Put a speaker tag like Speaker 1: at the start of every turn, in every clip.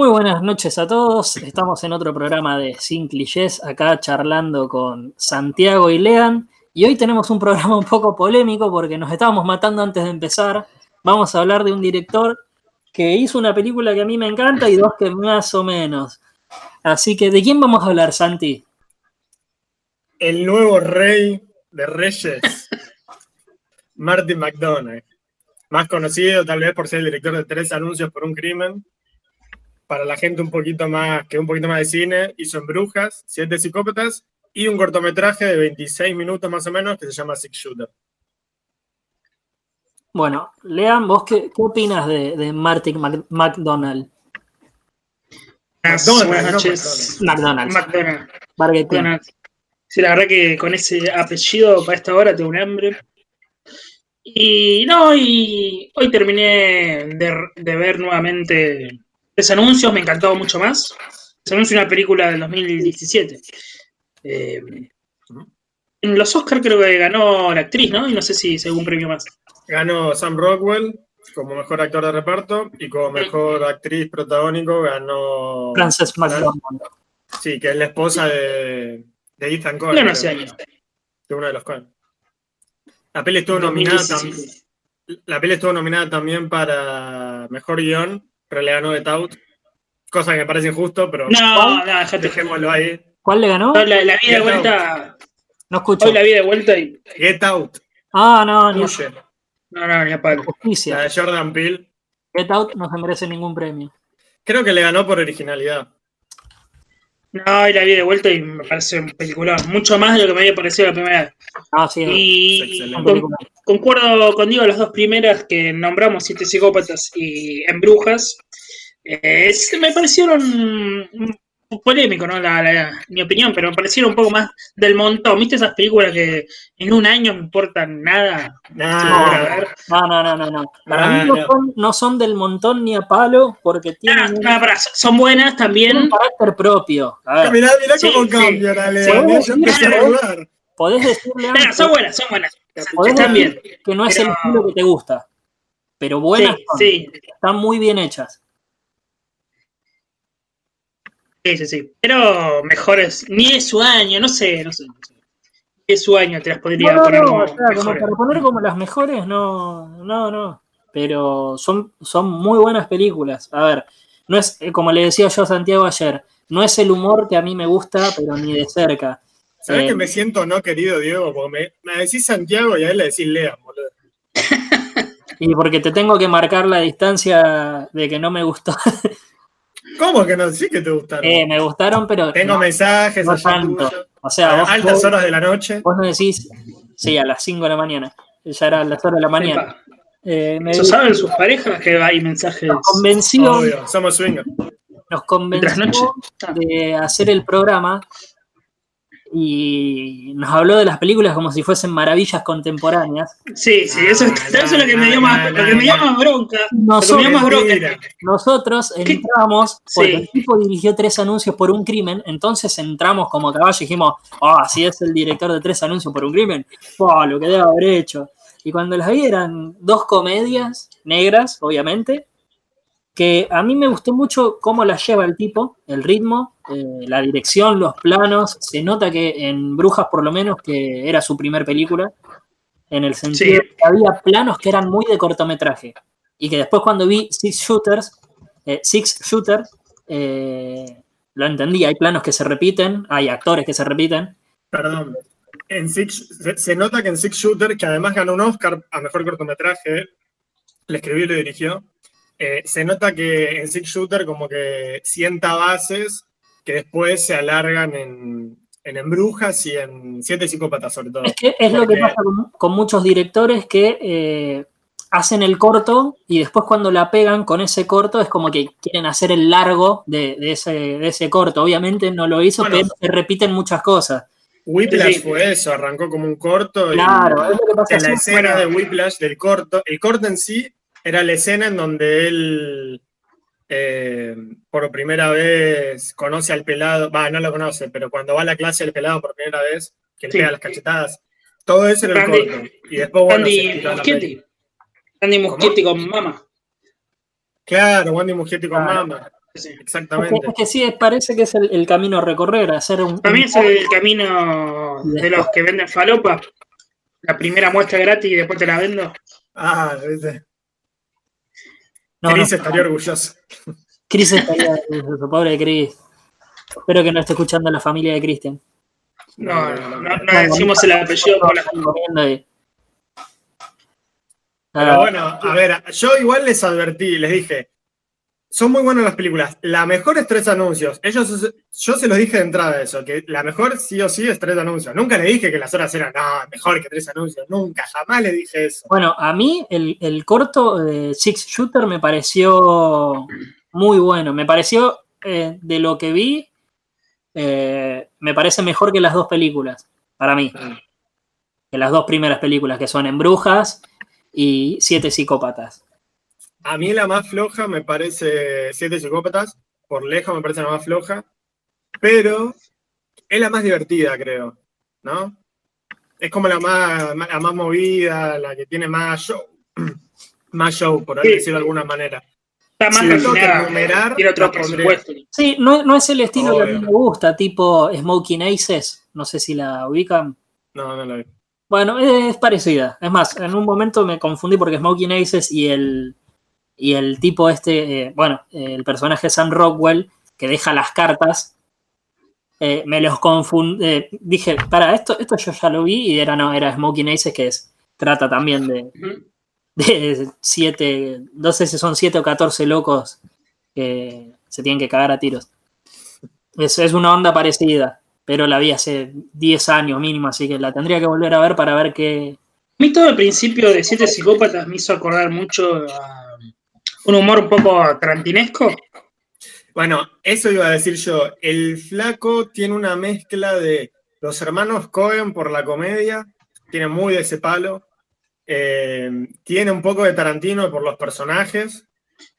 Speaker 1: Muy buenas noches a todos. Estamos en otro programa de Sin Clichés, acá charlando con Santiago y Lean. Y hoy tenemos un programa un poco polémico porque nos estábamos matando antes de empezar. Vamos a hablar de un director que hizo una película que a mí me encanta y dos que más o menos. Así que, ¿de quién vamos a hablar, Santi?
Speaker 2: El nuevo rey de reyes, Martin McDonagh. Más conocido tal vez por ser el director de tres anuncios por un crimen para la gente un poquito más, que un poquito más de cine, hizo en Brujas, Siete Psicópatas y un cortometraje de 26 minutos más o menos que se llama Six Shooter.
Speaker 1: Bueno, Lean, ¿vos qué, opinas de, Martin McDonald?
Speaker 3: McDonald, buenas noches.
Speaker 1: McDonald's.
Speaker 3: McDonald. Sí, la verdad que con ese apellido para esta hora tengo un hambre. Y no, y hoy terminé de ver nuevamente Tres anuncios me encantó mucho más. Se anuncia una película del 2017. Eh, en los Oscars creo que ganó la actriz, ¿no? Y no sé si según premio más.
Speaker 2: Ganó Sam Rockwell como mejor actor de reparto y como mejor actriz protagónico ganó
Speaker 1: Frances McDormand.
Speaker 2: Sí, que es la esposa de, de Ethan Cohen.
Speaker 3: No, sé
Speaker 2: De uno de los Cohen. La peli estuvo nominada también. La peli estuvo nominada también para mejor guion pero le ganó Get Out. Cosa que me parece injusto, pero.
Speaker 3: No, no, dejémoslo
Speaker 2: ahí.
Speaker 1: ¿Cuál le ganó?
Speaker 3: la, la vi de vuelta.
Speaker 1: No escucho.
Speaker 3: Hoy la vi de vuelta y.
Speaker 2: Get Out.
Speaker 1: Ah, no, ni
Speaker 3: No, no, ni a palo.
Speaker 1: Justicia.
Speaker 2: La de Jordan Peele.
Speaker 1: Get Out no se merece ningún premio.
Speaker 2: Creo que le ganó por originalidad.
Speaker 3: No, y la vi de vuelta y me parece un película mucho más de lo que me había parecido la primera vez.
Speaker 1: Ah, sí.
Speaker 3: Y concuerdo con Diego, las dos primeras que nombramos, Siete Psicópatas y En Brujas, eh, me parecieron polémico, ¿no? La, mi opinión, pero me parecieron un poco más del montón. ¿Viste esas películas que en un año no importan nada?
Speaker 1: No, no, no, no, no. Para mí no, Son, no, son, del montón ni a palo porque tienen.
Speaker 3: son buenas también.
Speaker 1: un carácter propio.
Speaker 2: Mirá, mirá cómo cambia la ley.
Speaker 1: Podés decirle.
Speaker 3: son buenas, son buenas. Bien.
Speaker 1: Que no es el estilo que te gusta. Pero buenas. Están muy bien hechas.
Speaker 3: Sí, sí, sí. Pero mejores, ni es su año, no sé, no sé. Ni es su año, te las podría poner como,
Speaker 1: para poner como las mejores, no, no, no. Pero son, son muy buenas películas. A ver, no es, eh, como le decía yo a Santiago ayer, no es el humor que a mí me gusta, pero ni de cerca.
Speaker 2: ¿Sabes que eh, me siento no querido, Diego? Porque me, me, decís Santiago y a él le decís Lea, boludo.
Speaker 1: y porque te tengo que marcar la distancia de que no me gustó.
Speaker 2: ¿Cómo que no? Sí que te gustaron.
Speaker 1: Eh, me gustaron, pero.
Speaker 2: Tengo mensajes
Speaker 1: no tanto. O sea,
Speaker 2: a altas horas de la noche.
Speaker 1: Vos no decís, sí, a las 5 de la mañana. Ya era a las horas de la mañana.
Speaker 3: Eh, ¿Eso saben sus parejas que hay mensajes?
Speaker 1: Nos convenció.
Speaker 2: Obvio, somos swingers.
Speaker 1: Nos convenció de hacer el programa y nos habló de las películas como si fuesen maravillas contemporáneas.
Speaker 3: Sí, sí, eso, es lo que me dio más, lo que me dio más bronca.
Speaker 1: Nosotros, más bronca. nosotros entramos, porque el tipo dirigió tres anuncios por un crimen, entonces entramos como caballo y dijimos, ah, si es el director de tres anuncios por un crimen, oh, lo que debe haber hecho. Y cuando las vi eran dos comedias negras, obviamente, que a mí me gustó mucho cómo la lleva el tipo, el ritmo, eh, la dirección, los planos. Se nota que en Brujas, por lo menos, que era su primer película, en el sentido que había planos que eran muy de cortometraje. Y que después cuando vi Six Shooters, eh, Six Shooter, eh, lo entendí, hay planos que se repiten, hay actores que se repiten.
Speaker 2: Perdón, en Six, se, nota que en Six Shooter, que además ganó un Oscar a Mejor Cortometraje, le escribió y le dirigió, eh, se nota que en Six Shooter como que sienta bases que después se alargan en, en Embrujas y en Siete Psicópatas sobre todo.
Speaker 1: Es, que es lo que pasa con, muchos directores que eh, hacen el corto y después cuando la pegan con ese corto es como que quieren hacer el largo de, ese, corto. Obviamente no lo hizo, pero se repiten muchas cosas.
Speaker 2: Whiplash fue eso, arrancó como un corto.
Speaker 1: Claro,
Speaker 2: es lo que pasa. En la escena de Whiplash del corto, el corto en sí era la escena en donde él eh, por primera vez conoce al pelado, va, no lo conoce, pero cuando va a la clase el pelado por primera vez, que le pega las cachetadas, todo eso era el corto. Y después, bueno,
Speaker 3: Andy Muschietti. Andy Muschietti con Mama.
Speaker 2: Claro, Andy Muschietti con Mama. Exactamente.
Speaker 1: Es que, sí, parece que es el, camino a recorrer, hacer un.
Speaker 3: Para mí es el camino de los que venden falopa. La primera muestra gratis y después te la vendo.
Speaker 2: Ah, viste. No, Chris estaría orgulloso.
Speaker 1: Chris estaría orgulloso, pobre Chris. Espero que no esté escuchando la familia de Christian.
Speaker 3: No, no, no, no decimos el apellido por la Pero
Speaker 2: bueno, a ver, yo igual les advertí, les dije, son muy buenas las películas. La mejor es tres anuncios. Ellos, yo se los dije de entrada eso, que la mejor sí o sí es tres anuncios. Nunca le dije que las horas eran mejor que tres anuncios. Nunca, jamás le dije eso.
Speaker 1: Bueno, a mí el, corto de Six Shooter me pareció muy bueno. Me pareció, eh, de lo que vi, eh, me parece mejor que las dos películas, para mí. Que las dos primeras películas, que son En Brujas y Siete Psicópatas.
Speaker 2: A mí la más floja me parece Siete Psicópatas, por lejos me parece la más floja, pero es la más divertida, creo, ¿no? Es como la más, la más movida, la que tiene más show, más show, por decirlo de alguna manera.
Speaker 3: Está más
Speaker 1: si otro Sí, no, es el estilo que a mí me gusta, tipo Smoking Aces, no sé si la ubican.
Speaker 2: No, no la vi.
Speaker 1: Bueno, es parecida. Es más, en un momento me confundí porque Smoking Aces y el y el tipo este, eh, bueno, el personaje Sam Rockwell, que deja las cartas, eh, me los confundí, eh, dije, para, esto, esto yo ya lo vi y era, no, era Smoking Aces, que es, trata también de, de siete, no sé si son siete o catorce locos que se tienen que cagar a tiros. Es, es una onda parecida, pero la vi hace 10 años mínimo, así que la tendría que volver a ver para ver qué...
Speaker 3: A mí todo el principio de Siete Psicópatas me hizo acordar mucho a un humor un poco tarantinesco.
Speaker 2: Bueno, eso iba a decir yo. El flaco tiene una mezcla de los hermanos Cohen por la comedia, tiene muy de ese palo. Eh, tiene un poco de Tarantino por los personajes.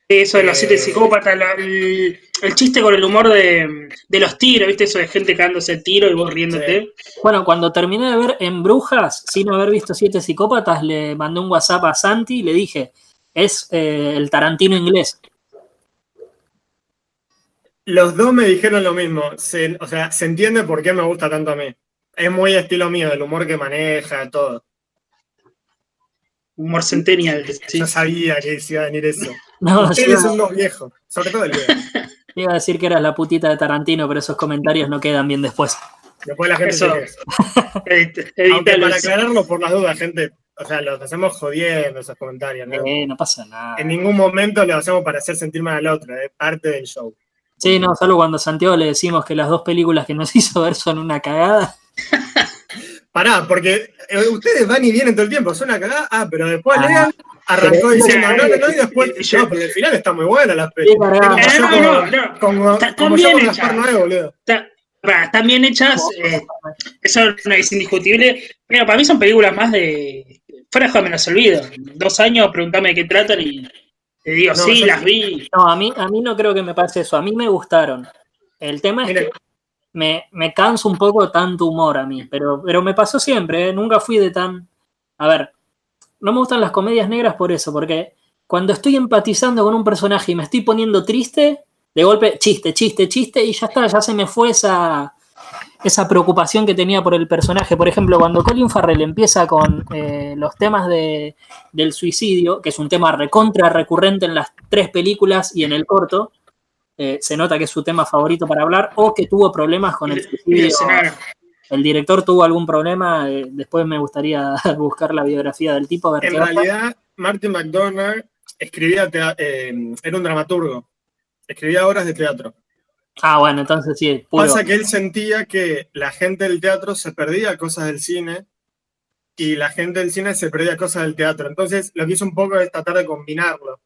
Speaker 3: Eso de los siete eh, psicópatas, el, chiste con el humor de, los tiros, ¿viste? Eso de gente cagándose tiro y vos riéndote.
Speaker 1: Bueno, cuando terminé de ver En Brujas, sin haber visto siete psicópatas, le mandé un WhatsApp a Santi y le dije, es eh, el Tarantino inglés.
Speaker 2: Los dos me dijeron lo mismo. o sea, se entiende por qué me gusta tanto a mí. Es muy estilo mío, el humor que maneja, todo.
Speaker 3: Humor centennial.
Speaker 2: Yo sabía que iba a venir eso. No, Ustedes son dos viejos, sobre todo el viejo.
Speaker 1: Iba a decir que eras la putita de Tarantino, pero esos comentarios no quedan bien después.
Speaker 2: Después la gente eso. Aunque para aclararlo por las dudas, gente, o sea, los hacemos jodiendo esos comentarios, ¿no?
Speaker 1: Eh, no pasa nada.
Speaker 2: En ningún momento lo hacemos para hacer sentir mal al otro, es parte del show.
Speaker 1: Sí, no, solo cuando a Santiago le decimos que las dos películas que nos hizo ver son una cagada.
Speaker 2: Pará, porque eh, ustedes van y vienen todo el tiempo, son una cagada, ah, pero después ah, Lean arrancó diciendo, no, no, no, y después, yo, pero al final está muy buena la película.
Speaker 3: No, no, no, como, como yo con Gaspar Nuevo, boludo están bien hechas, eh, eso no es indiscutible, pero para mí son películas más de. Fuera de me las olvido. Dos años, pregúntame de qué tratan y te digo, sí, las vi.
Speaker 1: No, a mí, a mí no creo que me pase eso. A mí me gustaron. El tema es que me, me canso un poco tanto humor a mí, pero, pero me pasó siempre. ¿eh? Nunca fui de tan. A ver, no me gustan las comedias negras por eso, porque cuando estoy empatizando con un personaje y me estoy poniendo triste, de golpe, chiste, chiste, chiste, y ya está, ya se me fue esa, esa preocupación que tenía por el personaje. Por ejemplo, cuando Colin Farrell empieza con eh, los temas de, del suicidio, que es un tema recontra recurrente en las tres películas y en el corto, eh, se nota que es su tema favorito para hablar, o que tuvo problemas con el suicidio. El director tuvo algún problema, eh, después me gustaría buscar la biografía del tipo.
Speaker 2: en realidad, Martin McDonagh escribía, era un dramaturgo escribía obras de teatro.
Speaker 1: Ah, bueno, entonces sí.
Speaker 2: Pasa que él sentía que la gente del teatro se perdía cosas del cine y la gente del cine se perdía cosas del teatro. Entonces lo que hizo un poco es tratar de combinarlo,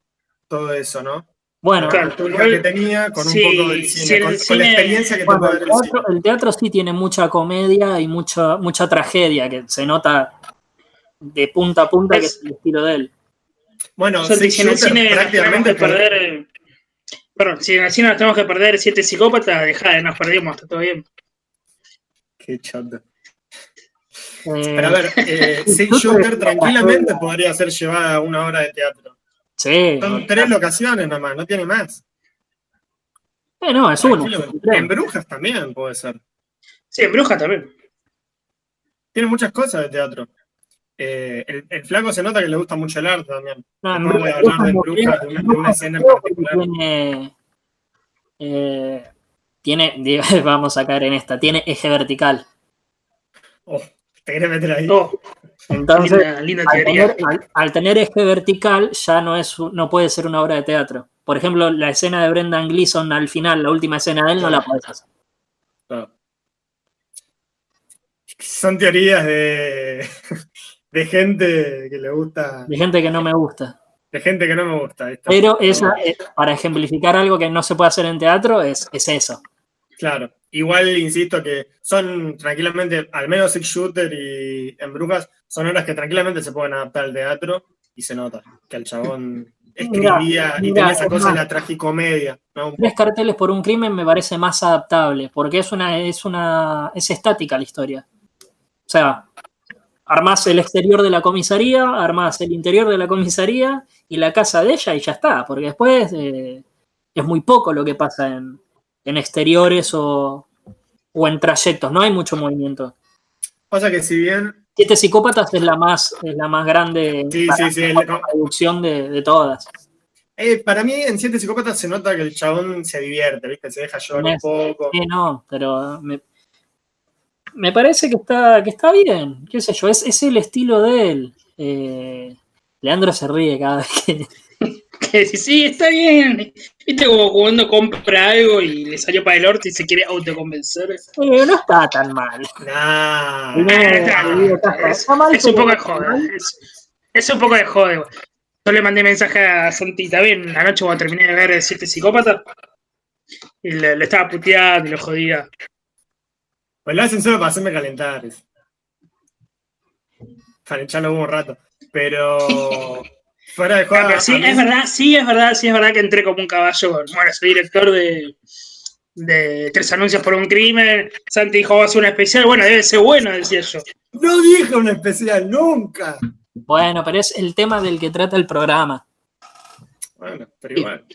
Speaker 2: todo eso, ¿no?
Speaker 1: Bueno,
Speaker 2: la que tenía con un poco del cine, con, la experiencia que
Speaker 1: bueno, el, teatro, el teatro sí tiene mucha comedia y mucha, mucha tragedia que se nota de punta a punta que es el estilo de él.
Speaker 2: Bueno, sí, en el cine prácticamente
Speaker 3: perder Perdón, si así nos tenemos que perder siete psicópatas, dejá, nos perdimos, está todo bien.
Speaker 2: Qué chato. Pero a ver, eh, Six Shooter tranquilamente podría ser llevada a una hora de teatro.
Speaker 1: Sí.
Speaker 2: Son tres locaciones nomás, no tiene más.
Speaker 1: Eh, no, es uno.
Speaker 2: En Brujas también puede ser.
Speaker 3: Sí, en Brujas también.
Speaker 2: Tiene muchas cosas de teatro. Eh, el, flaco se nota que le gusta mucho el arte también. No, no voy a hablar de Brujas, de una, escena en particular.
Speaker 1: Tiene, eh, tiene, vamos a caer en esta, tiene eje vertical.
Speaker 2: Oh, te querés meter ahí. Oh.
Speaker 1: Entonces, al, tener, eje vertical ya no, es, no puede ser una obra de teatro. Por ejemplo, la escena de Brendan Gleeson al final, la última escena de él, no la puedes hacer.
Speaker 2: Son teorías de, de gente que le gusta.
Speaker 1: De gente que no me gusta.
Speaker 2: De gente que no me gusta.
Speaker 1: Pero esa, eh, para ejemplificar algo que no se puede hacer en teatro, es, es eso.
Speaker 2: Claro. Igual, insisto, que son tranquilamente, al menos Six Shooter y En Brujas, son horas que tranquilamente se pueden adaptar al teatro y se nota que el chabón escribía y tenía esa cosa de la tragicomedia.
Speaker 1: Tres carteles por un crimen me parece más adaptable, porque es una, es una, es estática la historia. O sea, armás el exterior de la comisaría, armás el interior de la comisaría y la casa de ella y ya está, porque después eh, es muy poco lo que pasa en, en exteriores o, o, en trayectos, no hay mucho movimiento.
Speaker 2: Pasa que si bien...
Speaker 1: Siete psicópatas es la más, es la más grande
Speaker 2: sí, sí, sí,
Speaker 1: producción de, de todas.
Speaker 2: Eh, para mí en Siete Psicópatas se nota que el chabón se divierte, ¿viste? Se deja llorar un poco.
Speaker 1: Sí, no, pero me, me parece que está, que está bien, qué sé yo, es, es el estilo de él. Eh, Leandro se ríe cada vez que...
Speaker 3: que sí, está bien. Viste como cuando compra algo y le salió para el orto y se quiere autoconvencer.
Speaker 1: Eh, no está tan mal.
Speaker 3: No, es, un poco de joda. Es, un poco de joda. Yo le mandé mensaje a Santita bien, anoche cuando terminé de ver Siete Psicópatas, y le, le estaba puteando y lo jodía.
Speaker 2: Pues lo hacen solo para hacerme calentar. Para echarlo un rato. Pero fuera de juego.
Speaker 3: sí, es verdad, sí, es verdad, sí, es verdad que entré como un caballo. Bueno, soy director de, de tres anuncios por un crimen. Santi dijo, va a hacer una especial. Bueno, debe ser bueno, decía yo.
Speaker 2: No dije una especial, nunca.
Speaker 1: Bueno, pero es el tema del que trata el programa.
Speaker 2: Bueno, pero igual.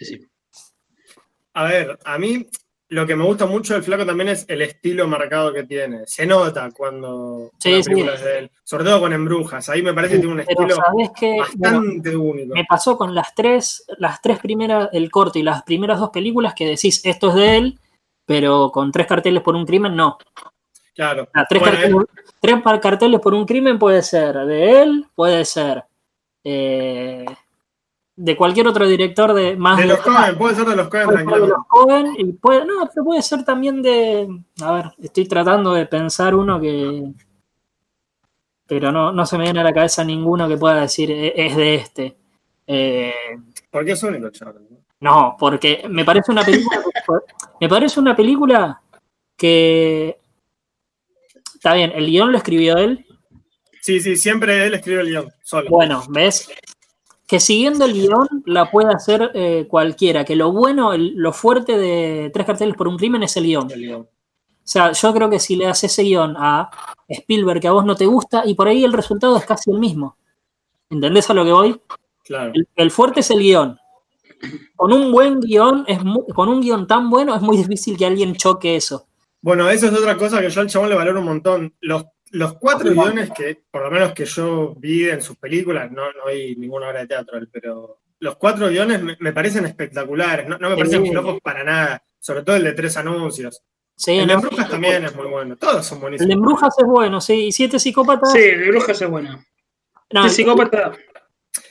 Speaker 2: A ver, a mí lo que me gusta mucho del flaco también es el estilo marcado que tiene. Se nota cuando
Speaker 1: sí, sí.
Speaker 2: de él. Sobre todo con Embrujas. Ahí me parece que tiene un estilo bastante único.
Speaker 1: Me pasó con las tres, las tres primeras, el corto y las primeras dos películas que decís esto es de él, pero con tres carteles por un crimen, no.
Speaker 2: Claro.
Speaker 1: tres, carteles, por un crimen puede ser de él, puede ser. Eh, de cualquier otro director de más.
Speaker 2: De, los Cohen, puede ser de los Cohen,
Speaker 1: De los Cohen y puede, no, pero puede ser también de. A ver, estoy tratando de pensar uno que. Pero no, no se me viene a la cabeza ninguno que pueda decir e, es de este. Eh,
Speaker 2: ¿Por qué es único, Charles?
Speaker 1: No, porque me parece una película. me parece una película que. Está bien, el guion lo escribió él.
Speaker 2: Sí, sí, siempre él escribe el guion, solo.
Speaker 1: Bueno, ¿ves? Que siguiendo el guion la puede hacer eh, cualquiera, que lo bueno, lo fuerte de Tres carteles por un crimen es el guion. O sea, yo creo que si le das ese guion a Spielberg que a vos no te gusta, y por ahí el resultado es casi el mismo. ¿Entendés a lo que voy?
Speaker 2: Claro.
Speaker 1: El, fuerte es el guion. Con un buen guion, es con un guion tan bueno, es muy difícil que alguien choque eso.
Speaker 2: Bueno, eso es otra cosa que yo al chabón le valoro un montón. Los los cuatro guiones que, por lo menos que yo vi en sus películas, no, no hay ninguna obra de teatro, pero los cuatro guiones me, parecen espectaculares, no, me parecen flojos para nada, sobre todo el de tres anuncios. el de Brujas también es muy bueno, todos son buenísimos.
Speaker 1: El de Brujas es bueno, sí, y Siete Psicópatas.
Speaker 3: Sí, el de Brujas es bueno. No, el psicópata.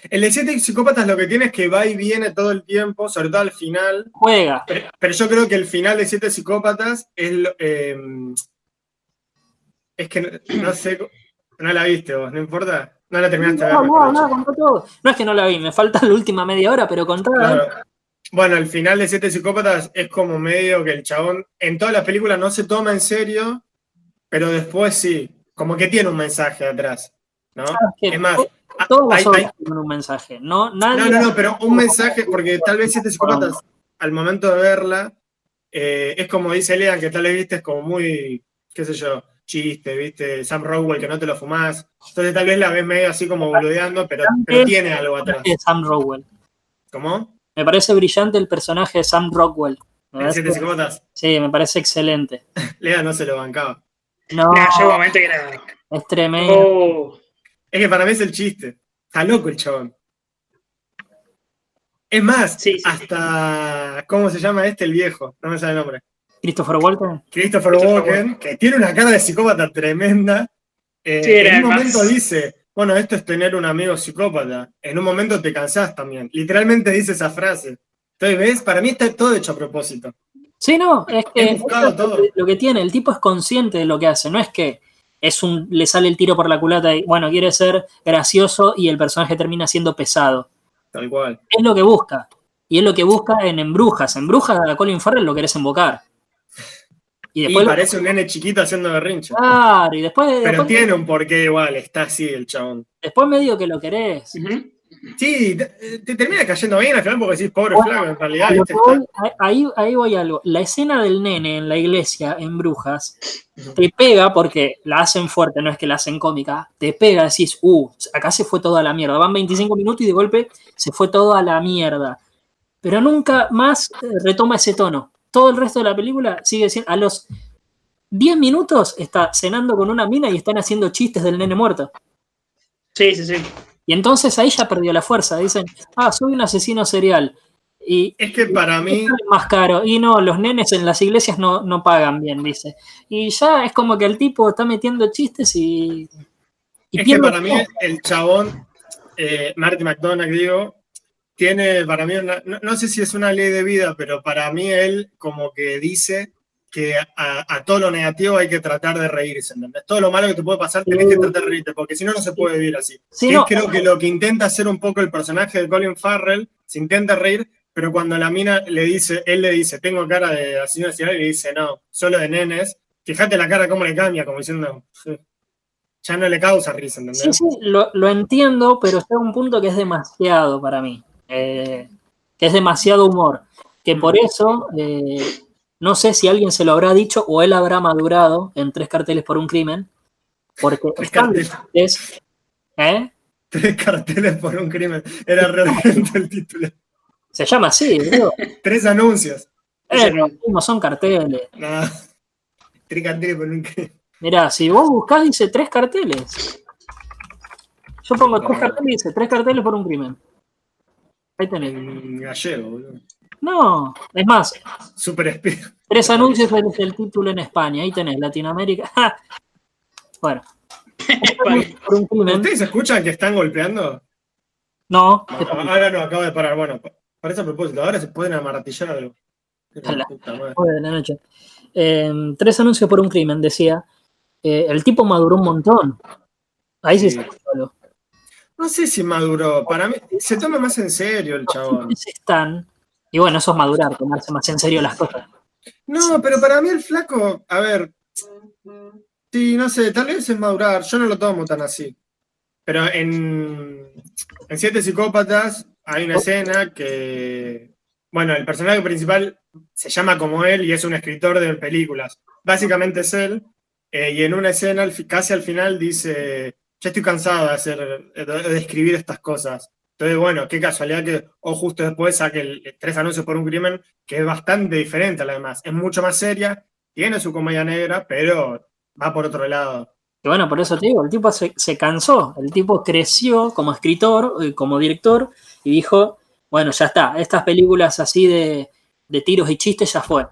Speaker 2: El de Siete Psicópatas lo que tiene es que va y viene todo el tiempo, sobre todo al final.
Speaker 1: Juega.
Speaker 2: Pero, yo creo que el final de Siete Psicópatas es. Eh, es que no, sé, no la viste vos, ¿no importa? No la terminaste de ver.
Speaker 1: No, no, no, todo. No es que no la vi, me falta la última media hora, pero contá. Claro.
Speaker 2: Bueno, el final de Siete Psicópatas es como medio que el chabón en todas las películas no se toma en serio, pero después sí, como que tiene un mensaje atrás. ¿no?
Speaker 1: Es más, todos hay, hay, un mensaje. No, nadie
Speaker 2: no, no, no, pero un mensaje, porque tal vez Siete Psicópatas, al momento de verla, eh, es como dice Lean, que tal vez viste, es como muy, qué sé yo, chiste, ¿viste? Sam Rockwell que no te lo fumás. Entonces tal vez la ves medio así como boludeando, pero, tiene algo atrás.
Speaker 1: Sam Rockwell.
Speaker 2: ¿Cómo?
Speaker 1: Me parece brillante el personaje de Sam Rockwell.
Speaker 2: ¿En siete?
Speaker 1: Sí, me parece excelente.
Speaker 2: Lea no se lo bancaba.
Speaker 1: No,
Speaker 3: Nah, llegó un momento que era.
Speaker 1: es tremendo.
Speaker 3: Oh,
Speaker 2: Es que para mí es el chiste. Está loco el chabón. Es más,
Speaker 3: Sí, sí, sí.
Speaker 2: hasta. ¿Cómo se llama este, el viejo? No me sale el nombre.
Speaker 1: Christopher Walken.
Speaker 2: Christopher
Speaker 3: Christopher
Speaker 2: Walken, que tiene una cara de psicópata tremenda. eh,
Speaker 3: Sí, era
Speaker 2: en un
Speaker 3: más-
Speaker 2: momento dice: Bueno, esto es tener un amigo psicópata. En un momento te cansás también. Literalmente dice esa frase. Entonces, ¿ves? Para mí está todo hecho a propósito.
Speaker 1: Sí, no, es que
Speaker 2: Es todo.
Speaker 1: lo que- lo que tiene, el tipo es consciente de lo que hace, no es que es un, le sale el tiro por la culata y bueno, quiere ser gracioso y el personaje termina siendo pesado.
Speaker 2: Tal cual.
Speaker 1: Es lo que busca. Y es lo que busca en Embrujas. En Brujas a Colin Farrell lo querés embocar. Y
Speaker 2: parece un nene chiquito haciendo berrinche.
Speaker 1: Claro, y después,
Speaker 2: Pero
Speaker 1: después,
Speaker 2: tiene un porqué igual, está así el chabón.
Speaker 1: después medio que lo querés.
Speaker 2: Sí, te, te termina cayendo bien al final porque decís, pobre
Speaker 1: Bueno,
Speaker 2: flaco, en realidad.
Speaker 1: Ahí, ahí voy a algo. La escena del nene en la iglesia, en Brujas, te pega porque la hacen fuerte, no es que la hacen cómica. Te pega, decís, uh, acá se fue todo a la mierda. Van 25 minutos y de golpe se fue todo a la mierda. Pero nunca más eh, retoma ese tono. Todo el resto de la película sigue siendo. A los 10 minutos está cenando con una mina y están haciendo chistes del nene muerto.
Speaker 3: Sí, sí, sí.
Speaker 1: Y entonces ahí ya perdió la fuerza. Dicen, ah, soy un asesino serial. Y
Speaker 2: Es que para mí,
Speaker 1: sale más caro. Y no, los nenes en las iglesias no, no pagan bien, dice. Y ya es como que el tipo está metiendo chistes y. y
Speaker 2: es que para mí el chabón, eh, Marty McDonagh, digo, tiene para mí, una- no, no sé si es una ley de vida, pero para mí él como que dice que a, a todo lo negativo hay que tratar de reírse, ¿entendés? Todo lo malo que te puede pasar tenés que tratar de reírte, porque si no, no se puede vivir así.
Speaker 1: Sí, no,
Speaker 2: creo que lo que intenta hacer un poco el personaje de Colin Farrell, se intenta reír, pero cuando la mina le dice, él le dice, tengo cara de asesino y le dice, no, solo de nenes, fíjate la cara cómo le cambia, como diciendo, ya no le causa risa, ¿entendés?
Speaker 1: sí, sí, lo, lo entiendo, pero está un punto que es demasiado para mí. Eh, que es demasiado humor. Que por eso. eh, no sé si alguien se lo habrá dicho o él habrá madurado en tres carteles por un crimen. Porque
Speaker 2: Tres carteles.
Speaker 1: es, ¿eh?
Speaker 2: Tres carteles por un crimen. Era realmente el título.
Speaker 1: Se llama así.
Speaker 2: Tres anuncios.
Speaker 1: Eh, mismo, son carteles.
Speaker 2: Tres carteles por un crimen.
Speaker 1: Mirá, si vos buscás, dice tres carteles. Yo pongo tres carteles y dice tres carteles por un crimen. Ahí tenés.
Speaker 2: En gallego, boludo.
Speaker 1: No, es más,
Speaker 2: Super
Speaker 1: tres anuncios es el título en España. Ahí tenés, Latinoamérica. Bueno.
Speaker 2: ¿Ustedes escuchan que están golpeando?
Speaker 1: No,
Speaker 2: Ahora no, acabo de parar. Bueno, parece a propósito. Ahora se pueden amartillar algo.
Speaker 1: Nueve de la noche. Eh, tres anuncios por un crimen, decía. Eh, el tipo maduró un montón. Ahí sí,
Speaker 2: Sí.
Speaker 1: se solo.
Speaker 2: No sé si maduró. Para mí, se toma más en serio el chabón.
Speaker 1: están. Y bueno, eso es madurar, tomarse más en serio las cosas.
Speaker 2: No, pero para mí el flaco, a ver, sí, no sé, tal vez es madurar, yo no lo tomo tan así. Pero en, en Siete Psicópatas hay una escena que, bueno, el personaje principal se llama como él y es un escritor de películas. Básicamente es él, eh, y en una escena casi al final dice, ya estoy cansado de, hacer, de, de escribir estas cosas. Entonces, bueno, qué casualidad que, o justo después saque el, tres anuncios por un crimen, que es bastante diferente a la demás. Es mucho más seria, tiene su comedia negra, pero va por otro lado.
Speaker 1: Y bueno, por eso te digo, el tipo se, se cansó, el tipo creció como escritor, eh, como director, y dijo, bueno, ya está, estas películas así de, de tiros y chistes ya fue.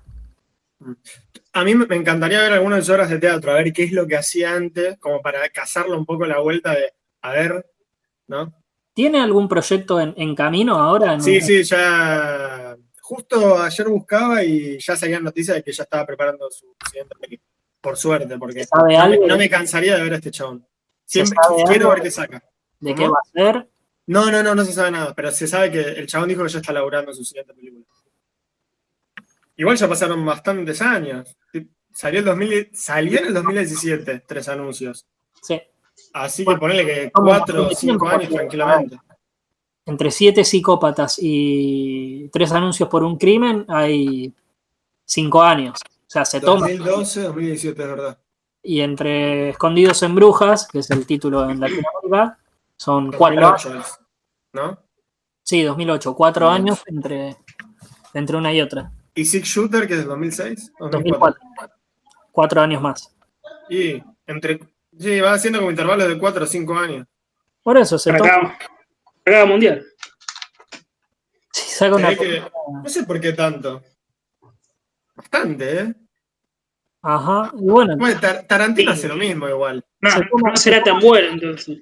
Speaker 2: A mí me encantaría ver algunas de sus obras de teatro, a ver qué es lo que hacía antes, como para cazarlo un poco la vuelta de, a ver, ¿no?
Speaker 1: ¿Tiene algún proyecto en, en camino ahora? En-
Speaker 2: Sí, sí, ya. Justo ayer buscaba y ya salían noticias de que ya estaba preparando su siguiente película. Por suerte, porque
Speaker 1: ¿Sabe
Speaker 2: no me,
Speaker 1: algo?
Speaker 2: no me cansaría de ver a este chabón. Siempre quiero ver qué saca.
Speaker 1: ¿De
Speaker 2: ¿Cómo?
Speaker 1: qué va a ser?
Speaker 2: No, no, no, no se sabe nada, pero se sabe que el chabón dijo que ya está laburando su siguiente película. Igual ya pasaron bastantes años. Salió, el 2000 salió en el 2017, tres anuncios.
Speaker 1: Sí.
Speaker 2: Así que ponele que cuatro o cinco años tranquilamente.
Speaker 1: Entre siete psicópatas y tres anuncios por un crimen hay cinco años. O sea, se toma.
Speaker 2: 2012, 2017, es verdad.
Speaker 1: Y entre Escondidos en Brujas, que es el título en Latinoamérica, son cuatro años.
Speaker 2: 2008 es, ¿no?
Speaker 1: Sí, 2008, cuatro
Speaker 2: 2008.
Speaker 1: años entre, entre una y otra.
Speaker 2: ¿Y Six Shooter, que es del 2006?
Speaker 1: 2004. Cuatro años más.
Speaker 2: Y entre. Sí, va haciendo como intervalos de cuatro o cinco años.
Speaker 1: Por eso se
Speaker 3: toma. Cada mundial.
Speaker 1: Sí, saca una.
Speaker 2: no sé por qué tanto. Bastante, ¿eh?
Speaker 1: Ajá, y bueno.
Speaker 2: Tarantino hace lo mismo igual.
Speaker 3: No, no será tan bueno entonces.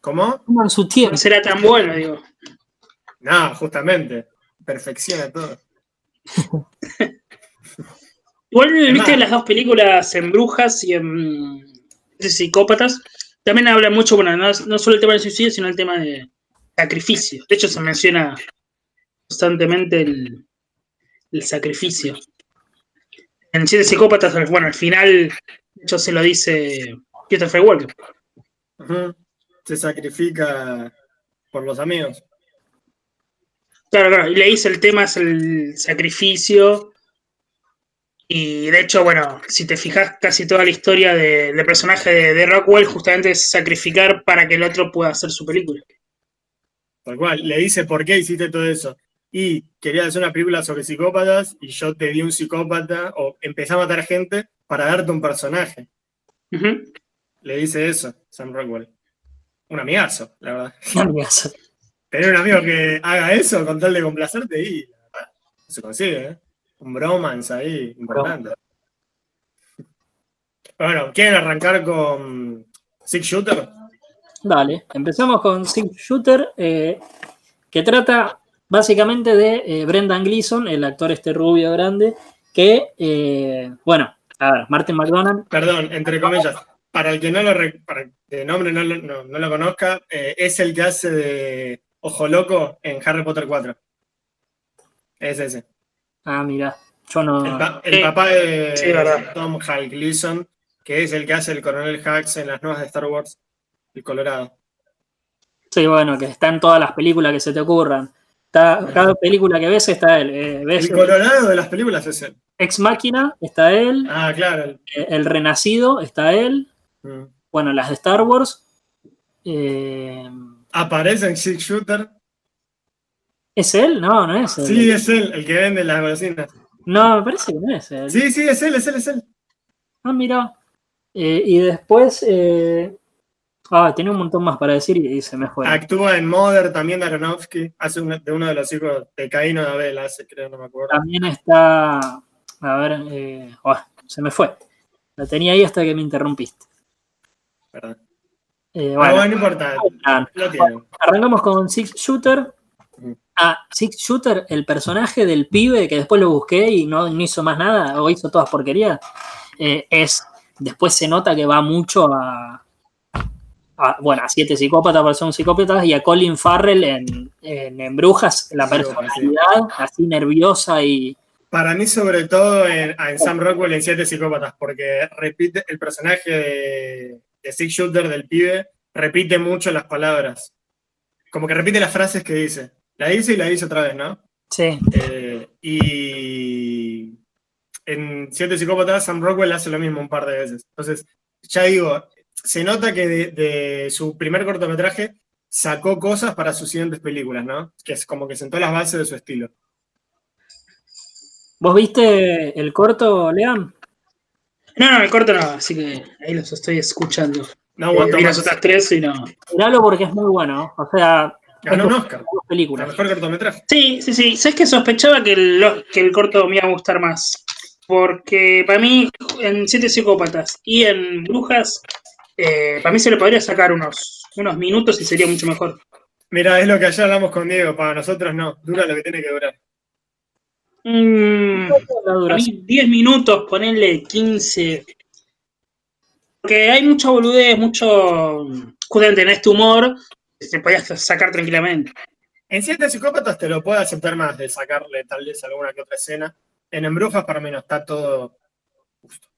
Speaker 2: ¿Cómo?
Speaker 1: su tiempo.
Speaker 3: No será tan bueno, digo.
Speaker 2: No, justamente. Perfecciona todo.
Speaker 3: Igual viste las dos películas en Brujas y en Psicópatas. También habla mucho, bueno, no, solo el tema del suicidio, sino el tema de sacrificio. De hecho, se menciona constantemente el, el sacrificio. En Siete Psicópatas, bueno, al final, de hecho, se lo dice Christopher Walker.
Speaker 2: Se sacrifica por los amigos.
Speaker 3: Claro, claro, y le dice el tema es el sacrificio. Y de hecho, bueno, si te fijas, casi toda la historia del personaje de, Rockwell justamente es sacrificar para que el otro pueda hacer su película.
Speaker 2: Tal cual, le dice por qué hiciste todo eso. Y quería hacer una película sobre psicópatas y yo te di un psicópata o empecé a matar gente para darte un personaje. Le dice eso, Sam Rockwell un amigazo, la verdad. Un amigazo. Tener un amigo que haga eso con tal de complacerte y se consigue, ¿eh? Un bromance ahí importante. Bueno, ¿quieren arrancar con Six Shooter?
Speaker 1: Dale, empezamos con Six Shooter, eh, que trata básicamente de eh, Brendan Gleeson, el actor este rubio grande, que, eh, bueno, a ver, Martin McDonald.
Speaker 2: Perdón, entre comillas, para el que no lo, para nombre no, lo conozca, es el que hace de Ojo Loco en Harry Potter 4. Es ese.
Speaker 1: Ah, mira. Yo no.
Speaker 2: El, papá de Tom Hal Gleason, que es el que hace el coronel Hax en las nuevas de Star Wars, el Colorado.
Speaker 1: Sí, bueno, que está en todas las películas que se te ocurran. cada película que ves está él. Eh,
Speaker 2: el Colorado de las películas es él.
Speaker 1: Ex Máquina está él.
Speaker 2: Ah, claro.
Speaker 1: el Renacido está él. Mm. Bueno, las de Star Wars. Eh,
Speaker 2: ¿Aparece en Six Shooter?
Speaker 1: ¿Es él? No, no es él.
Speaker 2: Sí, es él, el que vende las golosinas.
Speaker 1: No, me parece que no es él.
Speaker 2: Sí, sí, es él, es él, es él.
Speaker 1: Ah, mira. Eh, y después. Eh, ah, tiene un montón más para decir y, se me fue.
Speaker 2: Actúa en Mother también de Aronofsky. Hace de uno de los hijos de Caíno de Abel, hace, creo, no me acuerdo.
Speaker 1: También está. A ver, oh, se me fue. La tenía ahí hasta que me interrumpiste.
Speaker 2: Perdón. Eh, bueno, no importa.
Speaker 1: Arrancamos con Six Shooter. Ah, Six Shooter, el personaje del pibe que después lo busqué y no, hizo más nada, o hizo todas porquerías, eh, es. Después se nota que va mucho a. bueno, a siete psicópatas, porque son psicópatas, y a Colin Farrell en, en, Brujas, la personalidad, así nerviosa y,
Speaker 2: para mí, sobre todo en, Sam Rockwell en Siete Psicópatas, porque repite el personaje de, Six Shooter del pibe, repite mucho las palabras. Como que repite las frases que dice. La dice y la dice otra vez, ¿no?
Speaker 1: Sí.
Speaker 2: Eh, y en Siete Psicópatas, Sam Rockwell hace lo mismo un par de veces. Entonces, ya digo, se nota que de, de su primer cortometraje sacó cosas para sus siguientes películas, ¿no? Que es como que sentó las bases de su estilo.
Speaker 1: ¿Vos viste el corto, León?
Speaker 3: No, no, el corto no, así que ahí los estoy escuchando.
Speaker 2: No aguanto
Speaker 3: las otras tres y no.
Speaker 1: Miralo porque es muy bueno. O sea.
Speaker 2: Ganó un Oscar. Película. mejor cortometraje.
Speaker 3: Sí, sí, sí. ¿Sabes que sospechaba que el, que el corto me iba a gustar más? Porque para mí, en Siete Psicópatas y en Brujas, eh, para mí se le podría sacar unos, unos minutos y sería mucho mejor.
Speaker 2: Mira, es lo que ayer hablamos con Diego. Para nosotros no. Dura lo que tiene que durar.
Speaker 3: Mm, 10 minutos, ponerle 15. Porque hay mucha boludez, mucho. Justamente en este humor, se podía sacar tranquilamente.
Speaker 2: En Siete Psicópatas te lo puedo aceptar más de sacarle tal vez alguna que otra escena. En Embrujas, para mí, no está todo justo.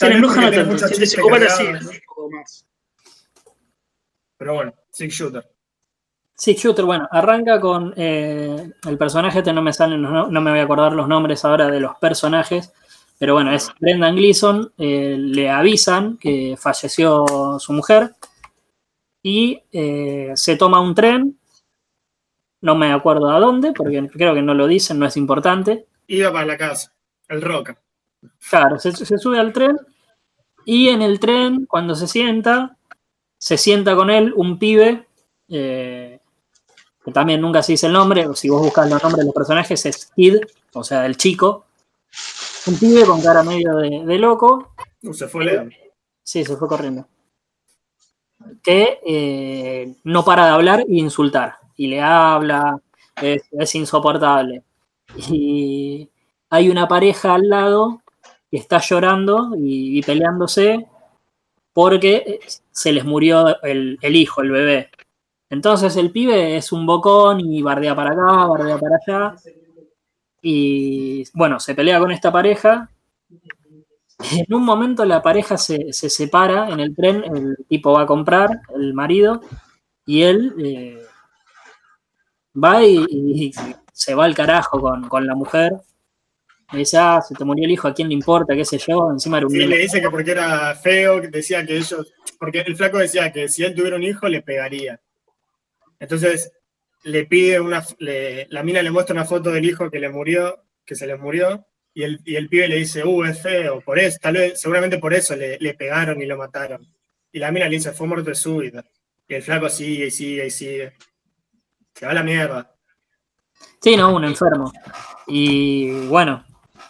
Speaker 3: en Embrujas no tanto. Siete Psicópatas sí, un poco más.
Speaker 2: Pero bueno, Six Shooter.
Speaker 1: Six Shooter, bueno, arranca con eh, el personaje, este no me salen, no, me voy a acordar los nombres ahora de los personajes, pero bueno, es Brendan Gleeson, eh, le avisan que falleció su mujer y eh, se toma un tren no me acuerdo a dónde, porque creo que no lo dicen, no es importante.
Speaker 2: Iba para la casa, el Roca.
Speaker 1: Claro, se, sube al tren y en el tren, cuando se sienta, se sienta con él un pibe, eh, que también nunca se dice el nombre, o si vos buscas los nombres de los personajes, es Kid, o sea, el chico. Un pibe con cara medio de, loco.
Speaker 2: se fue
Speaker 1: Sí, se fue corriendo. Que eh, no para de hablar e insultar. Y le habla, es, insoportable. Y hay una pareja al lado que está llorando y, peleándose porque se les murió el, el, hijo, el bebé. Entonces el pibe es un bocón y bardea para acá, bardea para allá. Y bueno, se pelea con esta pareja. En un momento la pareja se, separa en el tren, el tipo va a comprar, el marido, y él eh, va y, se va al carajo con, la mujer. Le dice, ah, se te murió el hijo, ¿a quién le importa? ¿Qué sé yo? Encima era un
Speaker 2: Sí, le dice que porque era feo, decía que ellos, porque el flaco decía que si él tuviera un hijo le pegaría. Entonces le pide una, la mina le muestra una foto del hijo que le murió, que se le murió, y el, y el pibe le dice, uh, es feo, por eso, tal vez, seguramente por eso le, pegaron y lo mataron. Y la mina le dice, fue muerto de súbita. Y el flaco sigue y sigue y sigue. Se va a la mierda.
Speaker 1: Sí, no, un enfermo. Y bueno,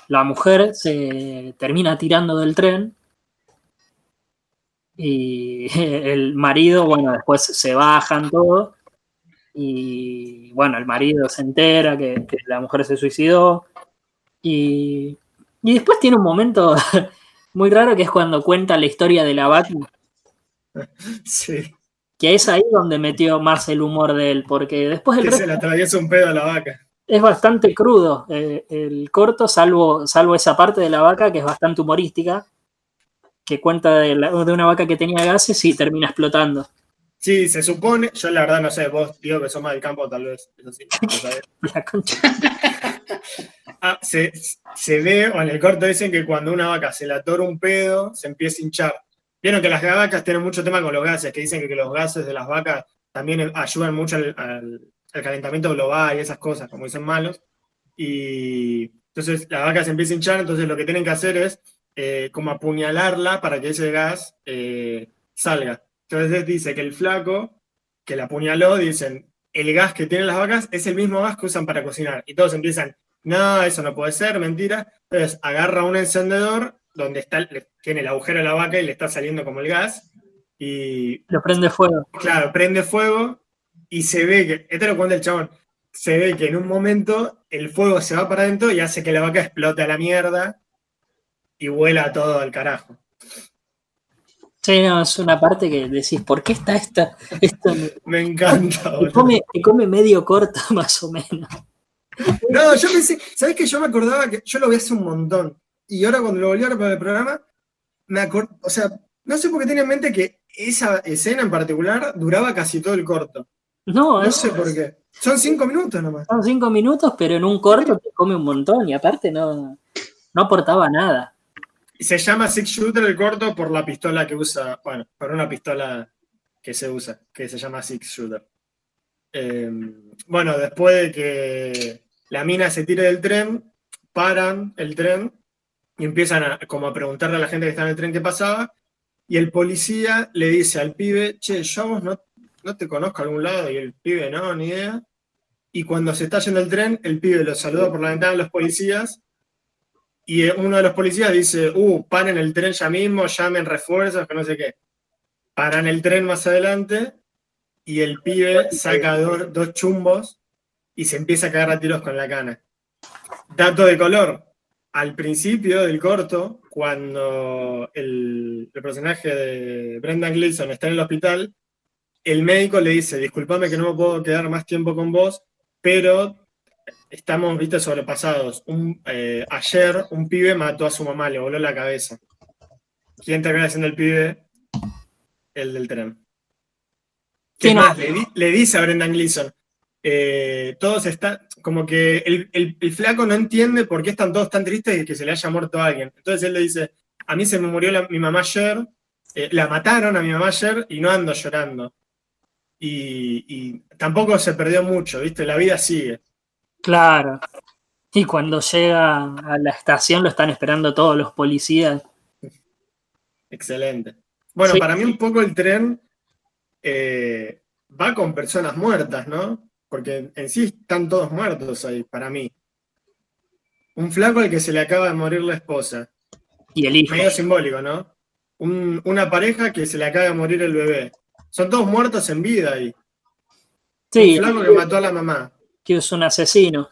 Speaker 1: la mujer se termina tirando del tren. Y el marido, bueno, después se bajan todos y bueno, el marido se entera que, la mujer se suicidó. Y, después tiene un momento muy raro que es cuando cuenta la historia de la vaca.
Speaker 2: Sí.
Speaker 1: Que es ahí donde metió más el humor de él, porque después
Speaker 2: el que se le atraviesa un pedo a la vaca.
Speaker 1: Es bastante crudo eh, el corto, salvo, salvo esa parte de la vaca que es bastante humorística, que cuenta de, de una vaca que tenía gases y termina explotando.
Speaker 2: Sí, se supone, yo la verdad no sé, vos digo que sos más del campo, tal vez, eso sí, La concha. ah, se, ve, o en el corto dicen que cuando una vaca se le atora un pedo, se empieza a hinchar. Vieron que las vacas tienen mucho tema con los gases, que dicen que, los gases de las vacas también ayudan mucho al, calentamiento global y esas cosas, como dicen malos. Y entonces la vaca se empieza a hinchar, entonces lo que tienen que hacer es eh, como apuñalarla para que ese gas eh, salga. Entonces dice que el flaco que la apuñaló, dicen, el gas que tienen las vacas es el mismo gas que usan para cocinar. Y todos empiezan, no, eso no puede ser, mentira. Entonces agarra un encendedor donde está, tiene el agujero de la vaca y le está saliendo como el gas. Y.
Speaker 1: Lo prende fuego.
Speaker 2: Claro, prende fuego y se ve que, esto lo cuenta el chabón, se ve que en un momento el fuego se va para adentro y hace que la vaca explote a la mierda y vuela todo al carajo.
Speaker 1: Sí, no, es una parte que decís, ¿por qué está esta?
Speaker 2: Me encanta.
Speaker 1: Y come, come, medio corto, más o menos.
Speaker 2: No, yo pensé, ¿sabes que Yo me acordaba que yo lo vi hace un montón. Y ahora cuando lo volví a ver para el programa, me acordé, o sea, no sé por qué tenía en mente que esa escena en particular duraba casi todo el corto.
Speaker 1: No,
Speaker 2: no sé por qué. Son cinco minutos nomás.
Speaker 1: Son cinco minutos, pero en un corto te come un montón y aparte no, no aportaba nada
Speaker 2: se llama Six Shooter el corto por la pistola que usa, bueno, por una pistola que se usa, que se llama Six Shooter. Em, bueno, después de que la mina se tire del tren, paran el tren y empiezan a, como a preguntarle a la gente que está en el tren qué pasaba. Y el policía le dice al pibe, che, yo vos no, no te conozco a algún lado. Y el pibe, no, ni idea. Y cuando se está yendo el tren, el pibe lo saluda por la ventana a los policías y uno de los policías dice, uh, paren el tren ya mismo, llamen refuerzos, que no sé qué. Paran el tren más adelante y el pibe saca dos chumbos y se empieza a cagar a tiros con la cana. Dato de color. Al principio del corto, cuando el, el personaje de Brendan Gleeson está en el hospital, el médico le dice, disculpame que no me puedo quedar más tiempo con vos, pero estamos, viste, sobrepasados. Eh, ayer un pibe mató a su mamá, le voló la cabeza. ¿Quién termina siendo el pibe? El del tren. ¿Qué más? Le, dice a Brendan Gleeson. Eh, todos están, como que el, flaco no entiende por qué están todos tan tristes de que se le haya muerto a alguien. Entonces él le dice, a mí se me murió mi mamá ayer, eh, la mataron a mi mamá ayer y no ando llorando. y, tampoco se perdió mucho, ¿viste? La vida sigue.
Speaker 1: Claro. Y cuando llega a la estación lo están esperando todos los policías.
Speaker 2: Excelente. Bueno, para mí un poco el tren eh, va con personas muertas, ¿no? Porque en sí están todos muertos ahí, para mí. Un flaco al que se le acaba de morir la esposa.
Speaker 1: Y el hijo.
Speaker 2: Medio simbólico, ¿no? una pareja que se le acaba de morir el bebé. Son todos muertos en vida ahí.
Speaker 1: Sí.
Speaker 2: Un flaco que mató a la mamá.
Speaker 1: Que es un asesino.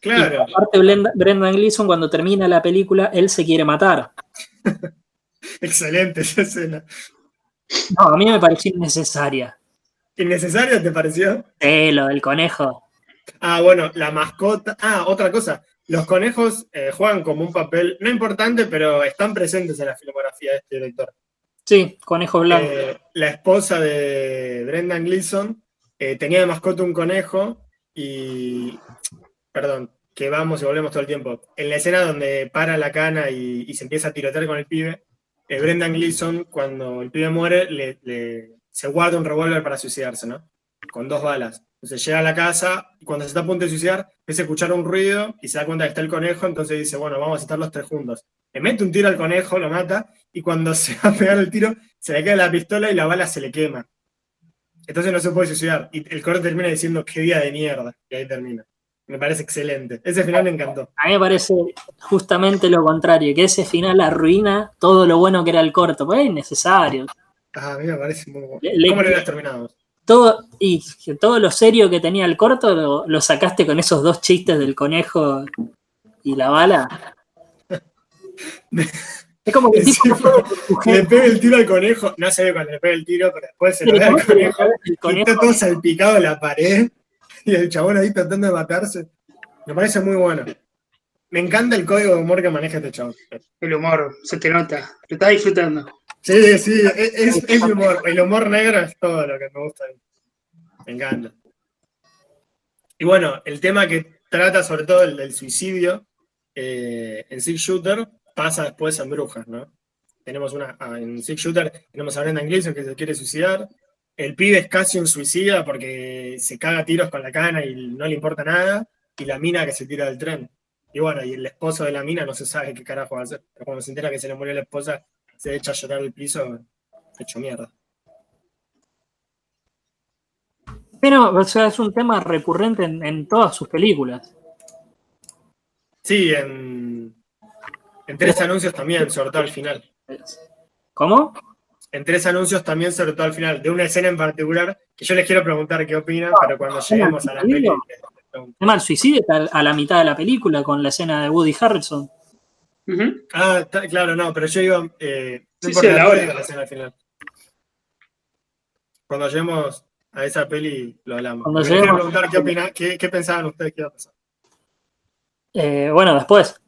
Speaker 2: Claro.
Speaker 1: aparte, Brendan Gleeson, cuando termina la película, él se quiere matar.
Speaker 2: Excelente esa escena.
Speaker 1: No, a mí me pareció innecesaria.
Speaker 2: ¿Innecesaria te pareció?
Speaker 1: Sí, lo del conejo.
Speaker 2: Ah, bueno, la mascota. Ah, otra cosa. Los conejos eh, juegan como un papel, no importante, pero están presentes en la filmografía de este director.
Speaker 1: Sí, conejo blanco.
Speaker 2: Eh, la esposa de Brendan Gleeson eh, tenía de mascota un conejo y. Perdón, que vamos y volvemos todo el tiempo. En la escena donde para la cana y, se empieza a tirotear con el pibe, Brendan Gleeson, cuando el pibe muere, le, se guarda un revólver para suicidarse, ¿no? Con dos balas. Entonces llega a la casa y cuando se está a punto de suicidar, empieza a escuchar un ruido y se da cuenta que está el conejo, entonces dice, bueno, vamos a estar los tres juntos. Le mete un tiro al conejo, lo mata, y cuando se va a pegar el tiro, se le cae la pistola y la bala se le quema. Entonces no se puede suicidar. Y el corte termina diciendo, qué día de mierda. Y ahí termina. Me parece excelente. Ese final me encantó.
Speaker 1: A mí me parece justamente lo contrario, que ese final arruina todo lo bueno que era el corto. Pues es innecesario.
Speaker 2: Ah, a mí me parece muy bueno. ¿Cómo lo hubieras terminado?
Speaker 1: todo, y todo lo serio que tenía el corto lo, sacaste con esos dos chistes del conejo y la bala.
Speaker 2: es como que le pega el tiro al conejo, no se ve cuando le pega el tiro, pero después se le ve al conejo, y está todo salpicado en la pared y el chabón ahí tratando de matarse. Me parece muy bueno. Me encanta el código de humor que maneja este chabón.
Speaker 3: El humor, se te nota, lo estás disfrutando.
Speaker 2: Sí, sí, es, es, humor. El humor negro es todo lo que me gusta. Me encanta. Y bueno, el tema que trata sobre todo el del suicidio eh, en Six Shooter pasa después en Brujas, ¿no? Tenemos una, ah, en Six Shooter tenemos a Brendan Gleeson que se quiere suicidar. El pibe es casi un suicida porque se caga tiros con la cana y no le importa nada. Y la mina que se tira del tren. Y bueno, y el esposo de la mina no se sabe qué carajo va a hacer. Pero cuando se entera que se le murió la esposa, se echa a llorar el piso, hecho mierda.
Speaker 1: Pero, o sea, es un tema recurrente en, todas sus películas.
Speaker 2: Sí, en, en tres anuncios también, sobre todo al final.
Speaker 1: ¿Cómo?
Speaker 2: En tres anuncios también, sobre todo al final, de una escena en particular, que yo les quiero preguntar qué opinan, pero cuando lleguemos a la película.
Speaker 1: el suicidio está a la mitad de la película con la escena de Woody Harrelson.
Speaker 2: Ah, claro, no, pero yo iba. Eh,
Speaker 3: sí, sí, la hora.
Speaker 2: al final. Cuando lleguemos a esa peli, lo hablamos.
Speaker 1: Cuando lleguemos...
Speaker 2: quiero preguntar qué, opina, qué, qué, pensaban ustedes que iba a pasar.
Speaker 1: Eh, bueno, después.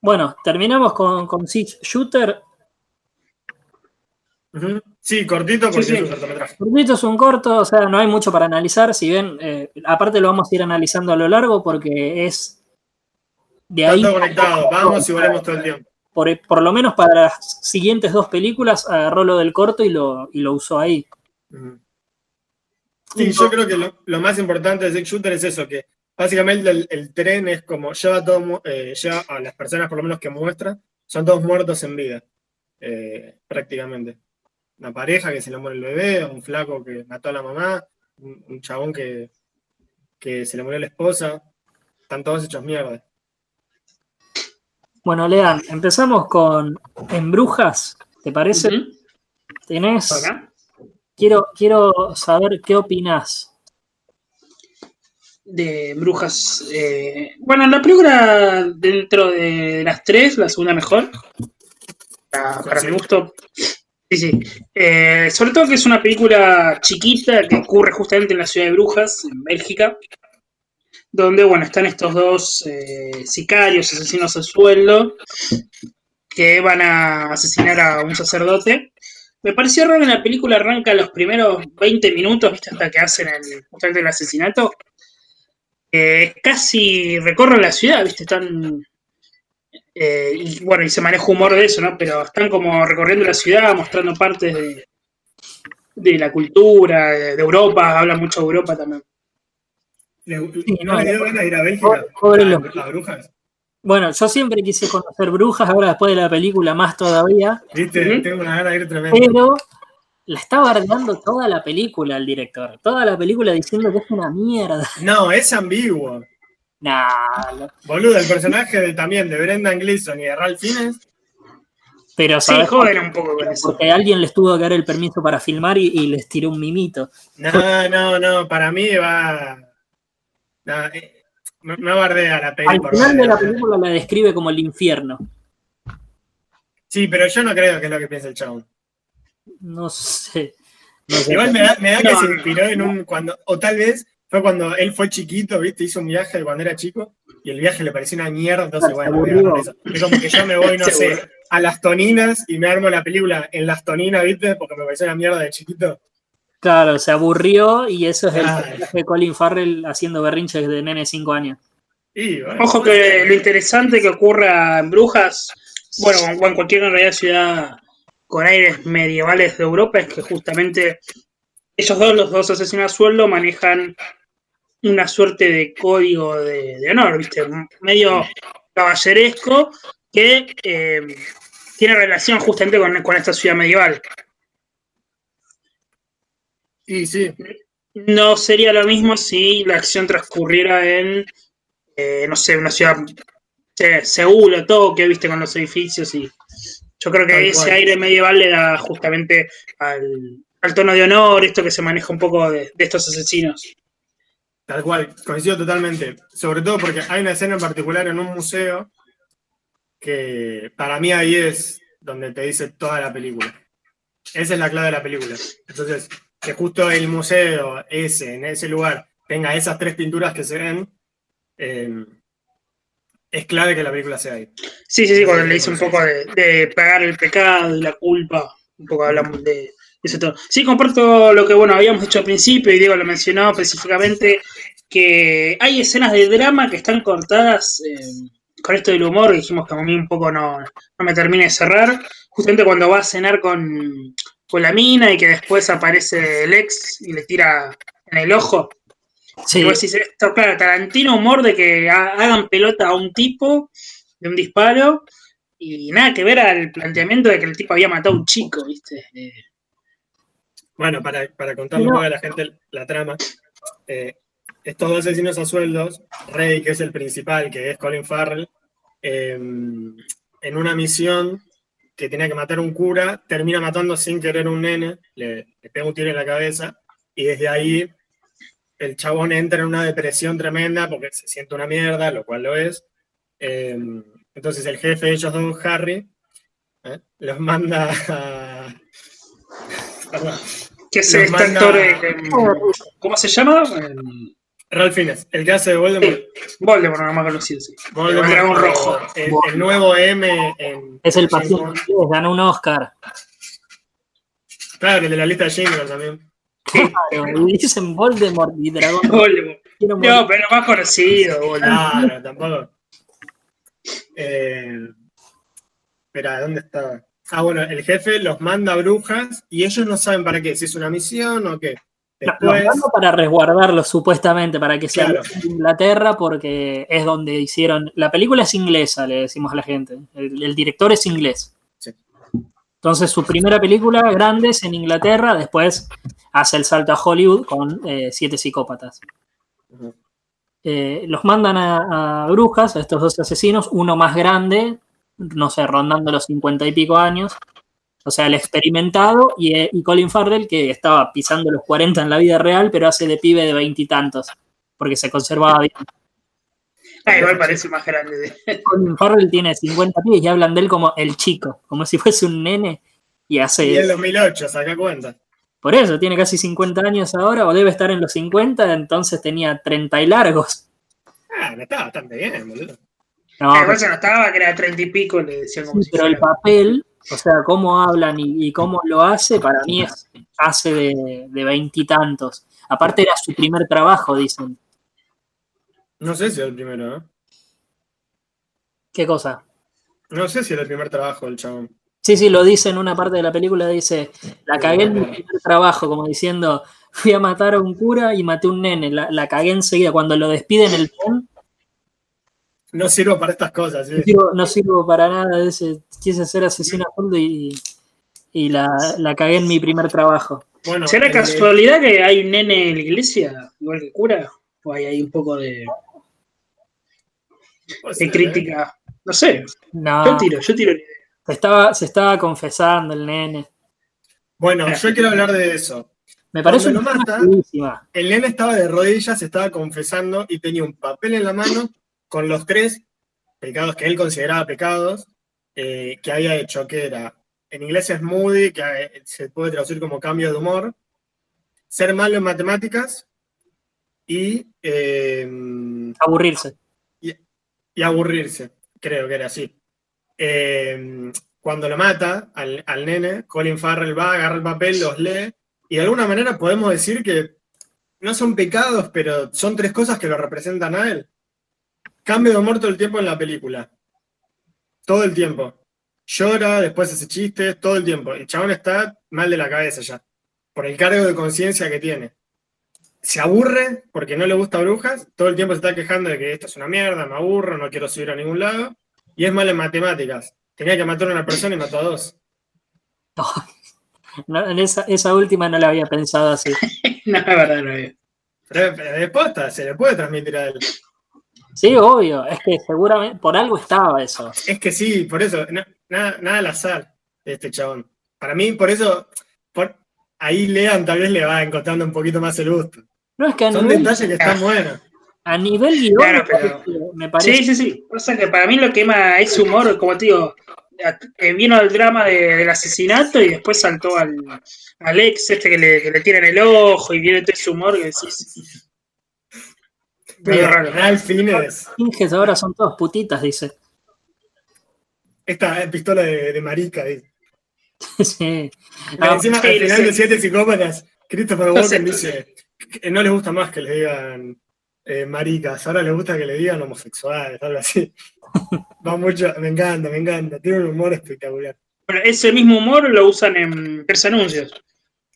Speaker 1: Bueno, terminamos con, con Six Shooter.
Speaker 2: Sí, cortito porque es un cortometraje.
Speaker 1: Cortito es un corto, o sea, no hay mucho para analizar. Si bien, eh, aparte lo vamos a ir analizando a lo largo porque es
Speaker 2: de ahí, conectado, vamos y volvemos todo el tiempo.
Speaker 1: Por, lo menos para las siguientes dos películas agarró lo del corto y lo, lo usó ahí.
Speaker 2: Sí, yo creo que lo, más importante de Six Shooter es eso, que básicamente el, tren es como lleva, todo, eh, lleva a las personas por lo menos que muestra, son todos muertos en vida, eh, prácticamente. Una pareja que se le muere el bebé, un flaco que mató a la mamá, un, chabón que, que se le murió la esposa, están todos hechos mierda.
Speaker 1: Bueno, Lean, empezamos con Embrujas, ¿te parece? ¿Tenés? Quiero, quiero saber qué opinas
Speaker 3: de Brujas. Eh, bueno, la película dentro de las tres, la segunda mejor. para mi gusto. Sí, sí. Eh, sobre todo que es una película chiquita que ocurre justamente en la ciudad de Brujas, en Bélgica donde, bueno, están estos dos eh, sicarios, asesinos a sueldo, que van a asesinar a un sacerdote. Me pareció raro que la película arranca los primeros 20 minutos, ¿viste? Hasta que hacen el, el asesinato. Eh, casi recorren la ciudad, ¿viste? Están. Eh, y bueno, y se maneja humor de eso, ¿no? Pero están como recorriendo la ciudad, mostrando partes de, de la cultura, de, Europa, habla mucho de Europa también.
Speaker 2: ¿No le dio ganas de ir a Bélgica a, brujas?
Speaker 1: Bueno, yo siempre quise conocer brujas, ahora después de la película más todavía.
Speaker 2: Viste, tengo una gana de ir tremendo.
Speaker 1: Pero la está bardeando toda la película el director. Toda la película diciendo que es una mierda.
Speaker 2: No, es ambiguo.
Speaker 1: Nah.
Speaker 2: Boludo, el personaje también de Brendan Gleeson y de Ralph Fiennes.
Speaker 1: Pero sí, joder un poco con eso. Porque alguien les tuvo que dar el permiso para filmar y, les tiró un mimito.
Speaker 2: No, no, no, para mí va. No, eh, no, bardea la película.
Speaker 1: Al final de la película la describe como el infierno.
Speaker 2: Sí, pero yo no creo que es lo que piensa el chabón.
Speaker 1: No sé.
Speaker 2: Igual me da, me da que se inspiró en un. cuando O tal vez fue cuando él fue chiquito, ¿viste? Hizo un viaje cuando era chico y el viaje le pareció una mierda, entonces bueno, Es como que yo me voy, no sé, a las toninas y me armo la película en las toninas, ¿viste? Porque me pareció una mierda de chiquito.
Speaker 1: Claro, se aburrió y eso es el de Colin Farrell haciendo berrinches de nene 5 años.
Speaker 3: Ojo que lo interesante que ocurra en Brujas, bueno, o en cualquier realidad ciudad con aires medievales de Europa, es que justamente ellos dos, los dos asesinos a sueldo, manejan una suerte de código de, honor, ¿viste? Medio caballeresco que eh, tiene relación justamente con, esta ciudad medieval.
Speaker 2: Y sí.
Speaker 3: No sería lo mismo si la acción transcurriera en, eh, no sé, una ciudad, Seúl o Tokio, viste, con los edificios y yo creo que ese aire medieval le da justamente al, tono de honor, esto que se maneja un poco de estos asesinos.
Speaker 2: Tal cual, coincido totalmente. Sobre todo porque hay una escena en particular en un museo que para mí ahí es donde te dice toda la película. Esa es la clave de la película. Entonces, que justo el museo ese, en ese lugar, tenga esas tres pinturas que se ven, em, es clave que la película sea ahí.
Speaker 3: Sí, sí, sí, cuando le dice un poco de, de pagar el pecado y la culpa, un poco hablamos de, Sí, comparto lo que bueno habíamos dicho al principio y Diego lo mencionó específicamente, que hay escenas de drama que están cortadas eh, con esto del humor, dijimos que a mí un poco no, me termina de cerrar, justamente cuando va a cenar con, la mina y que después aparece el ex y le tira en el ojo. Sí. esto, claro, Tarantino humor de que hagan pelota a un tipo de un disparo y nada que ver al planteamiento de que el tipo había matado a un chico, ¿viste? Eh,
Speaker 2: bueno, para, para contarle un poco a la gente la trama, eh, estos dos asesinos a sueldos, Rey, que es el principal, que es Colin Farrell, em, en una misión que tenía que matar a un cura, termina matando sin querer a un nene, le, pega un tiro en la cabeza, y desde ahí el chabón entra en una depresión tremenda porque se siente una mierda, lo cual lo es. Em, entonces el jefe de ellos dos, Harry, ¿eh? los manda a...
Speaker 3: ¿Qué es este actor? ¿Cómo se llama?
Speaker 2: Ralph Fiennes, el que hace de Voldemort.
Speaker 3: Voldemort, no más conocido, sí.
Speaker 2: Voldemort, el dragón rojo. El, nuevo M en.
Speaker 1: Es el paciente, ganó un Oscar.
Speaker 2: Claro, el de la lista de Schindler también.
Speaker 1: Claro, dicen Voldemort y dragón.
Speaker 3: Voldemort. No, pero más conocido,
Speaker 2: Voldemort. Claro, tampoco. Eh, espera, ¿dónde estaba? Ah, bueno, el jefe los manda a brujas y ellos no saben para qué, si es una misión o qué.
Speaker 1: Después... Los manda para resguardarlos, supuestamente, para que sea en Inglaterra, porque es donde hicieron. La película es inglesa, le decimos a la gente. El, director es inglés. Entonces, su primera película grande es en Inglaterra, después hace el salto a Hollywood con eh, Siete Psicópatas. Eh, los mandan a, a, brujas, a estos dos asesinos, uno más grande, no sé, rondando los cincuenta y pico años. O sea, el experimentado y, y, Colin Farrell, que estaba pisando los 40 en la vida real, pero hace de pibe de veintitantos, porque se conservaba bien.
Speaker 3: Ah, igual parece más grande.
Speaker 1: Colin Farrell tiene 50 pies y hablan de él como el chico, como si fuese un nene. Y hace.
Speaker 2: Y en 2008, saca cuenta.
Speaker 1: Por eso, tiene casi 50 años ahora, o debe estar en los 50, entonces tenía 30 y largos.
Speaker 2: Ah, me está bastante bien, boludo.
Speaker 3: No, pero, se notaba que era treinta y pico, le decían como
Speaker 1: Pero el papel, o sea, cómo hablan y, cómo lo hace, para mí es, hace de veintitantos. Aparte era su primer trabajo, dicen.
Speaker 2: No sé si era el primero, ¿eh?
Speaker 1: ¿Qué cosa?
Speaker 2: No sé si era el primer trabajo del chabón.
Speaker 1: Sí, sí, lo dice en una parte de la película, dice, la cagué en mi primer trabajo, como diciendo, fui a matar a un cura y maté a un nene, la, cagué enseguida, cuando lo despiden el tren.
Speaker 2: No sirvo para estas cosas.
Speaker 1: No, sirvo, para nada, ese, quise ser asesino a fondo y, y la, la, cagué en mi primer trabajo.
Speaker 3: Bueno, ¿Será casualidad que hay un nene en la iglesia, igual que cura? ¿O hay ahí un poco de, de crítica? No sé. yo tiro, yo tiro
Speaker 1: Se estaba, se estaba confesando el nene.
Speaker 2: Bueno, yo quiero hablar de eso.
Speaker 1: Me parece
Speaker 2: lo mata, el nene estaba de rodillas, se estaba confesando y tenía un papel en la mano con los tres pecados que él consideraba pecados eh, que había hecho, que era, en inglés es moody, que eh, se puede traducir como cambio de humor, ser malo en matemáticas y...
Speaker 1: Aburrirse.
Speaker 2: Y, aburrirse, creo que era así. Em, cuando lo mata al, al, nene, Colin Farrell va, agarra el papel, los lee, y de alguna manera podemos decir que no son pecados, pero son tres cosas que lo representan a él. Cambio de humor todo el tiempo en la película. Todo el tiempo. Llora, después hace chistes, todo el tiempo. El chabón está mal de la cabeza ya. Por el cargo de conciencia que tiene. Se aburre porque no le gusta brujas. Todo el tiempo se está quejando de que esto es una mierda, me aburro, no quiero subir a ningún lado. Y es mal en matemáticas. Tenía que matar a una persona y mató a dos.
Speaker 1: en esa, última no la había pensado así.
Speaker 3: no, la verdad no había.
Speaker 2: Pero, pero se le puede transmitir a él.
Speaker 1: Sí, obvio, es que seguramente por algo estaba eso.
Speaker 2: Es que sí, por eso, nada, nada al azar este chabón. Para mí, por eso, ahí Lean tal vez le va encontrando un poquito más el gusto.
Speaker 1: No, es que
Speaker 2: Son detalles que están buenos.
Speaker 1: A nivel guion, me parece.
Speaker 3: Sí, sí, sí. O sea que para mí lo que más es humor, como te digo, eh, vino al drama del asesinato y después saltó al, al ex este que le, que le tira en el ojo y viene todo ese humor que decís
Speaker 2: Medio raro. Ralph
Speaker 1: Inges ahora son todas putitas, dice.
Speaker 2: Esta pistola de, de marica, dice.
Speaker 1: sí.
Speaker 2: encima, al final de Siete Psicópatas, Christopher Walken dice que no les gusta más que le digan eh, maricas, ahora les gusta que le digan homosexuales, algo así. Va mucho, me encanta, me encanta. Tiene un humor espectacular.
Speaker 3: Bueno, ese mismo humor lo usan en tres anuncios.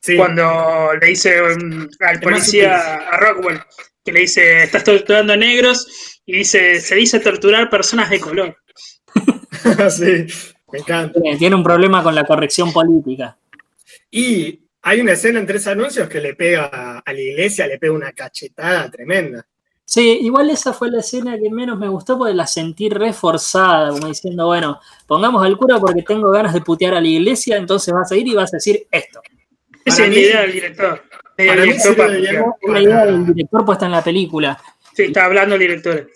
Speaker 3: Sí. Cuando le dice um, al policía, a Rockwell, que le dice, estás torturando a negros, y dice, se dice torturar personas de color.
Speaker 2: sí, me encanta.
Speaker 1: Tiene un problema con la corrección política.
Speaker 2: Y hay una escena en tres anuncios que le pega a la iglesia, le pega una cachetada tremenda.
Speaker 1: Sí, igual esa fue la escena que menos me gustó porque la sentí reforzada, como diciendo, bueno, pongamos al cura porque tengo ganas de putear a la iglesia, entonces vas a ir y vas a decir esto.
Speaker 3: Esa es la idea del director.
Speaker 1: Para mí la idea del director puesta en la película.
Speaker 3: Sí, está hablando el director.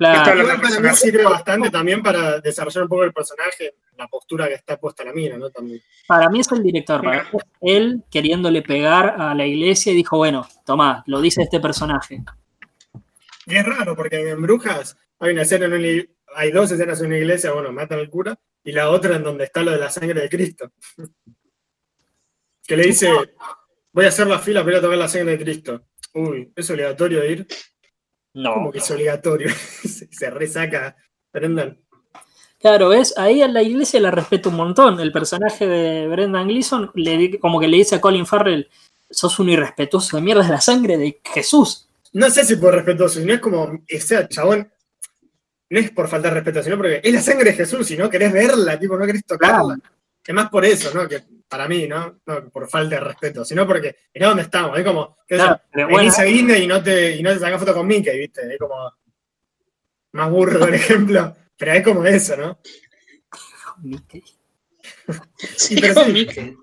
Speaker 2: Claro. para mí sirve bastante también para desarrollar un poco el personaje, la postura que está puesta la mina, ¿no? También.
Speaker 1: Para mí es el director, para él queriéndole pegar a la iglesia y dijo, bueno, toma, lo dice este personaje.
Speaker 2: Y es raro, porque en Brujas hay una escena en hay dos escenas en una iglesia, bueno, matan al cura, y la otra en donde está lo de la sangre de Cristo. que le dice, voy a hacer la fila para ir a tocar la sangre de Cristo. Uy, ¿es obligatorio ir?
Speaker 1: No.
Speaker 2: Como que es obligatorio. se resaca. Brendan.
Speaker 1: Claro, ¿ves? Ahí a la iglesia la respeto un montón. El personaje de Brendan Gleeson le, como que le dice a Colin Farrell, sos un irrespetuoso de mierda, es la sangre de Jesús.
Speaker 2: No sé si por respetuoso, no es como, ese chabón, no es por falta de respeto, sino porque es la sangre de Jesús y no querés verla, tipo, no querés tocarla. Es más por eso, ¿no? Que para mí, ¿no? No por falta de respeto, sino porque es donde estamos. Es como, que claro, venís a Disney y no te, y no te sacas foto con Mickey, ¿viste? Es como más burro el ejemplo, pero es como eso, ¿no?
Speaker 1: Mickey.
Speaker 2: sí, pero sí, Mickey,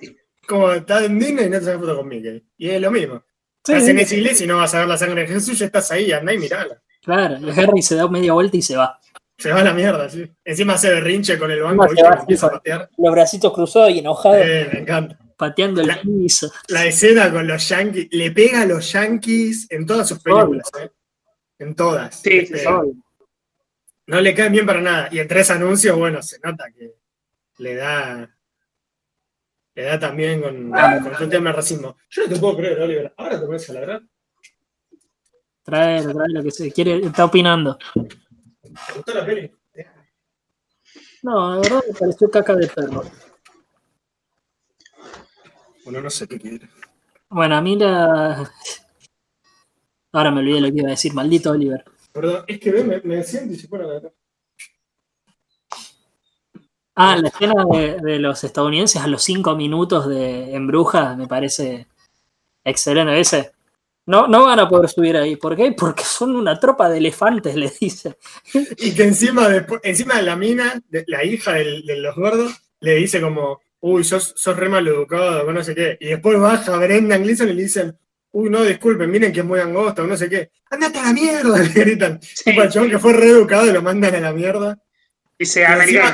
Speaker 2: Como estás en Disney y no te sacas foto con Mickey. Y es lo mismo. estás en esa iglesia y no vas a ver la sangre de Jesús, ya estás ahí, andá y mirala.
Speaker 1: Claro, y Harry se da media vuelta y se va.
Speaker 2: Se va a la mierda, sí. Encima hace berrinche con el banco y empieza a patear.
Speaker 1: Los bracitos cruzados y enojado.
Speaker 2: Eh, me encanta.
Speaker 1: Pateando el piso.
Speaker 2: La escena con los yankees. Le pega a los yankees en todas sus películas, ¿eh? En todas.
Speaker 3: Sí, sí,
Speaker 2: No le caen bien para nada. Y en tres anuncios, bueno, se nota que le da. Le da también con, con el tema del racismo. Yo no te puedo creer, Oliver. Ahora te pones a ladrar.
Speaker 1: Trae, trae lo que se quiere, está opinando.
Speaker 2: ¿Te gustó la peli?
Speaker 1: No, la verdad me pareció caca de perro.
Speaker 2: Bueno, no sé qué quiere.
Speaker 1: Bueno, a mí la. Ahora me olvidé lo que iba a decir, maldito Oliver.
Speaker 2: Perdón, es que me, me decían si fuera la
Speaker 1: Ah, la escena de, los estadounidenses a los cinco minutos de En me parece excelente. Ese. No, no van a poder subir ahí. ¿Por qué? Porque son una tropa de elefantes, le dice.
Speaker 2: Y que encima de, encima de la mina, de, la hija de, los gordos, le dice como, uy, sos, sos re mal educado, no sé qué. Y después baja Brendan Gleeson y le dicen, uy, no, disculpen, miren que es muy angosta, o no sé qué. Andate a la mierda, le gritan. Un chabón que fue re educado y lo mandan a la mierda. Y se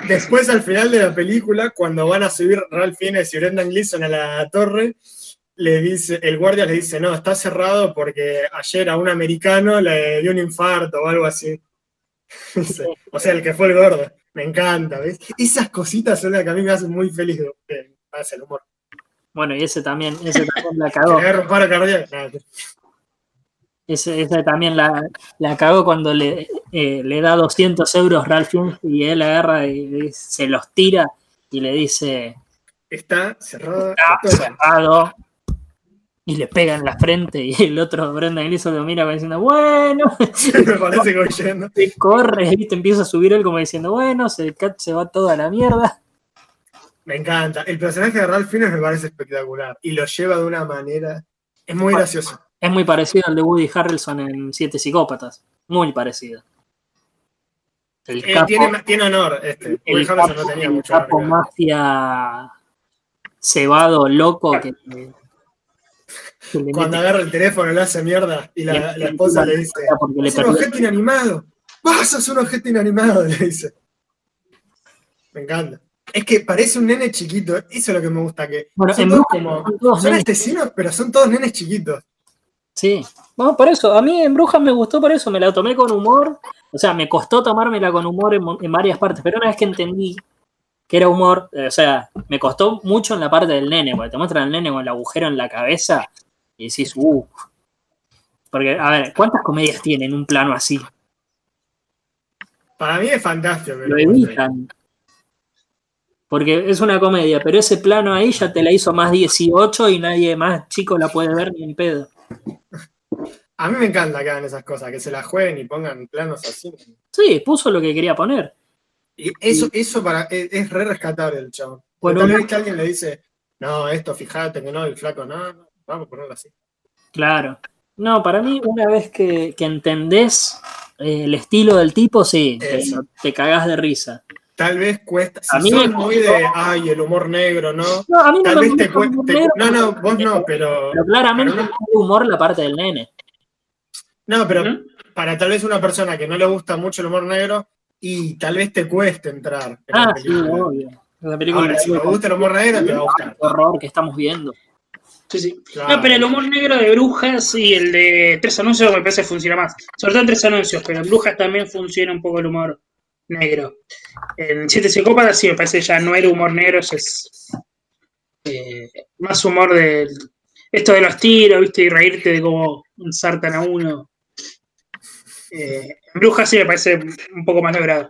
Speaker 2: después al final de la película, cuando van a subir Ralph Fiennes y Brendan Gleeson a la torre, le dice, el guardia le dice, no, está cerrado porque ayer a un americano le dio un infarto o algo así. o sea, el que fue el gordo. Me encanta, ¿ves? Esas cositas son las que a mí me hacen muy feliz. Me hace el humor.
Speaker 1: Bueno, y ese también, ese también la cagó. Ese, ese, también la, la cagó cuando le, eh, le da 200 euros Ralph y él agarra y, se los tira y le dice...
Speaker 2: Está cerrado.
Speaker 1: Está cerrado. Y le pega en la frente y el otro Brenda Gleeson lo mira diciendo, bueno.
Speaker 2: Me parece que yendo.
Speaker 1: Corre y te empieza a subir él como diciendo, bueno, se, se va toda la mierda.
Speaker 2: Me encanta. El personaje de Ralph Fiennes me parece espectacular y lo lleva de una manera. Es muy gracioso.
Speaker 1: Es muy parecido al de Woody Harrelson en Siete Psicópatas. Muy parecido.
Speaker 2: El eh, tiene, honor este. Woody Harrelson no tenía mucho
Speaker 1: capo mafia cebado, loco, que,
Speaker 2: Cuando agarra el teléfono le hace mierda y la, esposa le dice: Es un objeto inanimado. Vas ser un objeto inanimado, le dice. Me encanta. Es que parece un nene chiquito, eso es lo que me gusta, que
Speaker 1: bueno, son, todos como,
Speaker 2: son, asesinos, pero son todos nenes chiquitos.
Speaker 1: Sí, bueno, por eso, a mí en Brujas me gustó por eso, me la tomé con humor, o sea, me costó tomármela con humor en, varias partes, pero una vez que entendí que era humor, eh, o sea, me costó mucho en la parte del nene, porque te muestran al nene con el agujero en la cabeza y decís, uff. Porque, a ver, ¿cuántas comedias tienen un plano así?
Speaker 2: Para mí es fantástico.
Speaker 1: Lo evitan porque es una comedia, pero ese plano ahí ya te la hizo más 18 y nadie más chico la puede ver ni en pedo.
Speaker 2: A mí me encanta que hagan esas cosas, que se la jueguen y pongan planos así.
Speaker 1: Sí, puso lo que quería poner.
Speaker 2: Y eso, eso para, es, re rescatable el chavo. Bueno, tal vez que alguien le dice, no, esto fíjate, que no, el flaco, no, no, vamos a ponerlo así.
Speaker 1: Claro. No, para mí, una vez que, entendés eh, el estilo del tipo, sí, te, te cagás de risa
Speaker 2: tal vez cuesta. Si a mí son muy de, ay, el humor negro, ¿no? No, a mí no tal vez te cuesta. No, no, vos no, pero.
Speaker 1: Pero claramente no, humor la parte del nene.
Speaker 2: No, pero para tal vez una persona que no le gusta mucho el humor negro y tal vez te cueste entrar.
Speaker 1: En ah, sí, obvio.
Speaker 2: La película Ahora, si te gusta el humor negro, te va a gustar. El
Speaker 1: horror que estamos viendo.
Speaker 3: Sí, sí. No, pero el humor negro de Brujas y el de Tres Anuncios me parece que funciona más. Sobre todo en Tres Anuncios, pero en Brujas también funciona un poco el humor negro. En Siete Psicópatas sí, me parece ya no era humor negro, es eh, más humor de esto de los tiros, viste, y reírte de cómo sartan a uno. Eh, en Brujas sí me parece un poco más logrado.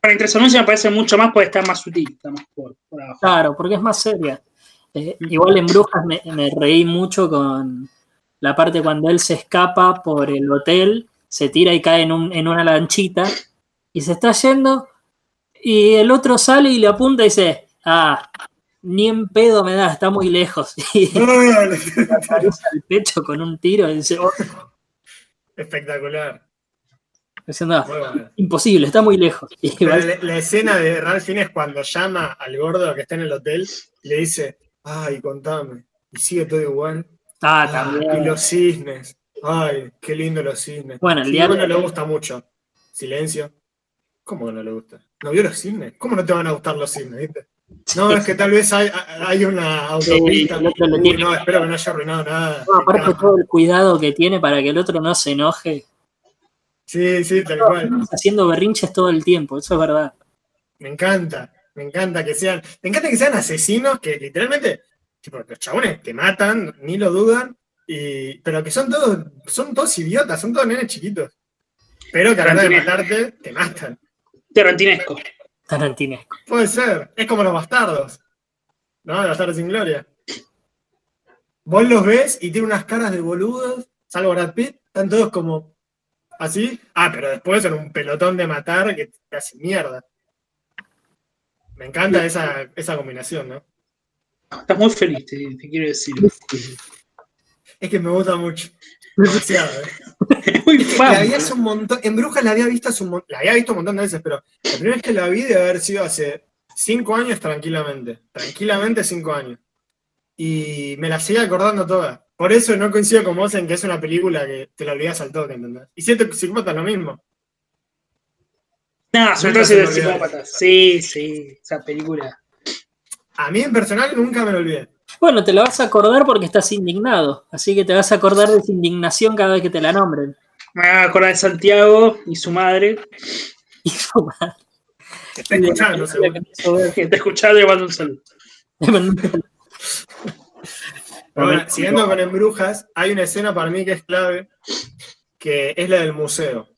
Speaker 3: Para Entre me parece mucho más porque está más sutil, está más por,
Speaker 1: abajo. Claro, porque es más seria. Eh, igual en Brujas me, me, reí mucho con la parte cuando él se escapa por el hotel, se tira y cae en, un, en una lanchita y se está yendo y el otro sale y le apunta y dice, ah, ni en pedo me da, está muy lejos. Y aparece al pecho con un tiro y dice, oh".
Speaker 2: espectacular.
Speaker 1: imposible, está muy lejos.
Speaker 2: la, escena de Ralph es cuando llama al gordo que está en el hotel y le dice, ay, contame, y sigue todo igual.
Speaker 1: Ah, también.
Speaker 2: Y los cisnes, ay, qué lindo los cisnes.
Speaker 1: Bueno, el día
Speaker 2: no le gusta mucho. Silencio. ¿Cómo que no le gusta? ¿No vio los cisnes? ¿Cómo no te van a gustar los cisnes, viste? No, es que tal vez hay, hay una autopista. no, espero que no haya arruinado nada.
Speaker 1: No, aparte todo el cuidado que tiene para que el otro no se enoje.
Speaker 2: Sí, sí, tal cual.
Speaker 1: Haciendo berrinches todo el tiempo, eso es verdad.
Speaker 2: Me encanta, me encanta que sean, me encanta que sean asesinos que literalmente, tipo, los chabones te matan, ni lo dudan, y, pero que son todos, son todos idiotas, son todos nenes chiquitos. Pero que a la hora de matarte, te matan.
Speaker 3: Tarantinesco.
Speaker 1: Tarantinesco.
Speaker 2: Puede ser. Es como los bastardos. ¿No? Los bastardos sin gloria. vos los ves y tiene unas caras de boludos, salvo Brad Pitt, están todos como así. Ah, pero después son un pelotón de matar que te hace mierda. Me encanta esa, esa combinación, ¿no?
Speaker 3: Estás muy feliz, te, quiero decir.
Speaker 2: Es que me gusta mucho. Demasiado, ¿eh? Muy la vi hace un montón. En Brujas la había visto hace un La había visto un montón de veces, pero la primera vez que la vi debe haber sido hace cinco años tranquilamente. Tranquilamente cinco años. Y me la sigue acordando toda. Por eso no coincido con vos en que es una película que te la olvidas al toque, ¿entendés? Y siete psicópatas lo mismo.
Speaker 3: No, sobre todo psicópatas. Sí, sí, esa película.
Speaker 2: A mí en personal nunca me lo olvidé.
Speaker 1: Bueno, te lo vas a acordar porque estás indignado. Así que te vas a acordar de esa indignación cada vez que te la nombren.
Speaker 3: Me voy a acordar de Santiago y su madre.
Speaker 1: Y su madre.
Speaker 2: Te está escuchando, seguro.
Speaker 3: Te está escuchando y le mando un saludo.
Speaker 2: Bueno, siguiendo con Embrujas, hay una escena para mí que es clave, que es la del museo.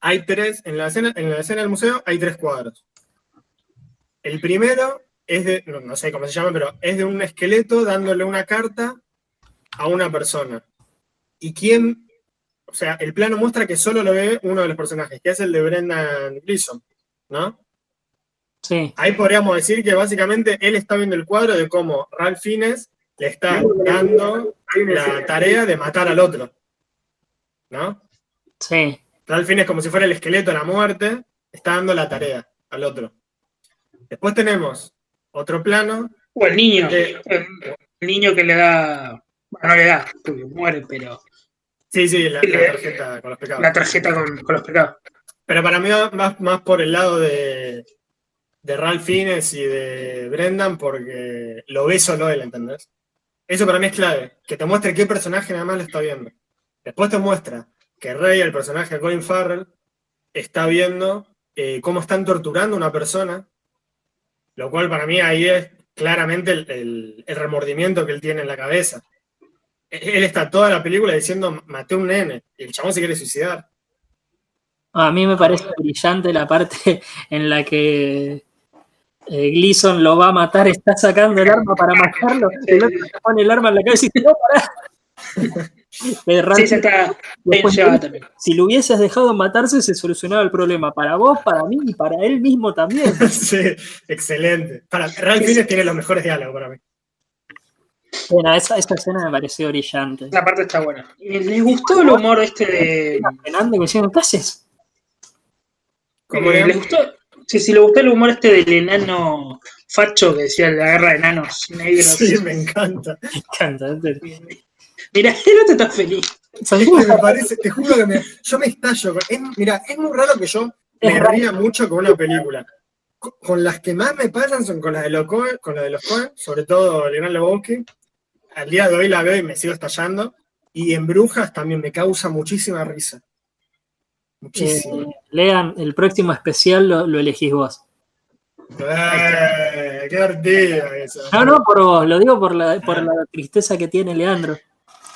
Speaker 2: Hay tres, en la escena, en la escena del museo hay tres cuadros. El primero es de, no, sé cómo se llama, pero es de un esqueleto dándole una carta a una persona. ¿Y quién? O sea, el plano muestra que solo lo ve uno de los personajes, que es el de Brendan Gleeson, ¿no?
Speaker 1: Sí.
Speaker 2: Ahí podríamos decir que básicamente él está viendo el cuadro de cómo Ralph Fiennes le está dando la tarea de matar al otro. ¿No?
Speaker 1: Sí.
Speaker 2: Ralph Fiennes, como si fuera el esqueleto de la muerte, está dando la tarea al otro. Después tenemos otro plano.
Speaker 3: O el niño. el niño que le da. Bueno, no le da, porque muere, pero.
Speaker 2: Sí, sí, la, tarjeta con los pecados.
Speaker 3: La tarjeta con, los pecados.
Speaker 2: Pero para mí más, más por el lado de, de Ralph Fiennes y de Brendan porque lo ve solo él, ¿entendés? Eso para mí es clave, que te muestre qué personaje nada más lo está viendo. Después te muestra que Rey, el personaje de Colin Farrell, está viendo eh, cómo están torturando a una persona, lo cual para mí ahí es claramente el, remordimiento que él tiene en la cabeza. E-, él está toda la película diciendo, maté a un nene, y el chabón se quiere suicidar.
Speaker 1: A mí me parece brillante la parte en la que eh, Gleason lo va a matar, está sacando el arma para matarlo, el otro le pone el arma en la cabeza y dice, no, pará.
Speaker 3: sí, se está también.
Speaker 1: Si lo hubieses dejado matarse, se solucionaba el problema. Para vos, para mí y para él mismo también.
Speaker 2: sí, excelente. Para Ralph Fiennes tiene los mejores diálogos para mí.
Speaker 1: Bueno, esa, esa, escena me pareció brillante.
Speaker 3: La parte está buena. ¿Les gustó el humor este de.
Speaker 1: ¿qué haces?
Speaker 3: ¿Cómo eh, ¿Les gustó? Sí, sí, le gustó el humor este del enano facho que decía la guerra de enanos negros.
Speaker 2: Sí, me encanta.
Speaker 1: Me encanta.
Speaker 3: Mira, no te estás feliz.
Speaker 2: me parece, te juro que me, yo me estallo. mira, es muy raro que yo me ría mucho con una película. Con, las que más me pasan son con las de los Coen, con las de los Coen, sobre todo Leonardo Lebowski. Al día de hoy la veo y me sigo estallando. Y en Brujas también me causa muchísima risa.
Speaker 1: Muchísimo. Eh, lean, el próximo especial lo, elegís vos.
Speaker 2: Eh, qué eso.
Speaker 1: No, no, por vos, lo digo por la, por la tristeza que tiene Leandro.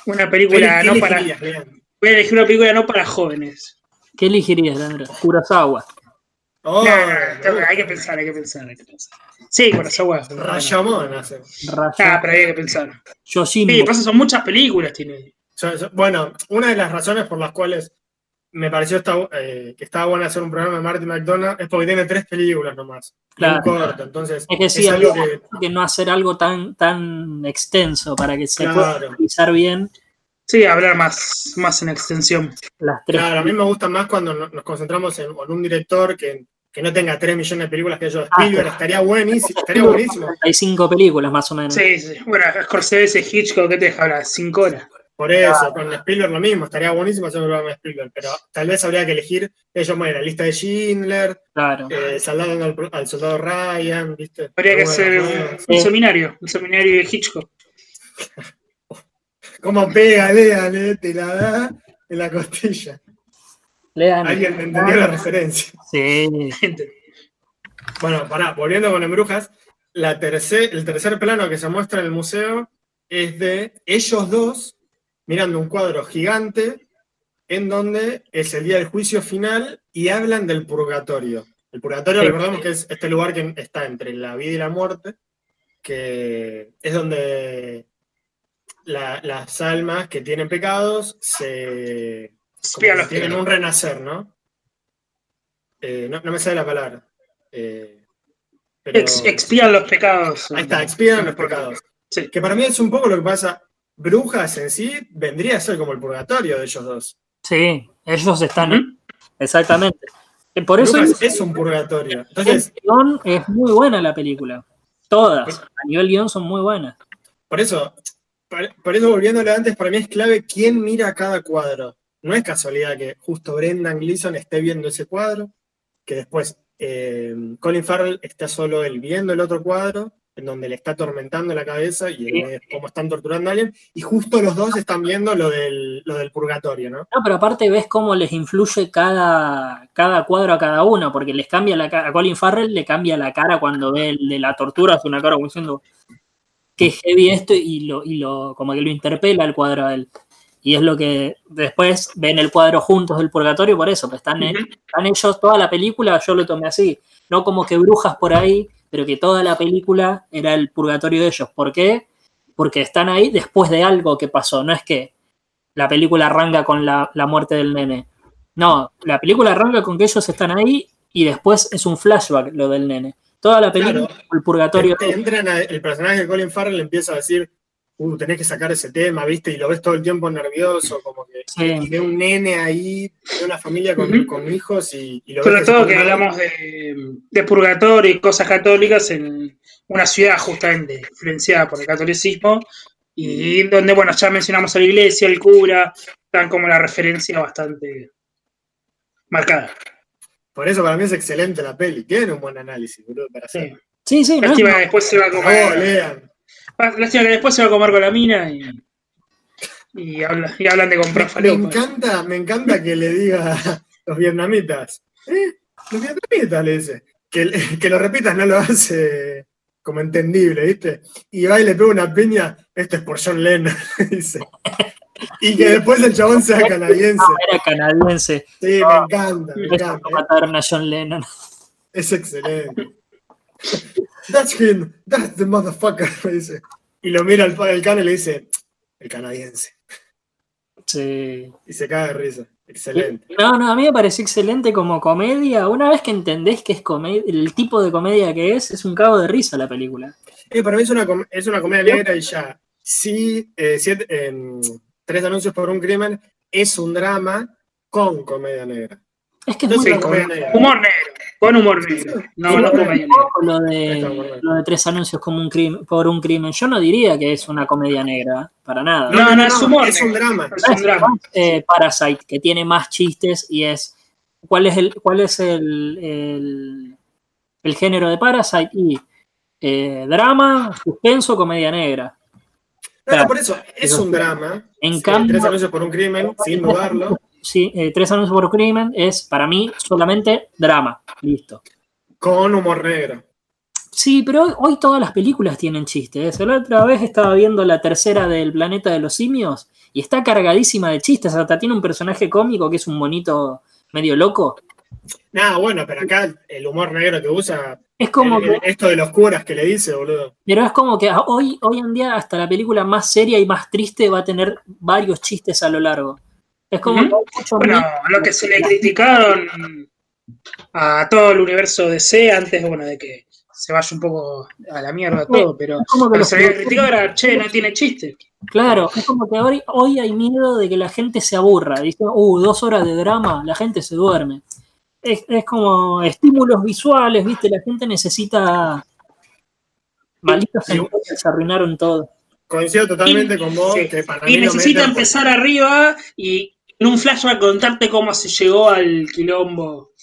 Speaker 3: Una película no para. Voy a elegir una película no para jóvenes.
Speaker 1: ¿Qué elegirías, Leandro? Kurosawa.
Speaker 3: Oh, hay que pensar, hay que pensar, hay que pensar. Sí, Kurosawa.
Speaker 2: Rayamón hace.
Speaker 3: Ah, pero hay que pensar.
Speaker 1: Yo
Speaker 3: sí. pasa, son muchas películas, tiene.
Speaker 2: Bueno, una de las razones por las cuales me pareció eh, que estaba bueno hacer un programa de Marty McDonald es porque tiene tres películas nomás. Claro. Corto, entonces
Speaker 1: es que sí, algo que, no hacer algo tan, tan extenso para que se pueda realizar bien.
Speaker 3: Sí, hablar más, más en extensión.
Speaker 2: Claro, a mí me gusta más cuando nos concentramos en, un director que, no tenga tres millones de películas que yo. Ah, Spielberg estaría buenísimo. Estaría buenísimo.
Speaker 1: Hay cinco películas más o menos.
Speaker 3: Sí, sí. Bueno, Scorsese, Hitchcock, ¿qué te deja hablar? Cinco horas.
Speaker 2: Por eso, con Spielberg lo mismo, estaría buenísimo hacer un programa de Spielberg, pero tal vez habría que elegir, ellos, bueno, la lista de Schindler,
Speaker 1: claro.
Speaker 2: eh, al, soldado Ryan, ¿viste?
Speaker 3: Habría que hacer un, seminario, un seminario de Hitchcock.
Speaker 2: ¿Cómo pega, léale, te la da en la costilla.
Speaker 1: Lean.
Speaker 2: Alguien entendió la referencia.
Speaker 1: Sí.
Speaker 2: bueno, pará, volviendo con Embrujas, la tercer, el tercer plano que se muestra en el museo es de ellos dos mirando un cuadro gigante en donde es el día del juicio final y hablan del purgatorio. El purgatorio, recordamos que es este lugar que está entre la vida y la muerte, que es donde las almas que tienen pecados se tienen un renacer, ¿no? Eh, ¿no? me sale la palabra. Eh,
Speaker 3: expían los pecados.
Speaker 2: Ahí está, expían los pecados. Que para mí es un poco lo que pasa. Brujas en sí vendría a ser como el purgatorio de ellos dos.
Speaker 1: Sí, ellos están. Exactamente. Eh, por eso
Speaker 2: es, un purgatorio. Entonces,
Speaker 1: es muy buena la película. Todas, a nivel guion, son muy buenas.
Speaker 2: Por eso, por, eso volviéndole antes, para mí es clave quién mira cada cuadro. No es casualidad que justo Brendan Gleeson esté viendo ese cuadro, que después eh, Colin Farrell está solo él viendo el otro cuadro, en donde le está atormentando la cabeza y cómo están torturando a alguien, y justo los dos están viendo lo del, lo del purgatorio, ¿no?
Speaker 1: No, pero aparte ves cómo les influye cada, cada cuadro a cada uno, porque les cambia la cara, a Colin Farrell le cambia la cara cuando ve el de la tortura, hace una cara como diciendo que heavy esto, y lo, y lo, como que lo interpela el cuadro a él. Y es lo que después ven el cuadro juntos del purgatorio, por eso, pues están, están ellos, toda la película, yo lo tomé así, no como que brujas por ahí, pero que toda la película era el purgatorio de ellos. ¿Por qué? Porque están ahí después de algo que pasó, no es que la película arranca con la, muerte del nene. No, la película arranca con que ellos están ahí y después es un flashback lo del nene. Toda la película, el purgatorio.
Speaker 2: Entran el personaje de Colin Farrell empieza a decir, uh, tenés que sacar ese tema, ¿viste? Y lo ves todo el tiempo nervioso, como que y ve un nene ahí, de una familia con, hijos y,
Speaker 3: lo Sobre todo que hablamos de, purgatorio y cosas católicas en una ciudad justamente influenciada por el catolicismo y donde, bueno, ya mencionamos a la iglesia, el cura, están como la referencia bastante marcada.
Speaker 2: Por eso para mí es excelente la peli, tiene un buen análisis, boludo, para hacer.
Speaker 1: Sí, sí,
Speaker 3: sí después se va a comer. lean. Lástima que después se va a comer con la mina y, y, hablan de comprar
Speaker 2: me, me encanta, me encanta que le diga a los vietnamitas. ¿Eh? Los vietnamitas le dice. Que, que lo repitas no lo hace como entendible, ¿viste? Y va y le pega una piña, esto es por John Lennon, dice. Y que después el chabón sea canadiense.
Speaker 1: era canadiense.
Speaker 2: Sí, me encanta, me encanta.
Speaker 1: Mataron a John Lennon.
Speaker 2: Es excelente. That's him, that's the motherfucker, dice. Y lo mira el, el cana y le dice, el canadiense.
Speaker 1: Sí.
Speaker 2: Y se cae de risa. Excelente.
Speaker 1: No, no, a mí me parece excelente como comedia. Una vez que entendés que es comedia, el tipo de comedia que es, es un cabo de risa la película.
Speaker 2: Eh, para mí es una, es una comedia negra y ya. Sí, eh, tres anuncios por un crimen es un drama con comedia negra.
Speaker 1: Es que es muy
Speaker 3: humor negro, con humor negro. No, no comedia
Speaker 1: Lo de, lo de tres anuncios como un crimen, por un crimen. Yo no diría que es una comedia negra, para nada.
Speaker 3: No, no, es humor.
Speaker 2: Es un drama.
Speaker 3: Es un drama.
Speaker 1: Eh, Parasite, que tiene más chistes y es. ¿Cuál es el, cuál es el, el, género de Parasite? Y eh, drama, suspenso, comedia negra.
Speaker 2: No, por eso, es un drama.
Speaker 1: En cambio,
Speaker 2: tres anuncios por un crimen, sin dudarlo
Speaker 1: sí, eh, Tres anuncios por crimen es para mí solamente drama. Listo.
Speaker 2: Con humor negro.
Speaker 1: Sí, pero hoy todas las películas tienen chistes. La otra vez estaba viendo la tercera del planeta de los simios y está cargadísima de chistes. Hasta tiene un personaje cómico que es un monito medio loco.
Speaker 2: Nada, bueno, pero acá el humor negro que usa.
Speaker 1: Es como
Speaker 2: esto de los curas que le dice, boludo.
Speaker 1: Pero es como que hoy, hoy en día hasta la película más seria y más triste va a tener varios chistes a lo largo. Es como
Speaker 3: Bueno, lo que se le criticaron a todo el universo de C antes, bueno, de que se vaya un poco a la mierda todo, pero lo que se le criticó era, che, no tiene chiste.
Speaker 1: Claro, es como que hoy, hoy hay miedo de que la gente se aburra. Dice, uh, dos horas de drama, la gente se duerme. Es, como estímulos visuales, ¿viste? La gente necesita. Malditos se arruinaron todo.
Speaker 2: Coincido totalmente con vos. Que para
Speaker 3: y necesita empezar arriba y en un flashback contarte cómo se llegó al quilombo.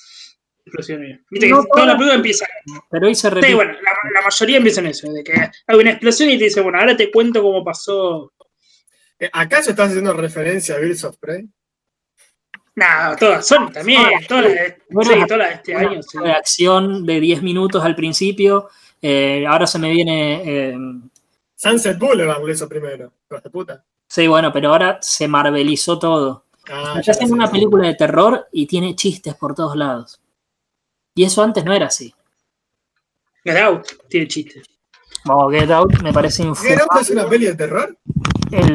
Speaker 3: Viste que toda la película empieza.
Speaker 1: Pero ahí se repite.
Speaker 3: Sí, bueno, la, mayoría empieza en eso, de que hay una explosión y te dice, bueno, ahora te cuento cómo pasó.
Speaker 2: Eh, ¿Acaso estás haciendo referencia a Bills of Prey?
Speaker 3: No, todas son también, todas las de, sí, todas de este año. Sí.
Speaker 1: acción de 10 minutos al principio, eh, ahora se me viene... Eh,
Speaker 2: Sunset Boulevard lo hizo primero, de puta.
Speaker 1: Sí, bueno, pero ahora se marvelizó todo. Ah, ya hacen una película de terror y tiene chistes por todos lados. Y eso antes no era así.
Speaker 3: Get Out tiene chistes.
Speaker 1: Oh, Get Out me parece
Speaker 2: infumable. ¿Get Out es una peli de terror?
Speaker 1: El,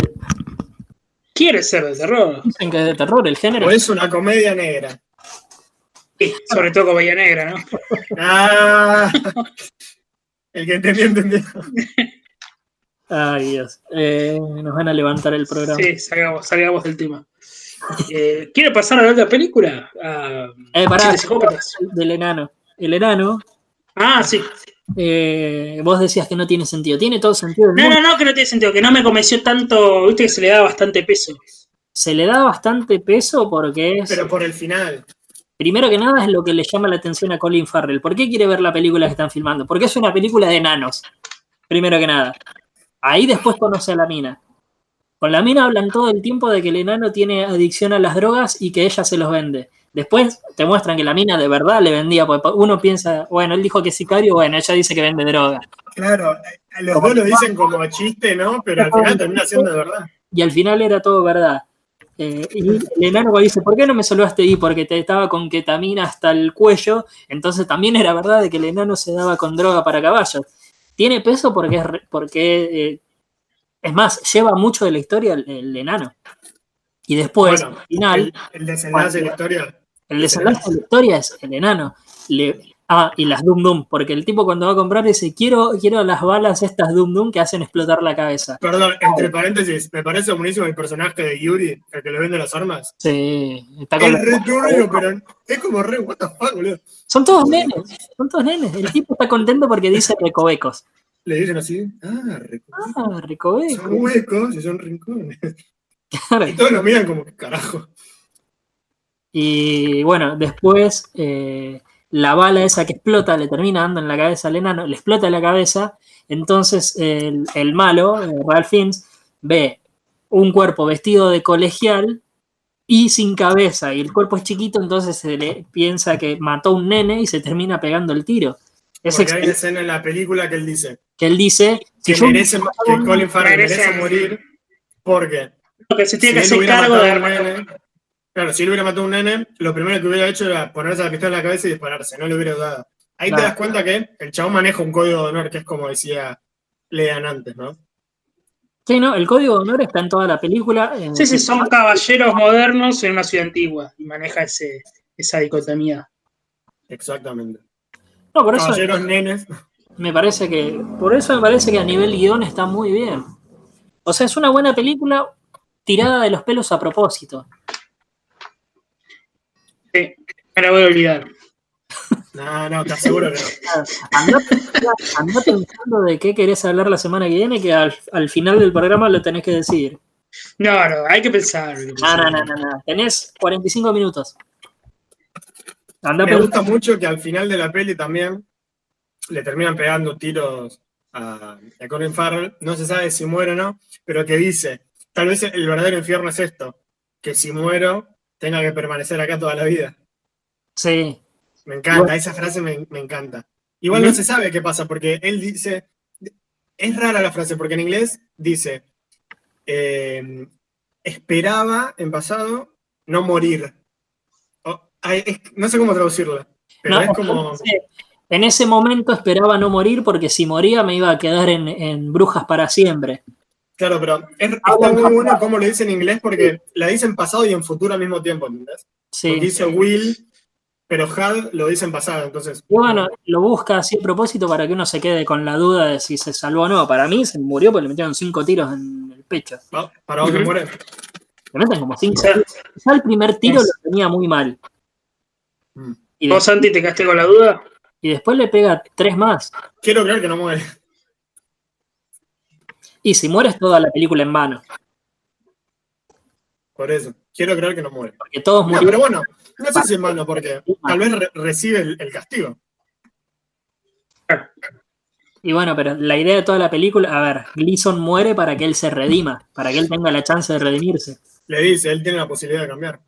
Speaker 3: Quiere ser de terror.
Speaker 1: dicen que es de terror el género.
Speaker 2: O es una comedia negra.
Speaker 3: Sí, sobre todo comedia negra, ¿no?
Speaker 2: Ah, el que entendió, entendió.
Speaker 1: Ay, Dios. Eh, nos van a levantar el programa.
Speaker 3: Sí, salgamos, salgamos del tema. Eh, ¿Quiere pasar a la otra película? A
Speaker 1: Eh, pará, del enano. El enano,
Speaker 3: Ah, sí.
Speaker 1: eh, vos decías que no tiene sentido. Tiene todo sentido.
Speaker 3: No, no, no, que no tiene sentido, que no me convenció tanto, viste que se le da bastante peso.
Speaker 1: Se le da bastante peso porque es.
Speaker 2: Pero por el final.
Speaker 1: Primero que nada es lo que le llama la atención a Colin Farrell. ¿Por qué quiere ver la película que están filmando? Porque es una película de enanos. Primero que nada. Ahí después conoce a la mina. Con la mina hablan todo el tiempo de que el enano tiene adicción a las drogas y que ella se los vende. Después te muestran que la mina de verdad le vendía, porque uno piensa, bueno, él dijo que es sicario, bueno, ella dice que vende droga.
Speaker 2: Claro, los dos lo dicen como chiste, ¿no? Pero al final termina siendo de verdad.
Speaker 1: Y al final era todo verdad. Eh, y el enano dice, ¿por qué no me salvaste ahí? Porque te estaba con ketamina hasta el cuello. Entonces también era verdad de que el enano se daba con droga para caballos. Tiene peso porque es, re- porque, eh, es más, lleva mucho de la historia el, el enano. Y después,
Speaker 2: Bueno,
Speaker 1: al final,
Speaker 2: El, el desenlace de la historia.
Speaker 1: el desenlace de la historia es el enano. Le- ah, y las Dum Dum, porque el tipo cuando va a comprar dice, quiero, quiero las balas estas Dum Dum que hacen explotar la cabeza.
Speaker 2: Perdón, entre paréntesis, me parece buenísimo el personaje de Yuri, el que le vende las armas.
Speaker 1: Sí, está con
Speaker 2: Es re turbio, pero es como re, what the fuck, boludo.
Speaker 1: Son todos nenes, son todos nenes. El tipo está contento porque dice recovecos.
Speaker 2: Le dicen así, ah, recovecos.
Speaker 1: Ah, recovecos.
Speaker 2: Son huecos y son rincones.
Speaker 1: claro.
Speaker 2: Y todos lo miran como que carajo.
Speaker 1: Y bueno, después eh, la bala esa que explota le termina dando en la cabeza al enano, le explota la cabeza. Entonces el, el malo, eh, Ralph Fiennes, ve un cuerpo vestido de colegial y sin cabeza. Y el cuerpo es chiquito, entonces se le piensa que mató a un nene y se termina pegando el tiro. Es
Speaker 2: Porque hay una escena en la película que él dice
Speaker 1: que él dice si
Speaker 2: que, merece, que Colin Farrell
Speaker 3: merece-
Speaker 2: merece morir porque
Speaker 3: Lo que se
Speaker 2: si
Speaker 3: tiene que
Speaker 2: él
Speaker 3: hacer cargo de
Speaker 2: nene, claro, si él hubiera matado a un nene, lo primero que hubiera hecho era ponerse la pistola en la cabeza y dispararse, no le hubiera dado. Ahí
Speaker 1: Claro.
Speaker 2: te das cuenta que el chabón maneja un código de honor, que es como decía Lean antes, ¿no?
Speaker 1: Sí, no, el código de honor está en toda la película. eh,
Speaker 3: Sí, sí, son caballeros modernos en una ciudad antigua y maneja ese, esa dicotomía.
Speaker 2: Exactamente.
Speaker 1: No, por eso
Speaker 2: Caballeros nenes.
Speaker 1: me parece que. Por eso me parece que a nivel guion está muy bien. O sea, es una buena película tirada de los pelos a propósito.
Speaker 3: Sí, me la voy a olvidar.
Speaker 2: No, no, te aseguro que no.
Speaker 1: Andá, andá pensando de qué querés hablar la semana que viene, que al, al final del programa lo tenés que decir.
Speaker 3: No, no, hay que pensar. hay que
Speaker 1: No,
Speaker 3: pensar.
Speaker 1: no, no, no, no. Tenés 45 minutos. Andá
Speaker 2: Me gusta mucho que al final de la peli también le terminan pegando tiros a, a Colin Farrell. No se sabe si muere o no, pero que dice, tal vez el verdadero infierno es esto, que si muero tenga que permanecer acá toda la vida.
Speaker 1: Sí.
Speaker 2: Me encanta,
Speaker 1: Bueno.
Speaker 2: esa frase me, me encanta. Igual no se sabe qué pasa, porque él dice, es rara la frase, porque en inglés dice, eh, esperaba en pasado no morir. No sé cómo traducirla, pero
Speaker 1: No,
Speaker 2: es como...
Speaker 1: En ese momento esperaba no morir porque si moría me iba a quedar en, en brujas para siempre.
Speaker 2: Claro, pero es- está muy bueno cómo lo dice en inglés porque la dice en pasado y en futuro al mismo tiempo, ¿entendés?
Speaker 1: Sí.
Speaker 2: Porque dice Will, pero Had lo dice en pasado, entonces.
Speaker 1: Bueno, lo busca así a propósito para que uno se quede con la duda de si se salvó o no. Para mí se murió porque le metieron cinco tiros en el pecho.
Speaker 2: ¿no? Para vos que muere.
Speaker 1: Le meten como cinco. Ya el primer tiro lo tenía muy mal. Y,
Speaker 3: ¿Vos, Santi, te quedaste con la duda?
Speaker 1: y después le pega tres más.
Speaker 2: Quiero creer que no muere.
Speaker 1: Y si mueres toda la película en vano.
Speaker 2: Por eso. Quiero creer que no muere.
Speaker 1: Porque todos
Speaker 2: No,
Speaker 1: murieron.
Speaker 2: pero bueno, no sé si es malo porque tal vez re- recibe el, el castigo.
Speaker 1: Y bueno, pero la idea de toda la película, a ver, Gleason muere para que él se redima, para que él tenga la chance de redimirse.
Speaker 2: Le dice, él tiene la posibilidad de cambiar.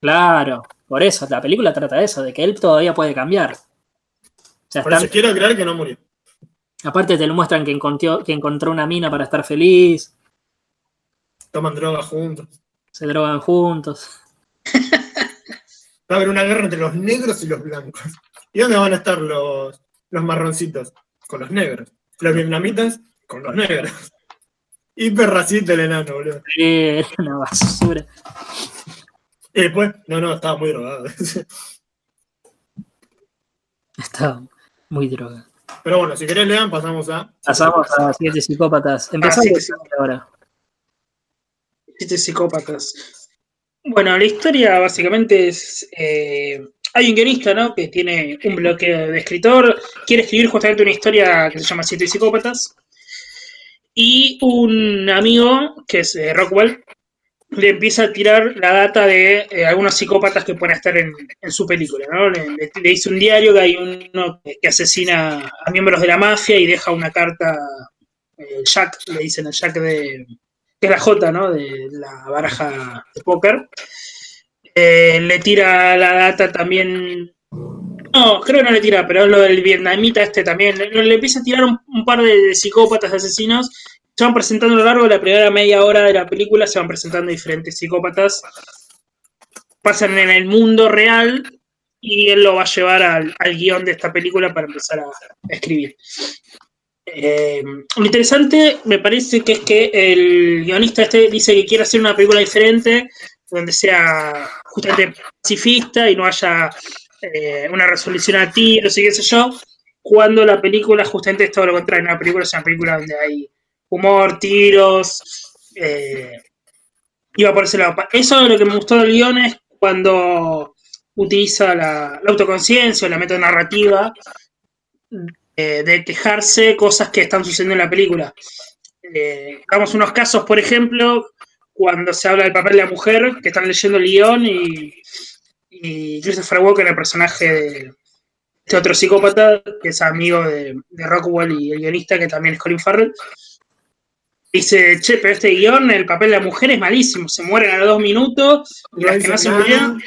Speaker 1: Claro, por eso, la película trata de eso, de que él todavía puede cambiar. O sea,
Speaker 2: Por
Speaker 1: están-
Speaker 2: eso quiero creer que no murió.
Speaker 1: aparte te lo muestran que encontró, que encontró una mina para estar feliz,
Speaker 2: Toman drogas juntos.
Speaker 1: se drogan juntos.
Speaker 2: Va a haber una guerra entre los negros y los blancos. ¿Y dónde van a estar los, los marroncitos? Con los negros. Los vietnamitas con los negros. Hiper racista el enano, boludo.
Speaker 1: Eh, una basura.
Speaker 2: Y después, no, no, estaba muy drogado.
Speaker 1: estaba muy drogado.
Speaker 2: Pero bueno, si querés lean, pasamos a.
Speaker 1: Pasamos a siete psicópatas. Empezamos ahora.
Speaker 3: Siete psicópatas. Bueno, la historia básicamente es. Eh, hay un guionista, ¿no? Que tiene un bloqueo de escritor. Quiere escribir justamente una historia que se llama Siete psicópatas. Y un amigo, que es eh, Rockwell, le empieza a tirar la data de eh, algunos psicópatas que pueden estar en, su película, ¿no? Le, dice un diario que hay uno que asesina a miembros de la mafia y deja una carta, eh, Jack, le dicen el Jack de, que es la J, ¿no? De la baraja de póker. Eh, le tira la data también no, creo que no le tira, pero es lo del vietnamita este también. Le, empieza a tirar un, par de, psicópatas asesinos se van presentando a lo largo de la primera media hora de la película, se van presentando diferentes psicópatas, pasan en el mundo real y él lo va a llevar al, guion de esta película para empezar a, escribir. Eh, lo interesante me parece que es que el guionista este dice que quiere hacer una película diferente, donde sea justamente pacifista y no haya eh, una resolución a tiros y qué sé yo, cuando la película justamente es todo lo contrario, una película es una película donde hay humor, tiros, eh, iba por ese lado. Eso es lo que me gustó del guion es cuando utiliza la, autoconciencia o la metanarrativa eh, de quejarse cosas que están sucediendo en la película. Eh, damos unos casos, por ejemplo, cuando se habla del papel de la mujer, que están leyendo el guion y, Christopher Walker, el personaje de este otro psicópata, que es amigo de Rockwell y el guionista, que también es Colin Farrell, Dice, che, pero este guion, el papel de la mujer es malísimo, se mueren a los dos minutos, y las que no se murieron.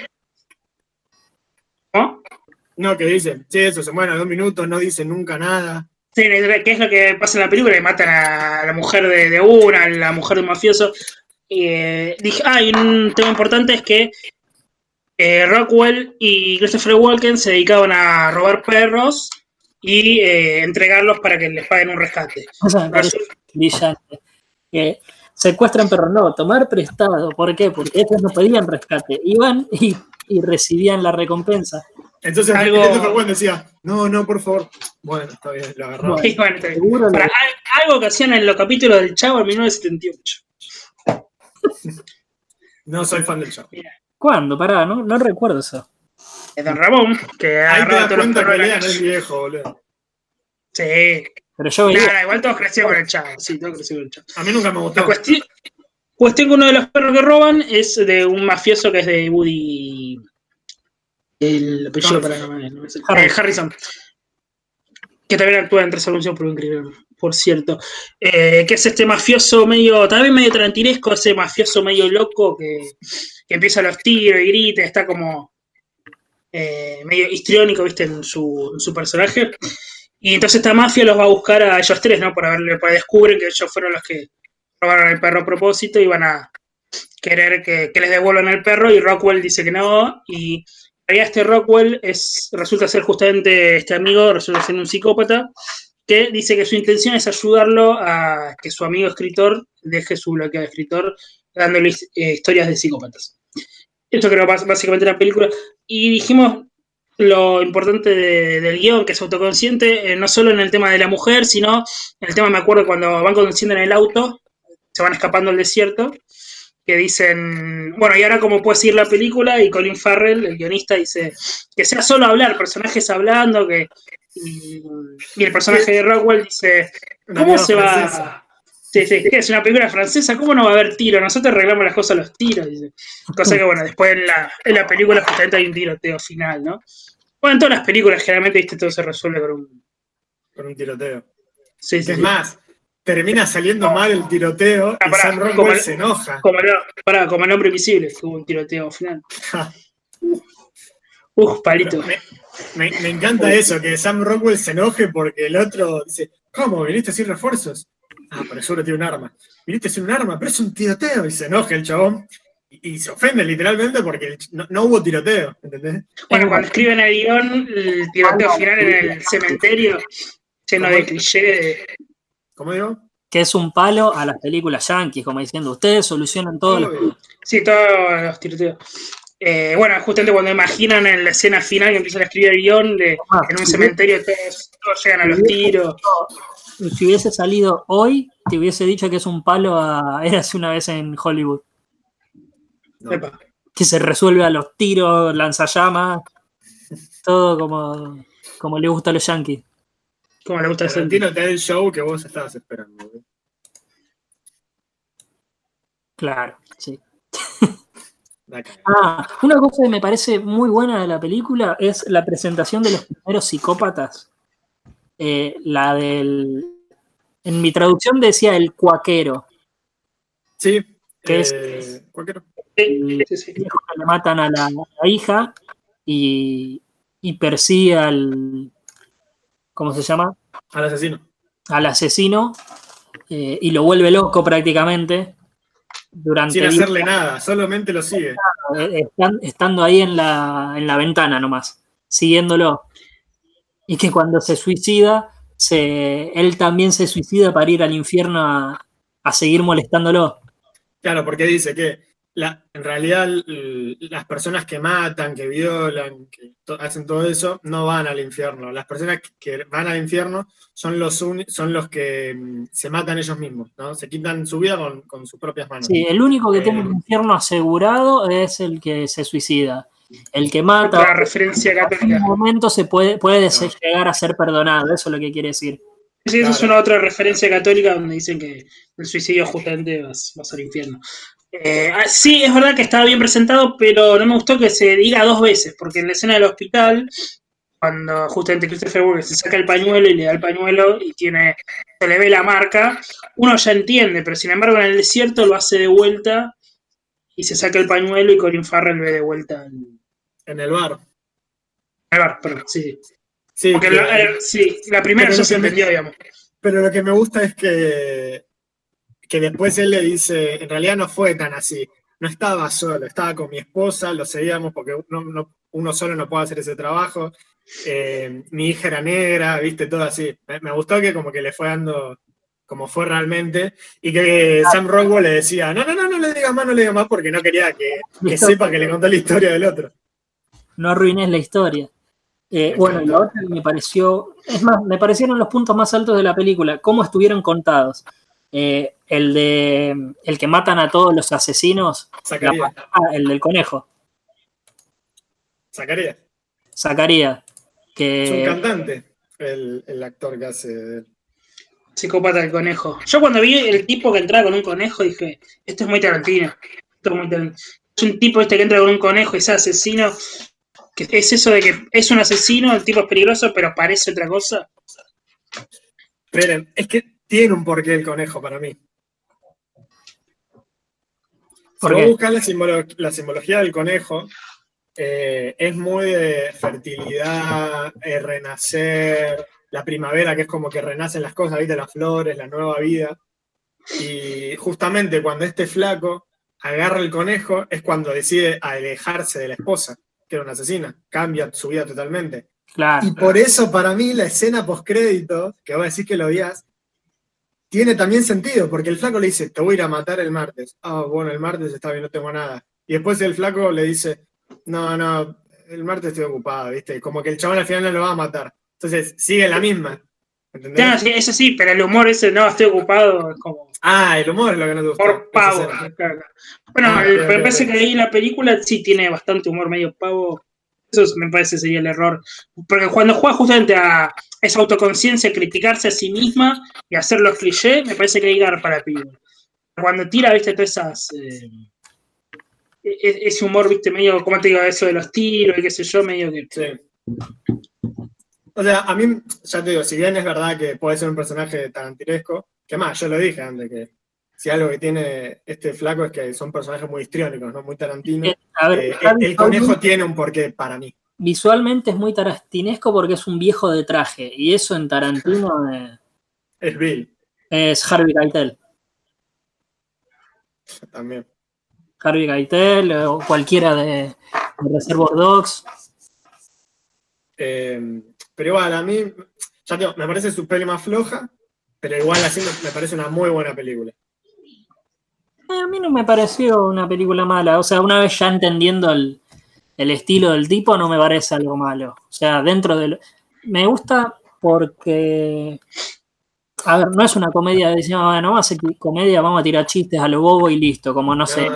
Speaker 2: ¿No? No, que dicen, che, eso, se mueren a dos minutos, no dicen nunca nada.
Speaker 3: Sí, ¿qué es lo que pasa en la película? Y matan a la mujer de, una, a la mujer de un mafioso. Y eh, dije, ah, y un tema importante es que eh, Rockwell y Christopher Walken se dedicaban a robar perros y eh, entregarlos para que les paguen un rescate. O sea,
Speaker 1: brillante que secuestran pero no, tomar prestado. ¿Por qué? Porque ellos no pedían rescate, iban y, recibían la recompensa.
Speaker 2: Entonces algo decía, no, no, por favor. Bueno, está bien, lo agarró.
Speaker 3: algo que hacían en los capítulos del Chavo en 1978.
Speaker 2: no soy fan del Chavo.
Speaker 1: ¿Cuándo? Pará, no, no recuerdo eso.
Speaker 3: Es Don Ramón, que
Speaker 2: ha agarrado todos los que no es viejo, boludo.
Speaker 3: Sí.
Speaker 1: Pero yo veía.
Speaker 3: igual todos crecieron con el chavo. Sí, todos crecieron con el chavo.
Speaker 2: A mí nunca me gustó.
Speaker 3: La cuestión, cuestión que uno de los perros que roban es de un mafioso que es de Woody. El apellido para no, no, Harrison. Que también actúa en Tres Anuncios por un crimen, por cierto. Eh, que es este mafioso medio, también medio trantinesco, ese mafioso medio loco que, que empieza a los tiros y grita, está como eh, medio histriónico, viste, en su, en su personaje. Y entonces esta mafia los va a buscar a ellos tres, ¿no? Para verle, para descubrir que ellos fueron los que robaron el perro a propósito y van a querer que, les devuelvan el perro y Rockwell dice que no y este Rockwell es, resulta ser justamente este amigo, resulta ser un psicópata que dice que su intención es ayudarlo a que su amigo escritor deje su bloqueo de escritor dándole eh, historias de psicópatas. Esto creo básicamente la película. Y dijimos, lo importante del guion, que es autoconsciente, eh, no solo en el tema de la mujer, sino en el tema, me acuerdo, cuando van conduciendo en el auto, se van escapando al desierto, que dicen, bueno, y ahora cómo puede seguir la película, y Colin Farrell, el guionista, dice que sea solo hablar, personajes hablando, que y, el personaje de Rockwell dice, ¿cómo se va? Sí, sí, es una película francesa, ¿cómo no va a haber tiro? Nosotros arreglamos las cosas a los tiros, dice. Cosa que, bueno, después en la, en la película justamente hay un tiroteo final, ¿no? Bueno, en todas las películas generalmente, viste, todo se resuelve con un...
Speaker 2: Con un tiroteo. Sí, sí. Es más, termina saliendo mal el tiroteo ah, y Sam Rockwell se enoja.
Speaker 3: Como, para, como el hombre invisible, hubo un tiroteo final. Uf, palito.
Speaker 2: Me, me, encanta eso, que Sam Rockwell se enoje porque el otro dice, ¿cómo? ¿Viniste sin refuerzos? Ah, pero seguro tiene un arma. Viniste sin un arma, pero es un tiroteo. Y se enoja el chabón. Y, se ofende literalmente porque no, hubo tiroteo, ¿entendés?
Speaker 3: Bueno, cuando escriben el guion, el tiroteo final en el cementerio, lleno de cliché.
Speaker 2: ¿Cómo digo?
Speaker 1: que es un palo a las películas yankees, como diciendo, ustedes solucionan todo. Lo...
Speaker 3: Sí, todos los tiroteos. Eh, bueno, justamente cuando imaginan en la escena final que empiezan a escribir el guion de ah, en un cementerio todos, llegan a los tiros.
Speaker 1: Si hubiese salido hoy, te hubiese dicho que es un palo a hace una vez en Hollywood. Que se resuelve a los tiros, lanzallamas, todo como, como le gusta a los yankees.
Speaker 3: Como le gusta a
Speaker 2: Santino te da el show que vos estabas esperando.
Speaker 1: Claro, sí. Ah, una cosa que me parece muy buena de la película es la presentación de los primeros psicópatas. Eh, la del. En mi traducción decía el cuaquero.
Speaker 2: Sí,
Speaker 1: que es le matan a la, hija y, y, persigue al. ¿Cómo se llama?
Speaker 2: Al asesino.
Speaker 1: Al asesino eh, y lo vuelve loco prácticamente
Speaker 2: sin hacerle nada, solamente lo sigue.
Speaker 1: Eh, estando ahí en la, en la ventana nomás, siguiéndolo. Y que cuando se suicida, se, él también se suicida para ir al infierno a, a seguir molestándolo.
Speaker 2: Claro, porque dice que en realidad las personas que matan, que violan, que hacen todo eso, no van al infierno. Las personas que van al infierno son los, son los que mm, se matan ellos mismos, ¿no? Se quitan su vida con, sus propias manos.
Speaker 1: Sí, el único que tiene un eh, infierno asegurado es el que se suicida. El que mata.
Speaker 3: La referencia
Speaker 1: En un momento se puede, puede llegar a ser perdonado, eso es lo que quiere decir.
Speaker 3: Sí, eso es una otra referencia católica donde dicen que el suicidio justamente va, va a ser infierno. Eh, ah, sí, es verdad que estaba bien presentado, pero no me gustó que se diga dos veces, porque en la escena del hospital, cuando justamente Christopher Walken se saca el pañuelo y le da el pañuelo y tiene, se le ve la marca, uno ya entiende, pero sin embargo en el desierto lo hace de vuelta y se saca el pañuelo y Colin Farrell ve de vuelta
Speaker 2: en, el bar.
Speaker 3: En el bar, perdón, sí. Sí, la, eh, sí, la primera ya se entendió, digamos.
Speaker 2: Pero lo que me gusta es que que después él le dice, en realidad no fue tan así, no estaba solo, estaba con mi esposa, lo seguíamos porque uno, solo no puede hacer ese trabajo, eh, mi hija era negra, viste, todo así. Me, gustó que como que le fue dando como fue realmente, y que Sam Rockwell le decía, no, no, no, no le digas más, no le digas más, porque no quería que, sepa que le contó la historia del otro.
Speaker 1: No arruines la historia. Eh, bueno, la otra me pareció, es más, me parecieron los puntos más altos de la película, cómo estuvieron contados. Eh, el de el que matan a todos los asesinos.
Speaker 2: Zacarías.
Speaker 1: Ah, el del conejo.
Speaker 2: Zacarías.
Speaker 1: Zacarías. Que...
Speaker 2: Es un cantante, el, actor que hace.
Speaker 3: Psicópata del conejo. Yo cuando vi el tipo que entraba con un conejo dije, esto es muy Tarantino. Esto es muy Tarantino. Es un tipo este que entra con un conejo y es asesino. Que es eso de que es un asesino, el tipo es peligroso, pero parece otra cosa.
Speaker 2: Esperen, es que tiene un porqué el conejo para mí. Si vos buscas la, simbología del conejo, eh, es muy de fertilidad, renacer, la primavera, que es como que renacen las cosas, ¿viste? Las flores, la nueva vida. Y justamente cuando este flaco agarra el conejo, es cuando decide alejarse de la esposa, que era una asesina. Cambia su vida totalmente. y por eso, para mí, la escena post-crédito, que vos decís que lo odias, tiene también sentido, porque el flaco le dice, te voy a ir a matar el martes. Ah, bueno, el martes está bien, no tengo nada. Y después el flaco le dice, no, no, el martes estoy ocupado, ¿viste? Como que el chabón al final no lo va a matar. Entonces, sigue la misma.
Speaker 3: ¿entendés? sí, eso sí, pero el humor ese, no, estoy ocupado, es como...
Speaker 2: Ah, el humor es lo que no te gusta.
Speaker 3: Por pavo. Bueno, ah, me parece que ahí la película sí tiene bastante humor medio pavo. Eso me parece sería el error. Porque cuando juega justamente a esa autoconciencia, criticarse a sí misma y hacer los clichés, me parece que hay que dar para pibe. Cuando tira, viste, todas esas. Eh, e-, e-, ese humor, viste, medio, ¿cómo te digo? Eso de los tiros y qué sé yo, medio que. Sí.
Speaker 2: O sea, a mí, ya te digo, si bien es verdad que puede ser un personaje tarantinesco, que más, yo lo dije antes, que si algo que tiene este flaco es que son personajes muy histriónicos, ¿no? Muy tarantinos. Eh, eh, el, conejo tiene un porqué para mí.
Speaker 1: Visualmente es muy tarantinesco porque es un viejo de traje. Y eso en Tarantino
Speaker 2: es Bill.
Speaker 1: Es Harvey Keitel.
Speaker 2: También.
Speaker 1: Harvey Keitel o cualquiera de, Reservoir Dogs.
Speaker 2: Eh, pero igual, a mí, ya me parece su peli más floja Pero igual así me parece una muy buena película.
Speaker 1: Eh, a mí no me pareció una película mala. O sea, una vez ya entendiendo el, estilo del tipo, no me parece algo malo. O sea, dentro del. Me gusta porque. A ver, no es una comedia de no vamos a hacer comedia, vamos a tirar chistes a lo bobo y listo, como no sé.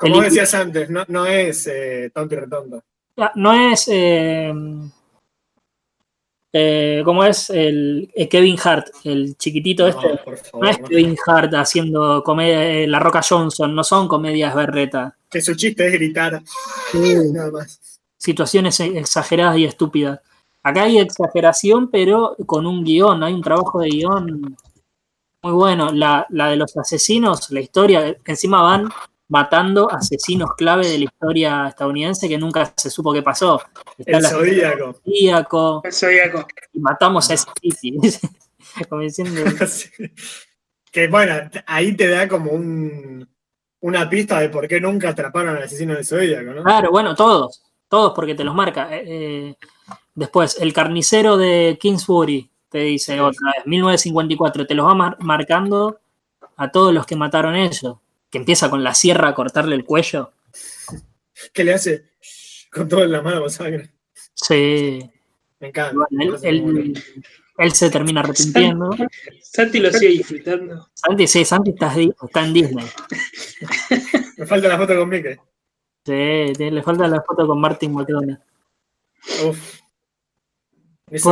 Speaker 2: Como decías antes, no, es eh, tonto y retonto.
Speaker 1: Ah, no es. Eh, eh, como es el, Kevin Hart, el chiquitito este. no es Kevin Hart haciendo comedia, La Roca Johnson, no son comedias berreta.
Speaker 2: Que su chiste es gritar.
Speaker 1: Nada más. Situaciones exageradas y estúpidas. Acá hay exageración, pero con un guion, hay un trabajo de guion muy bueno. La, la de los asesinos, la historia, encima van matando asesinos clave de la historia estadounidense que nunca se supo qué pasó.
Speaker 2: El Zodíaco.
Speaker 3: El Zodíaco.
Speaker 1: Y matamos a ese
Speaker 2: Que bueno, ahí te da como un, una pista de por qué nunca atraparon al asesino del Zodíaco, ¿no?
Speaker 1: Claro, bueno, todos. Todos porque te los marca. Eh, eh, después, el carnicero de Kingsbury, te dice otra vez, 1954, te los va marcando a todos los que mataron ellos que empieza con la sierra a cortarle el cuello.
Speaker 2: Que le hace con todo en la mano sangre.
Speaker 1: Sí.
Speaker 2: Me encanta.
Speaker 1: él, se termina arrepintiendo.
Speaker 3: Santi lo sigue disfrutando.
Speaker 1: Santi, sí, Santi está, en Disney.
Speaker 2: Me falta la foto con Mickey.
Speaker 1: Sí, le falta la foto con Martin McDonald. Uf.
Speaker 2: Pues,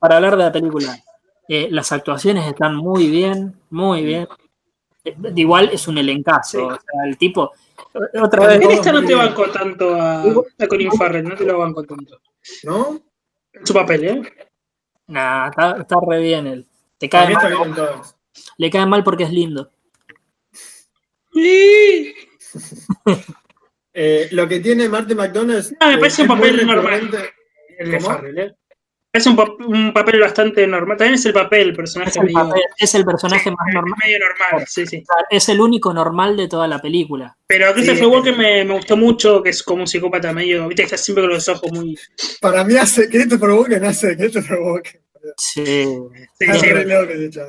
Speaker 1: para hablar de la película, eh, las actuaciones están muy bien, muy bien igual es un elencazo. O sea, el tipo.
Speaker 3: Otra vez. En esta no te banco tanto a, a Colin Farrell, no te lo banco tanto.
Speaker 2: ¿No?
Speaker 3: Su papel, ¿eh?
Speaker 1: Nah, está, re bien él. Te cae mal. Le cae mal porque es lindo.
Speaker 2: eh, lo que tiene Martin McDonald.
Speaker 3: No, me parece un papel normal. El de Farrell, ¿eh? Es un, papel bastante normal. También es el papel, el personaje.
Speaker 1: Es el, personaje más normal.
Speaker 3: Medio normal, sí, sí.
Speaker 1: Es el único normal de toda la película.
Speaker 3: Pero Christopher Walken me, me, gustó mucho, que es como un psicópata medio. Viste, está siempre con los ojos muy.
Speaker 2: Para mí hace Christopher Walken hace Christopher Walken.
Speaker 1: Sí.
Speaker 3: sí, sí.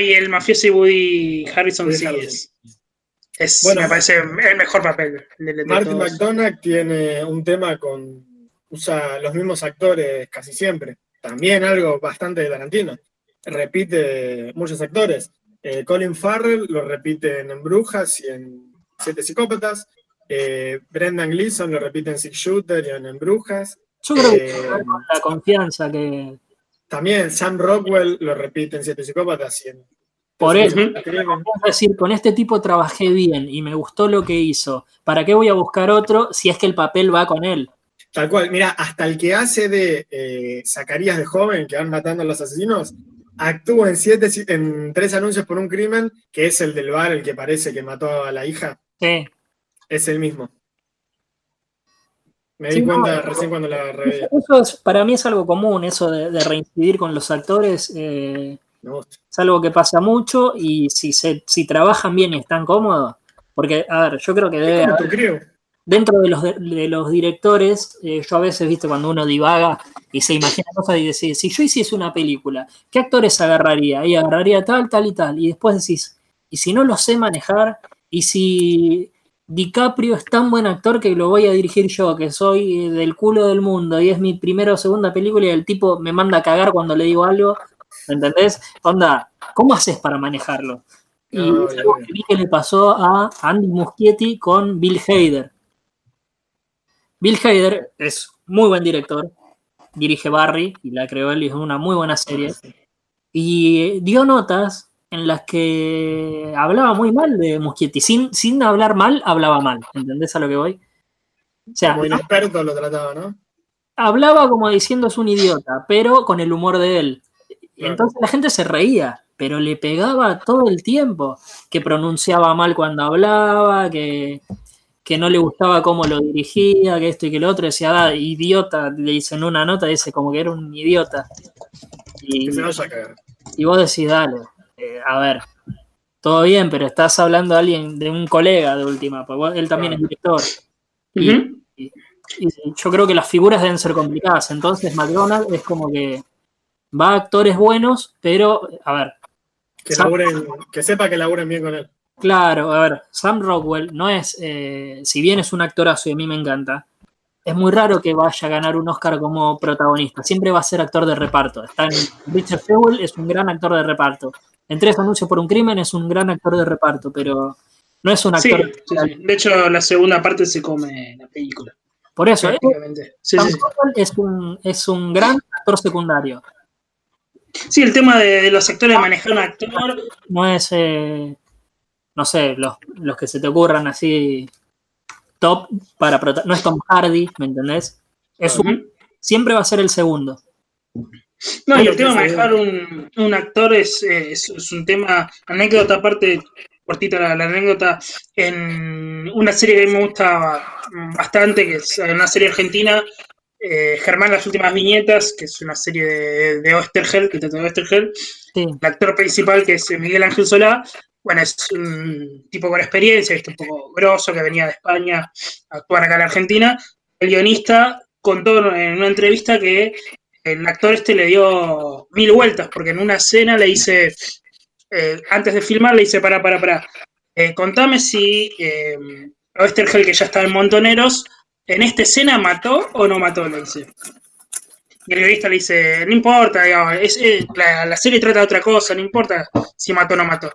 Speaker 3: Y el mafioso y Woody Harrison sí es. es bueno, me parece el mejor papel.
Speaker 2: Martin McDonagh tiene un tema con. Usa los mismos actores casi siempre también algo bastante de Tarantino. Repite muchos actores. Eh, Colin Farrell lo repite en Brujas y en Siete Psicópatas. Eh, Brendan Gleeson lo repite en Six Shooter y en Brujas.
Speaker 1: Yo creo que eh, la confianza que.
Speaker 2: También Sam Rockwell lo repite en Siete Psicópatas y en.
Speaker 1: Por eso, es decir, con este tipo trabajé bien y me gustó lo que hizo. ¿Para qué voy a buscar otro si es que el papel va con él?
Speaker 2: Tal cual, mira, hasta el que hace de eh, Zacarías de joven, que van matando a los asesinos, actúa en, siete, en tres anuncios por un crimen, que es el del bar, el que parece que mató a la hija.
Speaker 1: Sí.
Speaker 2: Es el mismo. Me di cuenta recién cuando la reví.
Speaker 1: Eso para mí es algo común, eso de, reincidir con los actores. Eh, es algo que pasa mucho y si, se, si trabajan bien y están cómodos, porque, a ver, yo creo que debe.
Speaker 2: Haber,
Speaker 1: dentro de los, de, los directores, eh, yo a veces, viste, cuando uno divaga y se imagina cosas y dice, si yo hiciese una película, ¿qué actores agarraría? Y agarraría tal, tal y tal. Y después decís, y si no lo sé manejar, y si DiCaprio es tan buen actor que lo voy a dirigir yo, que soy del culo del mundo, y es mi primera o segunda película y el tipo me manda a cagar cuando le digo algo, ¿me entendés? Onda, ¿cómo haces para manejarlo? Y es algo que vi que le pasó a Andy Muschietti con Bill Hader Bill Hader es muy buen director, dirige Barry y la creó él y es una muy buena serie. Y dio notas en las que hablaba muy mal de Muschietti. Sin, sin hablar mal, hablaba mal. ¿Entendés a lo que voy?
Speaker 2: O sea, como inexperto lo trataba, ¿no?
Speaker 1: Hablaba como diciendo es un idiota, pero con el humor de él. Entonces la gente se reía, pero le pegaba todo el tiempo. Que pronunciaba mal cuando hablaba, que, que no le gustaba cómo lo dirigía, que esto y que lo otro, decía, ah, idiota, le dicen una nota, dice como que era un idiota. Y, y vos decís, dale, eh, a ver, todo bien, pero estás hablando de alguien, de un colega de última, porque él también es director. y, yo creo que las figuras deben ser complicadas, entonces McDonald's es como que va a actores buenos, pero, a ver,
Speaker 2: Que, sepa que laburen bien con él.
Speaker 1: Claro, a ver, Sam Rockwell no es, eh, si bien es un actorazo y a mí me encanta, es muy raro que vaya a ganar un Oscar como protagonista. Siempre va a ser actor de reparto. Está en, Richard Sewell es un gran actor de reparto. En Tres Anuncios por un Crimen es un gran actor de reparto, pero no es un actor.
Speaker 3: De hecho, la segunda parte se come la película.
Speaker 1: Por eso, ¿eh? es, un, es un gran actor secundario.
Speaker 3: Sí, el tema de, los actores manejar un actor.
Speaker 1: No es, eh, no sé, los, los que se te ocurran así top para no es Tom Hardy, ¿me entendés? Es siempre va a ser el segundo.
Speaker 3: No, y el tema de manejar un, un actor es, es, un tema, anécdota aparte, cortita la, anécdota, en una serie que a mí me gusta bastante, que es una serie argentina, eh, Germán Las Últimas Viñetas, que es una serie de, de Ostergel, que trata de Ostergel, el actor principal que es Miguel Ángel Solá, bueno, es un tipo con experiencia, un poco grosso, que venía de España a actuar acá en Argentina. El guionista contó en una entrevista que el actor este le dio mil vueltas, porque en una escena le dice, eh, antes de filmar, le dice, para, para, para, eh, contame si eh, Oestergel, que ya está en Montoneros, en esta escena mató o no mató, le dice. Y el guionista le dice, no importa, la, la, serie trata de otra cosa, no importa si mató o no mató.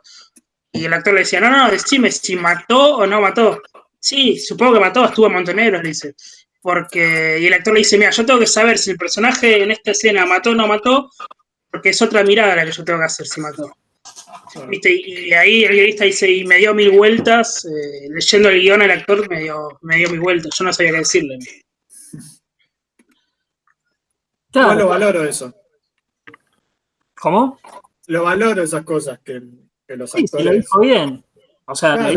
Speaker 3: Y el actor le decía, no, no, decime si mató o no mató. Sí, supongo que mató, estuvo en Montenegro, le dice. Porque, y el actor le dice, mira, yo tengo que saber si el personaje en esta escena mató o no mató, porque es otra mirada la que yo tengo que hacer si mató. ¿Viste? Y ahí el guionista dice, y me dio mil vueltas, eh, leyendo el guion el actor me dio, me dio mil vueltas, yo no sabía qué decirle.
Speaker 2: Claro. lo valoro eso.
Speaker 1: ¿Cómo?
Speaker 2: Lo valoro esas cosas que sí,
Speaker 1: lo dijo bien. O sea,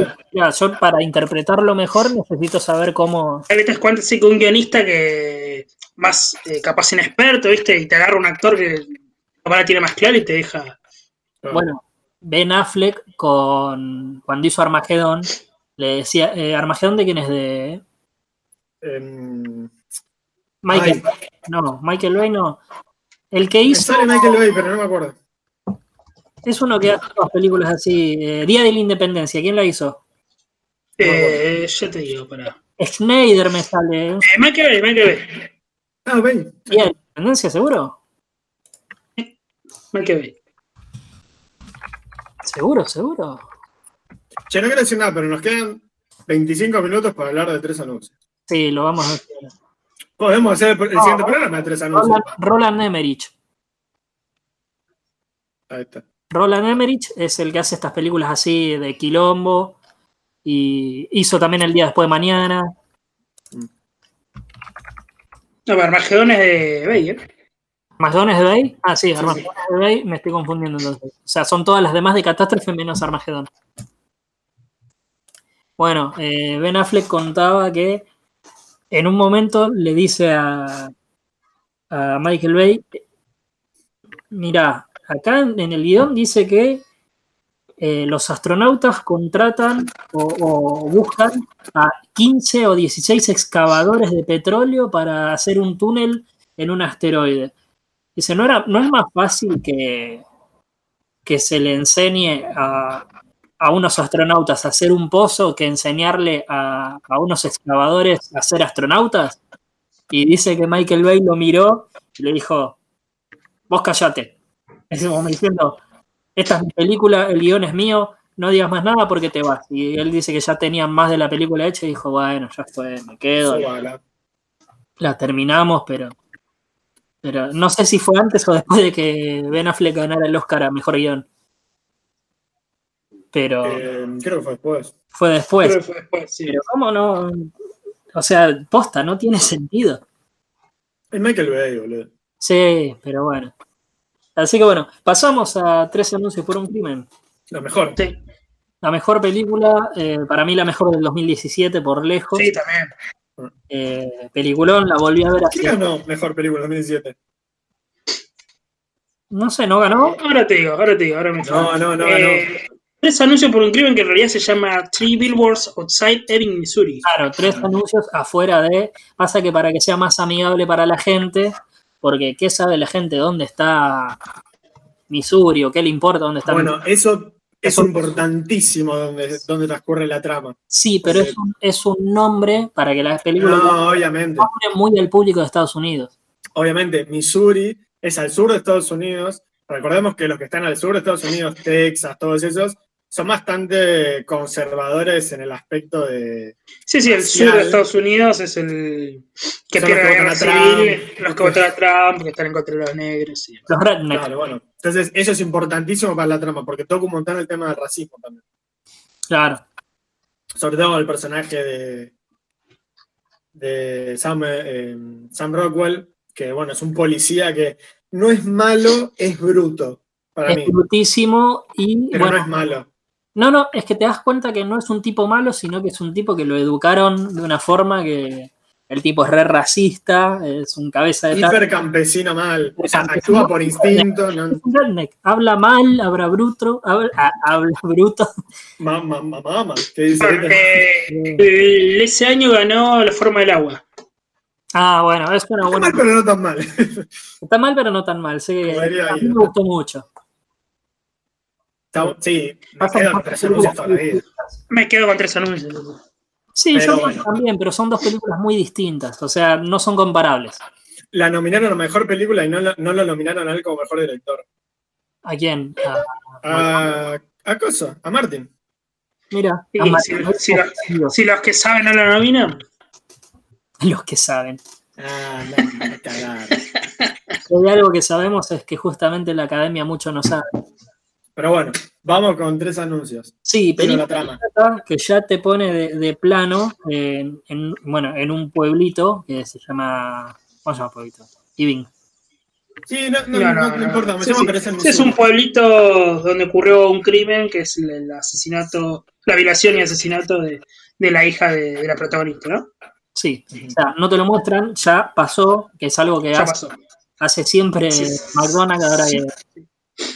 Speaker 1: yo para interpretarlo mejor necesito saber cómo.
Speaker 3: Hay veces cuando sí que un guionista que más eh, capaz inexperto, ¿viste? Y te agarra un actor que la tiene más claro y te deja.
Speaker 1: Bueno, Ben Affleck con cuando hizo Armagedón, le decía, eh, ¿Armagedón de quién es? De. Em, Michael. No, Michael Bay no. El que hizo.
Speaker 2: Michael Bay, pero no me acuerdo.
Speaker 1: Es uno que hace dos películas así. Eh, Día de la Independencia, ¿quién la hizo?
Speaker 3: Eh, ya te digo, para.
Speaker 1: Schneider me sale.
Speaker 3: Eh, Michael Bay, Michael
Speaker 2: Ah, Bay.
Speaker 1: ¿Día de la Independencia, seguro?
Speaker 3: Michael Bay.
Speaker 1: ¿Seguro, seguro?
Speaker 2: Che, no quiero decir nada, pero nos quedan 25 minutos para hablar de tres anuncios.
Speaker 1: Sí, lo vamos a hacer.
Speaker 2: Podemos hacer el, siguiente programa de tres anuncios.
Speaker 1: Roland, Roland Emmerich.
Speaker 2: Ahí está.
Speaker 1: Roland Emmerich es el que hace estas películas así de quilombo y hizo también El día después de mañana.
Speaker 3: No, pero Armagedón es de Bay, ¿eh?
Speaker 1: ¿Armagedón es de Bay? Ah, sí, Armagedón es de Bay, me estoy confundiendo entonces. O sea, son todas las demás de Catástrofe menos Armagedón. Bueno, eh, Ben Affleck contaba que en un momento le dice a, a Michael Bay, mira, acá en el guion dice que eh, los astronautas contratan o, buscan a 15 o 16 excavadores de petróleo para hacer un túnel en un asteroide. Dice, ¿no, era, no es más fácil que, que se le enseñe a, unos astronautas a hacer un pozo que enseñarle a, a unos excavadores a ser astronautas? Y dice que Michael Bay lo miró y le dijo, vos callate, es como diciendo, esta es mi película, el guion es mío, no digas más nada porque te vas. Y él dice que ya tenía más de la película hecha y dijo, bueno, ya fue, me quedo. la terminamos, pero pero no sé si fue antes o después de que Ben Affleck ganara el Oscar a Mejor Guión. Pero...
Speaker 2: Eh, creo que fue después.
Speaker 1: Fue después.
Speaker 3: Creo que fue después, sí.
Speaker 1: Pero cómo no... O sea, posta, no tiene sentido.
Speaker 2: Es Michael Bay, boludo.
Speaker 1: Sí, pero bueno. Así que bueno, pasamos a tres anuncios por un crimen.
Speaker 2: La mejor.
Speaker 1: Sí. La mejor película, eh, para mí la mejor del 2017 por lejos.
Speaker 3: Sí, también.
Speaker 1: Eh, peliculón, la volví a ver
Speaker 2: así. ¿Qué ganó mejor película del 2017?
Speaker 1: No sé, ¿no ganó?
Speaker 3: Ahora te digo, ahora te digo, ahora me
Speaker 2: No, no, no eh,
Speaker 3: Tres anuncios por un crimen que en realidad se llama Three Billboards Outside Ebbing, Missouri.
Speaker 1: Claro, tres anuncios afuera de. Pasa que para que sea más amigable para la gente, porque ¿qué sabe la gente dónde está Missouri o qué le importa dónde está.
Speaker 2: Bueno, eso es importantísimo donde, donde transcurre la trama.
Speaker 1: Sí, pero es un, es un nombre para que la película.
Speaker 2: No, obviamente.
Speaker 1: nombre muy al público de Estados Unidos.
Speaker 2: Obviamente, Missouri es al sur de Estados Unidos. Recordemos que los que están al sur de Estados Unidos, Texas, todos esos, son bastante conservadores en el aspecto de.
Speaker 3: Sí, sí, el sur de Estados Unidos es el que tiene los que votan a Trump, los que votan a Trump, que están en contra de los negros.
Speaker 1: Los rednecks.
Speaker 2: Claro, bueno. Entonces, eso es importantísimo para la trama, porque toca un montón el tema del racismo también.
Speaker 1: Claro.
Speaker 2: Sobre todo el personaje de, de Sam, eh, Sam Rockwell, que bueno, es un policía que no es malo, es bruto. Para
Speaker 1: es brutísimo y.
Speaker 2: Pero no es malo.
Speaker 1: No, no, es que te das cuenta que no es un tipo malo, sino que es un tipo que lo educaron de una forma que el tipo es re racista, es un cabeza de
Speaker 2: Hiper campesino mal, o sea, actúa por instinto.
Speaker 1: ¿no? Habla mal, habla bruto, habla, bruto.
Speaker 2: Mamá, mamá, ¿qué dice?
Speaker 1: Eh,
Speaker 3: ese año ganó La Forma del Agua.
Speaker 1: Ah, bueno, es una buena.
Speaker 2: Está mal, pero no tan mal.
Speaker 1: Está mal, pero no tan mal. Sí, a mí me gustó mucho.
Speaker 2: Sí, me quedo con tres anuncios toda la vida.
Speaker 3: Me quedo con tres anuncios.
Speaker 1: Sí, yo también, pero son dos películas muy distintas, o sea, no son comparables.
Speaker 2: La nominaron a mejor película y no, no lo nominaron a él como mejor director.
Speaker 1: ¿A quién?
Speaker 2: A, a, Cosa, a Martin.
Speaker 1: Mira,
Speaker 3: si, los, que saben no lo nominan.
Speaker 1: Los que saben.
Speaker 2: Ah, no.
Speaker 1: Hay algo que sabemos es que justamente la academia mucho no sabe.
Speaker 2: Pero bueno, vamos con tres anuncios.
Speaker 1: Sí, pero la trama. que ya te pone de, plano en, bueno, en un pueblito que se llama. ¿Cómo se llama pueblito? Ibing.
Speaker 2: Sí, no, no, no, importa, me sí,
Speaker 3: sí. es un pueblito donde ocurrió un crimen que es el, asesinato, la violación y asesinato de, la hija de, la protagonista, ¿no?
Speaker 1: Sí, o sea, no te lo muestran, ya pasó, que es algo que hace, hace, siempre McDonald's ahora que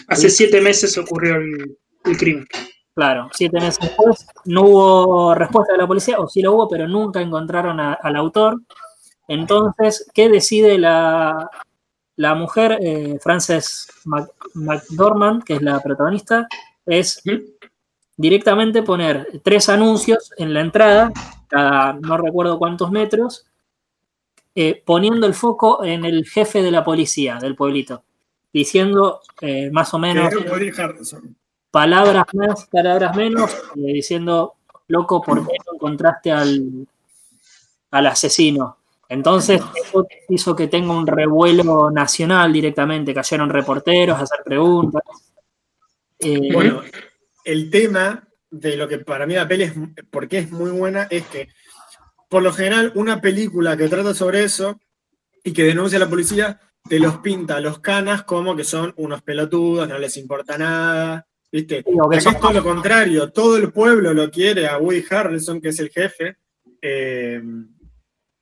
Speaker 3: Hace siete meses ocurrió el, crimen.
Speaker 1: Claro, siete meses después no hubo respuesta de la policía, o sí lo hubo, pero nunca encontraron al autor. Entonces, ¿qué decide la, la mujer, eh, Frances McDormand, que es la protagonista? Es directamente poner tres anuncios en la entrada, cada no recuerdo cuántos metros, eh, poniendo el foco en el jefe de la policía del pueblito diciendo eh, más o menos palabras más, palabras menos, eh, diciendo, loco, ¿por qué no encontraste al, al asesino? Entonces, eso hizo que tenga un revuelo nacional directamente, cayeron reporteros a hacer preguntas.
Speaker 2: Eh, bueno, el tema de lo que para mí la peli es, porque es muy buena, es que por lo general una película que trata sobre eso y que denuncia a la policía te los pinta a los canas como que son unos pelotudos, no les importa nada. ¿Viste? es todo lo contrario, todo el pueblo lo quiere a Woody Harrelson, que es el jefe. Eh,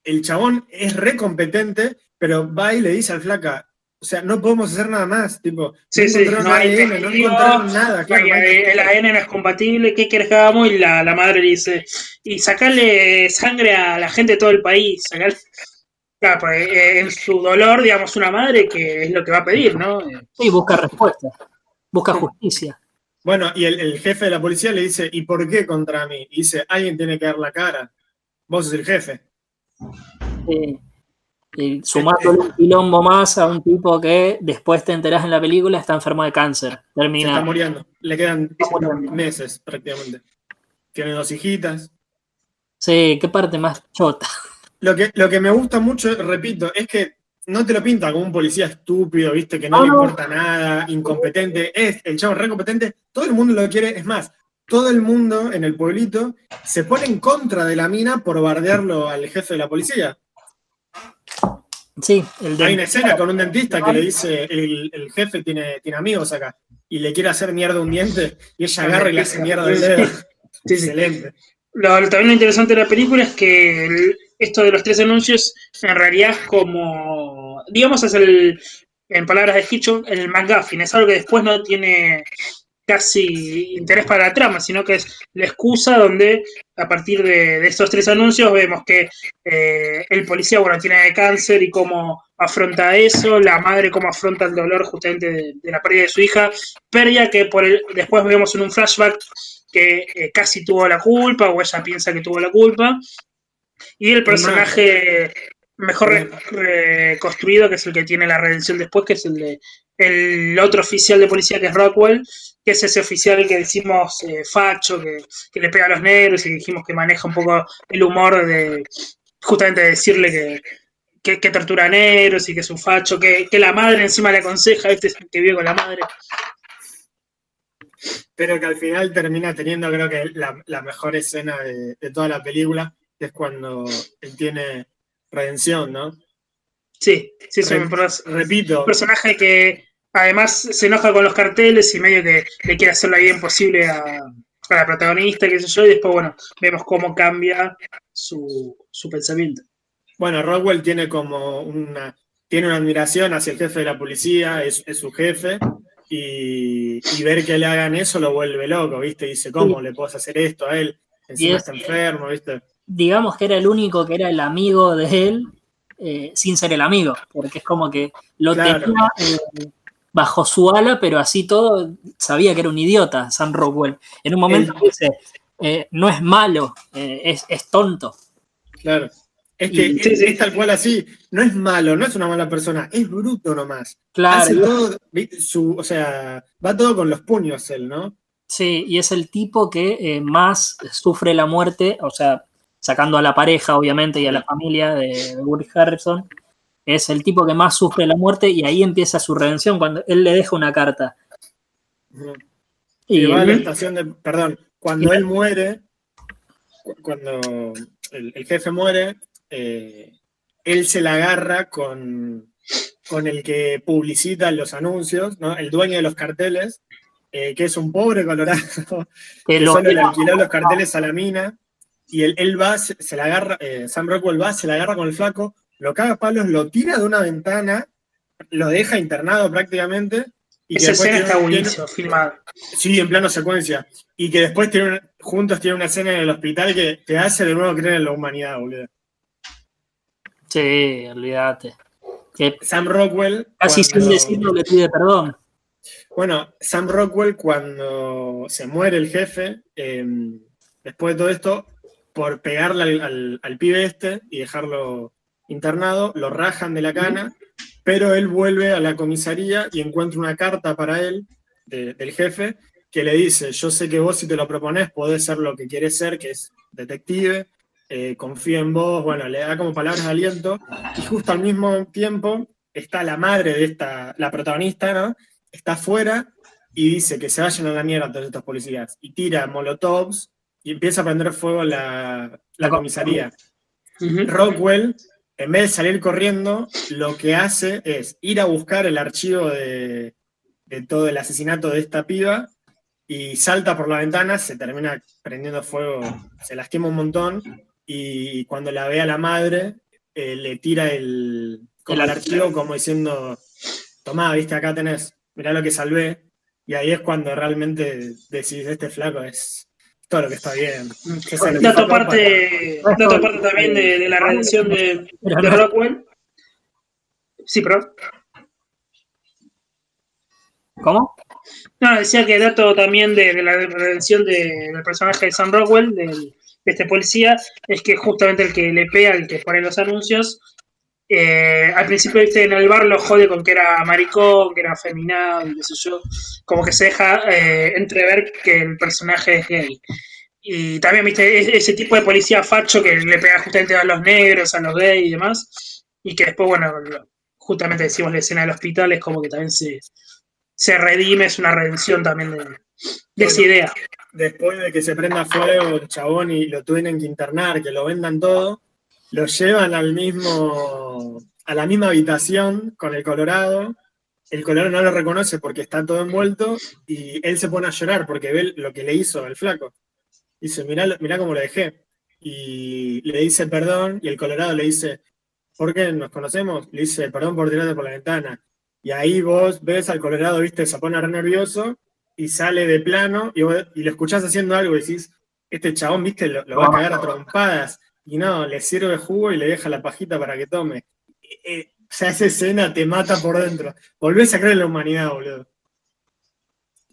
Speaker 2: el chabón es re competente, pero va y le dice al flaca, o sea, no podemos hacer nada más, tipo,
Speaker 3: sí, no sí, no, ADN, no encontraron nada. Claro, el ADN no es compatible, ¿qué querés que hagamos? Y la, la madre le dice, y sacarle sangre a la gente de todo el país, sacarle... Claro, pues eh, en su dolor, digamos, una madre que es lo que va a pedir, ¿no?
Speaker 1: Sí, busca respuesta, busca justicia.
Speaker 2: Bueno, y el, jefe de la policía le dice, ¿y por qué contra mí? Y dice, alguien tiene que dar la cara. Vos sos el jefe.
Speaker 1: Sí. Y sumando un quilombo más a un tipo que después te enterás en la película está enfermo de cáncer. Termina.
Speaker 2: está muriendo. Le quedan meses prácticamente. Tiene dos hijitas.
Speaker 1: Sí, qué parte más chota.
Speaker 2: Lo que, lo que me gusta mucho, repito, es que no te lo pinta como un policía estúpido, viste, que no, le importa nada, incompetente. Es el chavo re competente, todo el mundo lo quiere. Es más, todo el mundo en el pueblito se pone en contra de la mina por bardearlo al jefe de la policía.
Speaker 1: Sí,
Speaker 2: el Hay una escena con un dentista que le dice, el, jefe tiene, tiene amigos acá, y le quiere hacer mierda un diente, y ella agarra y le hace mierda el dedo. Excelente.
Speaker 3: Lo, también lo interesante de la película es que esto de los tres anuncios en realidad es como, digamos, es el, en palabras de Hitchcock, el McGuffin, es algo que después no tiene casi interés para la trama, sino que es la excusa donde a partir de, estos tres anuncios vemos que eh, el policía, bueno, tiene cáncer y cómo afronta eso, la madre cómo afronta el dolor justamente de, la pérdida de su hija, pérdida que por el, después vemos en un flashback que eh, casi tuvo la culpa o ella piensa que tuvo la culpa, y el personaje mejor reconstruido, que es el que tiene la redención después, que es el de el otro oficial de policía que es Rockwell, que es ese oficial que decimos eh, facho, que, le pega a los negros y que dijimos que maneja un poco el humor de justamente decirle que, que, tortura a negros y que es un facho, que, la madre encima le aconseja, este es el que vive con la madre.
Speaker 2: Pero que al final termina teniendo, creo que la, mejor escena de, toda la película, que es cuando él tiene redención, ¿no?
Speaker 3: Sí, sí, es un, repito. personaje que además se enoja con los carteles y medio que le quiere hacer la vida imposible a, la protagonista, qué sé yo, y después, bueno, vemos cómo cambia su, pensamiento.
Speaker 2: Bueno, Rockwell tiene como una, tiene una admiración hacia el jefe de la policía, es, su jefe, y, ver que le hagan eso lo vuelve loco, ¿viste? Dice, ¿cómo le puedo hacer esto a él? Encima está enfermo, ¿viste?
Speaker 1: Digamos que era el único que era el amigo de él, eh, sin ser el amigo, porque es como que lo tenía eh, bajo su ala, pero así todo sabía que era un idiota, Sam Rockwell. En un momento dice, eh, no es malo, es, tonto.
Speaker 2: Claro. Es que es, tal cual así, no es malo, no es una mala persona, es bruto nomás. Claro. o sea, va todo con los puños él, ¿no?
Speaker 1: Sí, y es el tipo que más sufre la muerte, o sea, sacando a la pareja, obviamente, y a la familia de, Woody Harrison, es el tipo que más sufre la muerte y ahí empieza su redención cuando él le deja una carta.
Speaker 2: Y, va a la estación de. Perdón, cuando él muere, cuando el, jefe muere, eh, él se la agarra con, con el que publicita los anuncios, ¿no? el dueño de los carteles, eh, que es un pobre colorado, que, solo le alquiló los carteles a la mina y él, va, se, la agarra, eh, Sam Rockwell va, se la agarra con el flaco, lo caga a palos, lo tira de una ventana, lo deja internado prácticamente.
Speaker 3: Y Esa escena está buenísima, filmada.
Speaker 2: Sí, en plano secuencia. Y que después tiene, juntos tiene una escena en el hospital que te hace de nuevo creer en la humanidad, boludo.
Speaker 1: Sí, olvídate.
Speaker 2: Sam Rockwell.
Speaker 1: Casi sin decirlo le pide perdón.
Speaker 2: Bueno, Sam Rockwell, cuando se muere el jefe, em, después de todo esto, por pegarle al, pibe este y dejarlo internado, lo rajan de la cana, pero él vuelve a la comisaría y encuentra una carta para él, del jefe, que le dice, yo sé que vos si te lo propones podés ser lo que quieres ser, que es detective, eh, confío en vos, bueno, le da como palabras de aliento, y justo al mismo tiempo está la madre de esta, la protagonista, ¿no? Está afuera y dice que se vayan a la mierda todos estos policías, y tira molotovs y empieza a prender fuego la, comisaría. Rockwell, en vez de salir corriendo, lo que hace es ir a buscar el archivo de, todo el asesinato de esta piba y salta por la ventana, se termina prendiendo fuego, se lastima un montón y cuando la ve a la madre, eh, le tira el, el archivo como diciendo, tomá, viste, acá tenés, mirá lo que salvé. Y ahí es cuando realmente decís, este flaco es, todo lo que está bien.
Speaker 3: Dato aparte, parte también de, la redención de, Rockwell. Sí, pero.
Speaker 1: ¿Cómo?
Speaker 3: No, decía que dato también de, la redención del personaje de Sam Rockwell, de este policía, es que justamente el que le pega, el que pone los anuncios, eh, al principio viste en el bar lo jode con que era maricón, que era afeminado y qué sé yo, como que se deja eh, entrever que el personaje es gay. Y también viste ese tipo de policía facho que le pega justamente a los negros, a los gays y demás, y que después, bueno, justamente decimos la escena del hospital, es como que también se, se redime, es una redención también de, esa idea.
Speaker 2: Después de que se prenda fuego el chabón y lo tienen que internar, que lo vendan todo, lo llevan al mismo, a la misma habitación con el Colorado. El Colorado no lo reconoce porque está todo envuelto y él se pone a llorar porque ve lo que le hizo el flaco. Dice, mirá, mirá cómo lo dejé. Y le dice perdón y el Colorado le dice, ¿por qué nos conocemos? Le dice, perdón por tirarte por la ventana. Y ahí vos ves al Colorado, viste, se pone re nervioso y sale de plano y, lo escuchás haciendo algo y decís, este chabón, viste, lo, va a cagar a trompadas. Y no, le sirve jugo y le deja la pajita para que tome. Eh, eh, o sea, esa escena te mata por dentro. Volvés a creer en la humanidad, boludo.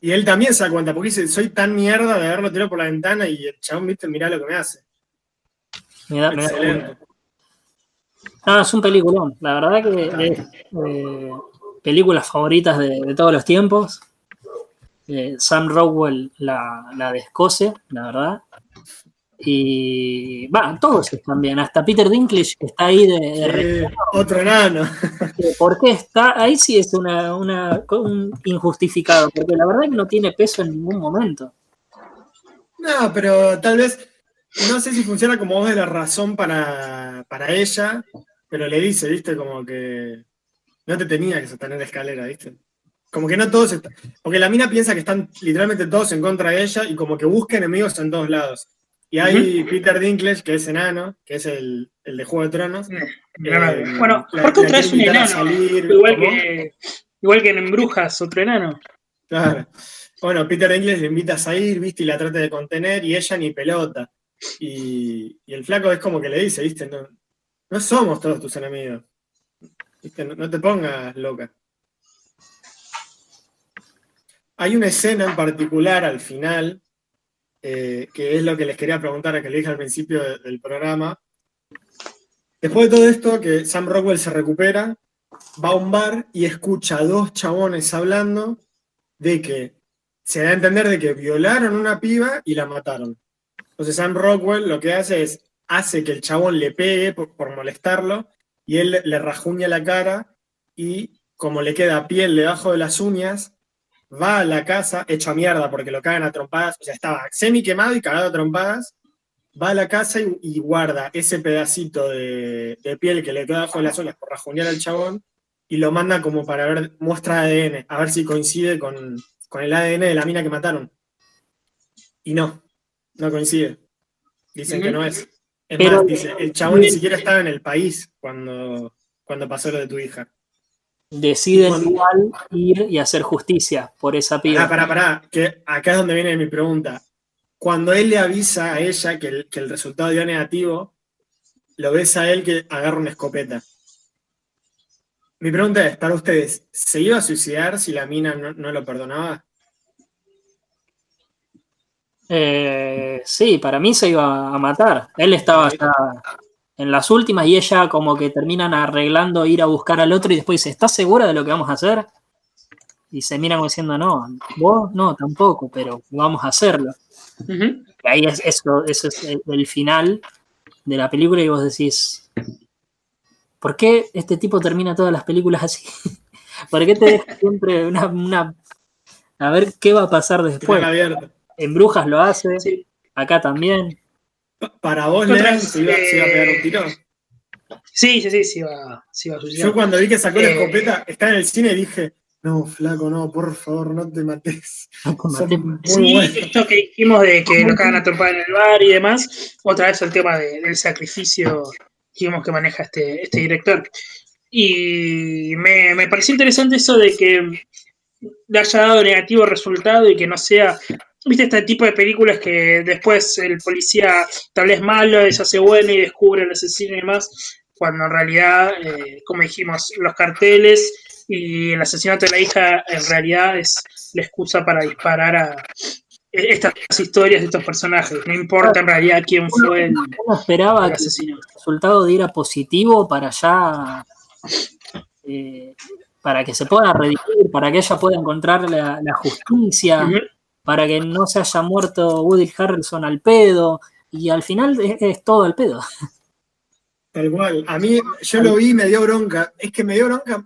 Speaker 2: Y él también se da cuenta, porque dice, soy tan mierda de haberlo tirado por la ventana y el chabón, viste, mirá lo que me hace.
Speaker 1: Mira, Excelente. Ah, es un peliculón. La verdad que es eh, películas favoritas de, todos los tiempos. Eh, Sam Rockwell la, la de Escocia, la verdad. Y va, todos están bien, hasta Peter Dinklage que está ahí de,
Speaker 2: otro enano.
Speaker 1: ¿Por qué está? Ahí sí es una, un injustificado, porque la verdad es que no tiene peso en ningún momento.
Speaker 2: No, pero tal vez, no sé si funciona como voz de la razón para, para ella, pero le dice, viste, como que no te tenía que sostener la escalera, viste. Como que no todos están. Porque la mina piensa que están literalmente todos en contra de ella y como que busca enemigos en todos lados. Y hay Peter Dinklage, que es enano, que es el, el de Juego de Tronos. Eh,
Speaker 3: bueno, ¿por qué otra vez un enano? igual, que, igual que en Brujas, otro enano.
Speaker 2: Claro. Bueno, Peter Dinklage le invita a salir, viste, y la trata de contener, y ella ni pelota. Y, y el flaco es como que le dice, viste, no, no somos todos tus enemigos. ¿Viste? No, no te pongas loca. Hay una escena en particular al final eh, que es lo que les quería preguntar, que le dije al principio del programa. Después de todo esto, que Sam Rockwell se recupera, va a un bar y escucha a dos chabones hablando de que se da a entender de que violaron una piba y la mataron. Entonces Sam Rockwell lo que hace es, hace que el chabón le pegue por, por molestarlo y él le rajuña la cara y como le queda piel debajo de las uñas, va a la casa hecho a mierda porque lo cagan a trompadas, o sea, estaba semi quemado y cagado a trompadas, va a la casa y, guarda ese pedacito de, piel que le queda bajo las olas por rajunear al chabón y lo manda como para ver muestra ADN, a ver si coincide con, el ADN de la mina que mataron. Y no, no coincide. Dicen que no es. Es más, dice, el chabón ni siquiera estaba en el país cuando, cuando pasó lo de tu hija
Speaker 1: deciden igual ir y hacer justicia por esa piba.
Speaker 2: Ah, pará, pará, que acá es donde viene mi pregunta. Cuando él le avisa a ella que el, resultado dio negativo, lo ves a él que agarra una escopeta. Mi pregunta es, para ustedes, ¿se iba a suicidar si la mina no, lo perdonaba?
Speaker 1: Eh, sí, para mí se iba a matar. Él estaba ya en las últimas y ella como que terminan arreglando ir a buscar al otro y después dice, ¿estás segura de lo que vamos a hacer? Y se miran diciendo, no, vos no, tampoco, pero vamos a hacerlo. y ahí es eso, eso es el, final de la película y vos decís, ¿por qué este tipo termina todas las películas así? ¿Por qué te deja siempre una, A ver qué va a pasar después. En Brujas lo hace, acá también.
Speaker 2: Para vos, Lean, se, iba, a pegar un tiro.
Speaker 3: Sí, sí, sí, sí iba, sí iba a
Speaker 2: Yo cuando vi que sacó la eh, escopeta, estaba en el cine y dije, no, flaco, no, por favor, no te mates.
Speaker 3: sí, esto que dijimos de que lo cagan a trompar en el bar y demás, otra vez el tema del sacrificio dijimos que maneja este, este director. Y me, me pareció interesante eso de que le haya dado negativo resultado y que no sea ¿Viste este tipo de películas que después el policía tal vez malo, se hace bueno y descubre el asesino y demás? Cuando en realidad, eh, como dijimos, los carteles y el asesinato de la hija en realidad es la excusa para disparar a estas historias de estos personajes. No importa en realidad quién fue el,
Speaker 1: esperaba asesino. Que el resultado diera positivo para ya. Eh, para que se pueda redimir, para que ella pueda encontrar la, justicia para que no se haya muerto Woody Harrelson al pedo, y al final es, todo al pedo.
Speaker 2: Tal cual. A mí, yo lo vi y me dio bronca. Es que me dio bronca.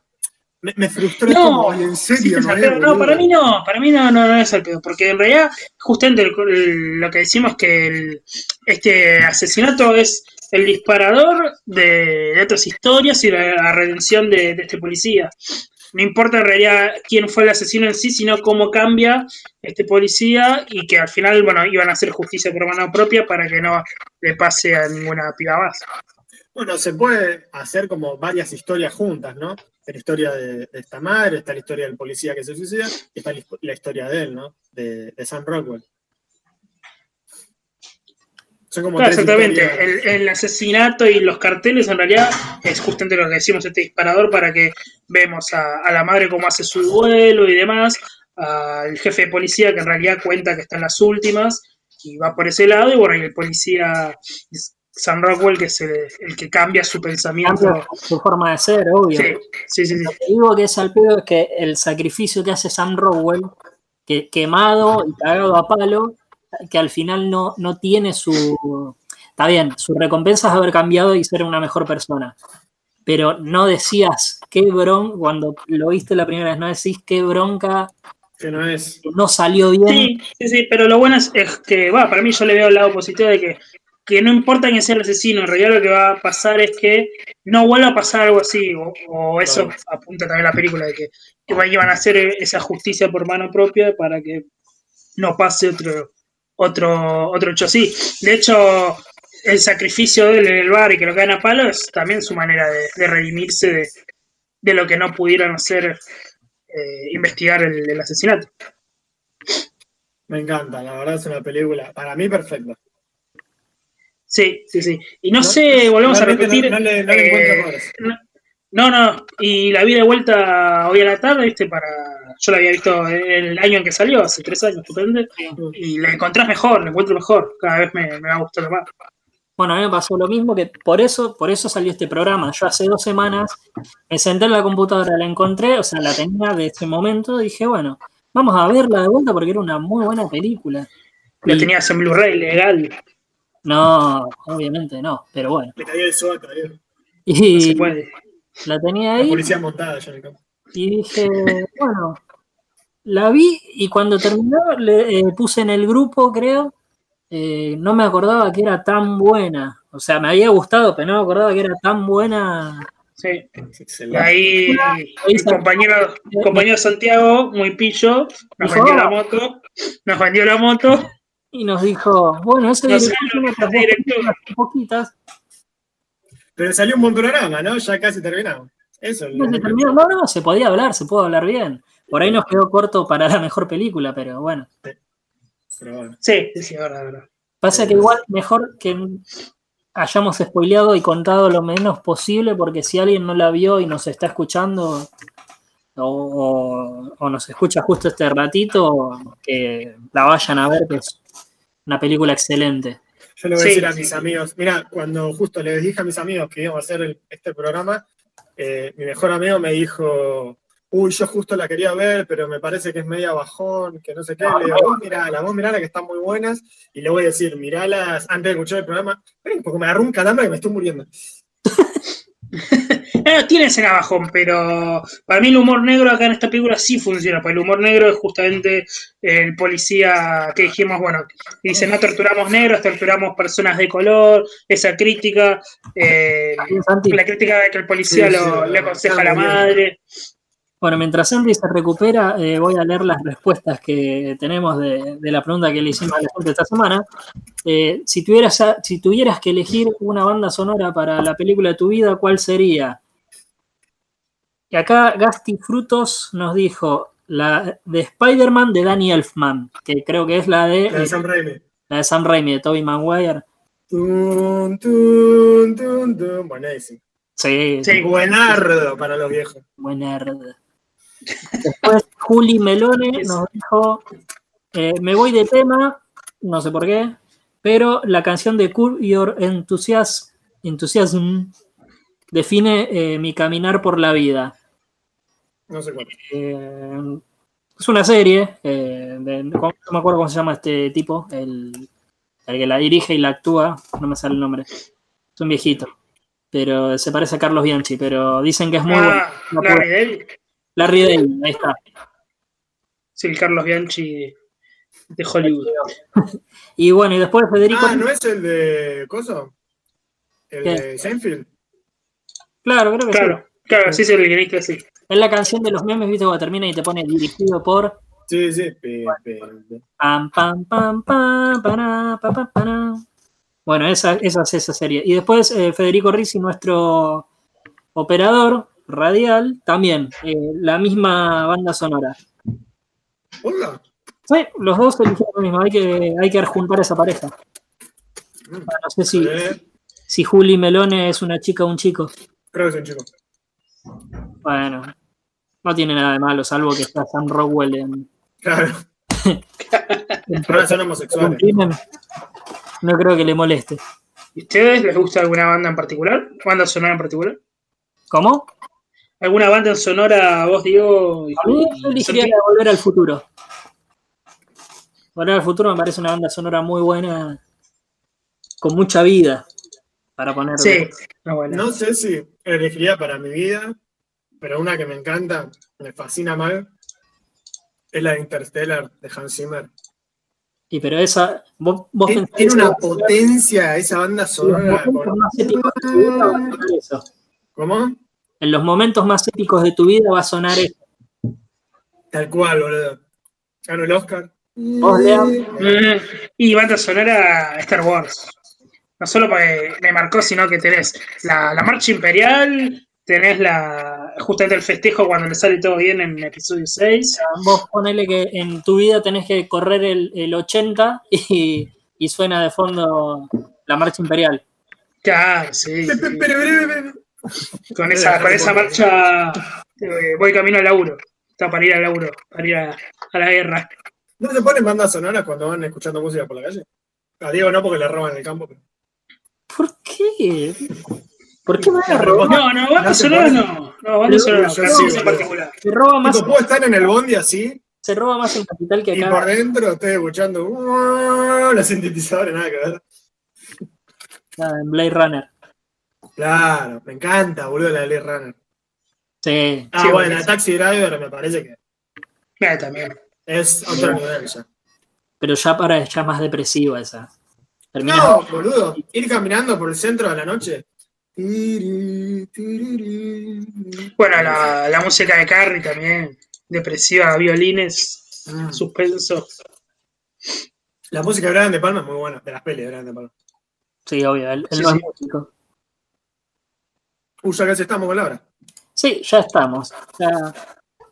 Speaker 2: Me, frustró no, en serio.
Speaker 3: no, para mí no, para mí no, no, es al pedo, porque en realidad, justamente lo que decimos que este asesinato es el disparador de, otras historias y la, redención de, de, este policía no importa en realidad quién fue el asesino en sí, sino cómo cambia este policía y que al final, bueno, iban a hacer justicia por mano propia para que no le pase a ninguna piba más.
Speaker 2: Bueno, se puede hacer como varias historias juntas, ¿no? la historia de, esta madre, está la historia del policía que se suicida, y está la, historia de él, ¿no? De, Sam Rockwell.
Speaker 3: Claro, exactamente. El, asesinato y los carteles en realidad es justamente lo que decimos este disparador para que vemos a, la madre cómo hace su duelo y demás, al jefe de policía que en realidad cuenta que está en las últimas y va por ese lado y bueno, y el policía Sam Rockwell, que es el, que cambia su pensamiento.
Speaker 1: su forma de ser, obvio. Sí, sí, sí. Lo que digo que es al pedo es que el sacrificio que hace Sam Rockwell, que, quemado y cagado a palo, que al final no, no tiene su. Está bien, su recompensa es haber cambiado y ser una mejor persona. Pero no decías qué bronca, cuando lo viste la primera vez, no decís qué bronca
Speaker 2: que no es.
Speaker 1: No salió bien.
Speaker 3: Sí, sí, sí, pero lo bueno es, es que, va, para mí yo le veo el lado positivo de que que no importa quién sea el asesino, en realidad lo que va a pasar es que no vuelva a pasar algo así, o, eso apunta también la película, de que, que van a hacer esa justicia por mano propia para que no pase otro, otro, otro hecho así. De hecho, el sacrificio de él en el bar y que lo caen a palo es también su manera de, redimirse de, lo que no pudieron hacer, eh, investigar el asesinato.
Speaker 2: Me encanta, la verdad es una película, para mí perfecta.
Speaker 3: Sí, sí, sí. Y no, sé, volvemos a repetir. No, le, eh, no, no, y la vi de vuelta hoy a la tarde, viste, para. Yo la había visto el año en que salió, hace tres años, estupendo. Y la encontrás mejor, la encuentro mejor. Cada vez me, me va gustando más.
Speaker 1: Bueno, a mí me pasó lo mismo que por eso, por eso salió este programa. Yo hace dos semanas me senté en la computadora, la encontré, o sea, la tenía de ese momento, dije, bueno, vamos a verla de vuelta porque era una muy buena película.
Speaker 3: La tenías en Blu-ray legal.
Speaker 1: No, obviamente no, pero bueno.
Speaker 2: Le caía el SWAT
Speaker 1: Y no se puede. La tenía ahí.
Speaker 2: La policía montada ya
Speaker 1: Y dije, bueno, la vi y cuando terminó le eh, puse en el grupo, creo, eh, no me acordaba que era tan buena. O sea, me había gustado, pero no me acordaba que era tan buena.
Speaker 3: Sí. Ahí, el compañero, compañero Santiago, muy pillo, nos vendió la moto, nos vendió la moto
Speaker 1: y nos dijo, bueno, ese director tiene poquitas.
Speaker 2: Pero salió un buen programa, ¿no? Ya casi terminamos. Eso.
Speaker 1: No, se terminó. no, no, se podía hablar, se pudo hablar bien. Por ahí nos quedó corto para la mejor película, pero bueno.
Speaker 3: Sí, pero bueno. sí, sí, verdad, verdad.
Speaker 1: Pasa que igual mejor que hayamos spoileado y contado lo menos posible, porque si alguien no la vio y nos está escuchando, o, o, nos escucha justo este ratito, que la vayan a ver, que es una película excelente.
Speaker 2: Yo le voy a decir a mis amigos, mira, cuando justo les dije a mis amigos que íbamos a hacer este programa, eh, mi mejor amigo me dijo, uy, yo justo la quería ver, pero me parece que es media bajón, que no sé qué. Le digo, vos mirala, vos mirala que están muy buenas. Y le voy a decir, miralas antes de escuchar el programa, porque me agarró un calambre que me estoy muriendo.
Speaker 3: Eh, tiene escena bajón, pero para mí el humor negro acá en esta película sí funciona, porque el humor negro es justamente el policía que dijimos, bueno, dice no torturamos negros, torturamos personas de color, esa crítica, eh, la crítica de que el policía le aconseja a la madre.
Speaker 1: Bueno, mientras Sandy se recupera, eh, voy a leer las respuestas que tenemos de, la pregunta que le hicimos a la gente esta semana. Eh, si, tuvieras, si tuvieras que elegir una banda sonora para la película de tu vida, ¿cuál sería? Y acá Gasti Frutos nos dijo la de Spider-Man de Danny Elfman, que creo que es la de,
Speaker 2: la de Sam Raimi.
Speaker 1: La de Sam Raimi, de Tobey Maguire.
Speaker 2: Buenísimo.
Speaker 1: Sí,
Speaker 2: sí, buenardo para los viejos.
Speaker 1: Buenardo. Después Juli Melone nos dijo, eh, me voy de tema, no sé por qué, pero la canción de Curb Your Enthusiasm, Enthusiasm define eh, mi caminar por la vida.
Speaker 2: No sé cuál.
Speaker 1: Eh, es una serie, no me acuerdo cómo se llama este tipo, el, el, que la dirige y la actúa, no me sale el nombre. Es un viejito, pero se parece a Carlos Bianchi, pero dicen que es muy
Speaker 3: ah, bueno.
Speaker 1: Larry David, ahí está.
Speaker 3: Sí, el Carlos Bianchi de Hollywood.
Speaker 1: y bueno, y después Federico.
Speaker 2: Ah, ¿no es el de Coso? ¿El de Seinfeld?
Speaker 1: Claro, creo que
Speaker 3: claro, sí. Claro, sí, sí, el guionista, sí.
Speaker 1: Es la canción de los memes, viste, cuando termina y te pone dirigido por.
Speaker 2: Sí, sí.
Speaker 1: Pam, pam, pam, pam, para, pa, pa, pa, Bueno, esa, esa es esa serie. Y después eh, Federico Rizzi, nuestro operador radial, también eh, la misma banda sonora.
Speaker 2: Hola.
Speaker 1: Sí, los dos eligieron lo mismo. Hay que, hay que juntar esa pareja.
Speaker 2: Mm.
Speaker 1: No sé si,
Speaker 2: Eh,
Speaker 1: si Juli Melone es una chica o un chico.
Speaker 2: creo que es un chico.
Speaker 1: Bueno, no tiene nada de malo, salvo que está Sam Rockwell en,
Speaker 2: Claro. son
Speaker 1: un
Speaker 2: homosexuales.
Speaker 1: No creo que le moleste.
Speaker 3: ¿Y ustedes les gusta alguna banda en particular? ¿Banda sonora en particular?
Speaker 1: ¿Cómo?
Speaker 3: ¿Alguna banda sonora, vos, Diego?
Speaker 1: A mí yo elegiría Volver al Futuro. Volver al Futuro me parece una banda sonora muy buena, con mucha vida, para poner.
Speaker 3: Sí, no,
Speaker 2: sé si elegiría para mi vida, pero una que me encanta, me fascina mal, es la de Interstellar de Hans Zimmer.
Speaker 1: Y pero esa, vos, vos
Speaker 2: Tiene,
Speaker 1: pensás
Speaker 2: tiene
Speaker 1: que
Speaker 2: una potencia esa banda sonora. ¿Cómo?
Speaker 1: En los momentos más épicos de tu vida va a sonar eso.
Speaker 2: Tal cual, boludo. Ganó el Oscar.
Speaker 1: Vos.
Speaker 3: Mm, Y banda sonora Star Wars. No solo porque me marcó, sino que tenés la, la marcha imperial, tenés la justamente el festejo cuando le sale todo bien en episodio 6.
Speaker 1: Vos ponele que en tu vida tenés que correr el, el 80 y, y suena de fondo la marcha imperial.
Speaker 3: Claro, sí. Sí. Con esa, con esa marcha eh, voy camino al laburo. Está para ir al laburo, para ir a, a la guerra.
Speaker 2: ¿No se ponen bandas sonoras cuando van escuchando música por la calle? A Diego no, porque le roban el campo. Pero...
Speaker 1: ¿Por qué? ¿Por qué me van a robar?
Speaker 3: No, no, banda
Speaker 2: No se
Speaker 3: sonora
Speaker 2: pone.
Speaker 3: no. No, banda sonora no.
Speaker 2: Sí,
Speaker 3: en particular.
Speaker 1: Se roba más,
Speaker 2: puedo estar en el bondi así
Speaker 1: se roba más en Capital que
Speaker 2: y
Speaker 1: acá.
Speaker 2: por dentro estoy escuchando los sintetizadores, nada que ver.
Speaker 1: Ah, en Blade Runner.
Speaker 2: Claro, me encanta, boludo, la de Lee Runner.
Speaker 1: Sí.
Speaker 2: Ah,
Speaker 3: Sí,
Speaker 2: bueno, la Taxi Driver me parece que
Speaker 3: Mira, también.
Speaker 2: es otro nivel ya.
Speaker 1: Pero ya para ya más depresiva esa. Termina
Speaker 2: No, boludo, ir caminando por el centro de la noche.
Speaker 3: Bueno, la, la música de Carrie también. Depresiva, violines,
Speaker 2: Mm.
Speaker 3: suspenso.
Speaker 2: La música de Brian De Palma es muy buena, de las pelis de Brian De Palma.
Speaker 1: Sí, obvio, él, él
Speaker 3: Sí,
Speaker 1: no es
Speaker 3: sí.
Speaker 1: músico.
Speaker 2: Ya casi estamos con la hora.
Speaker 1: Sí, ya estamos. Ya,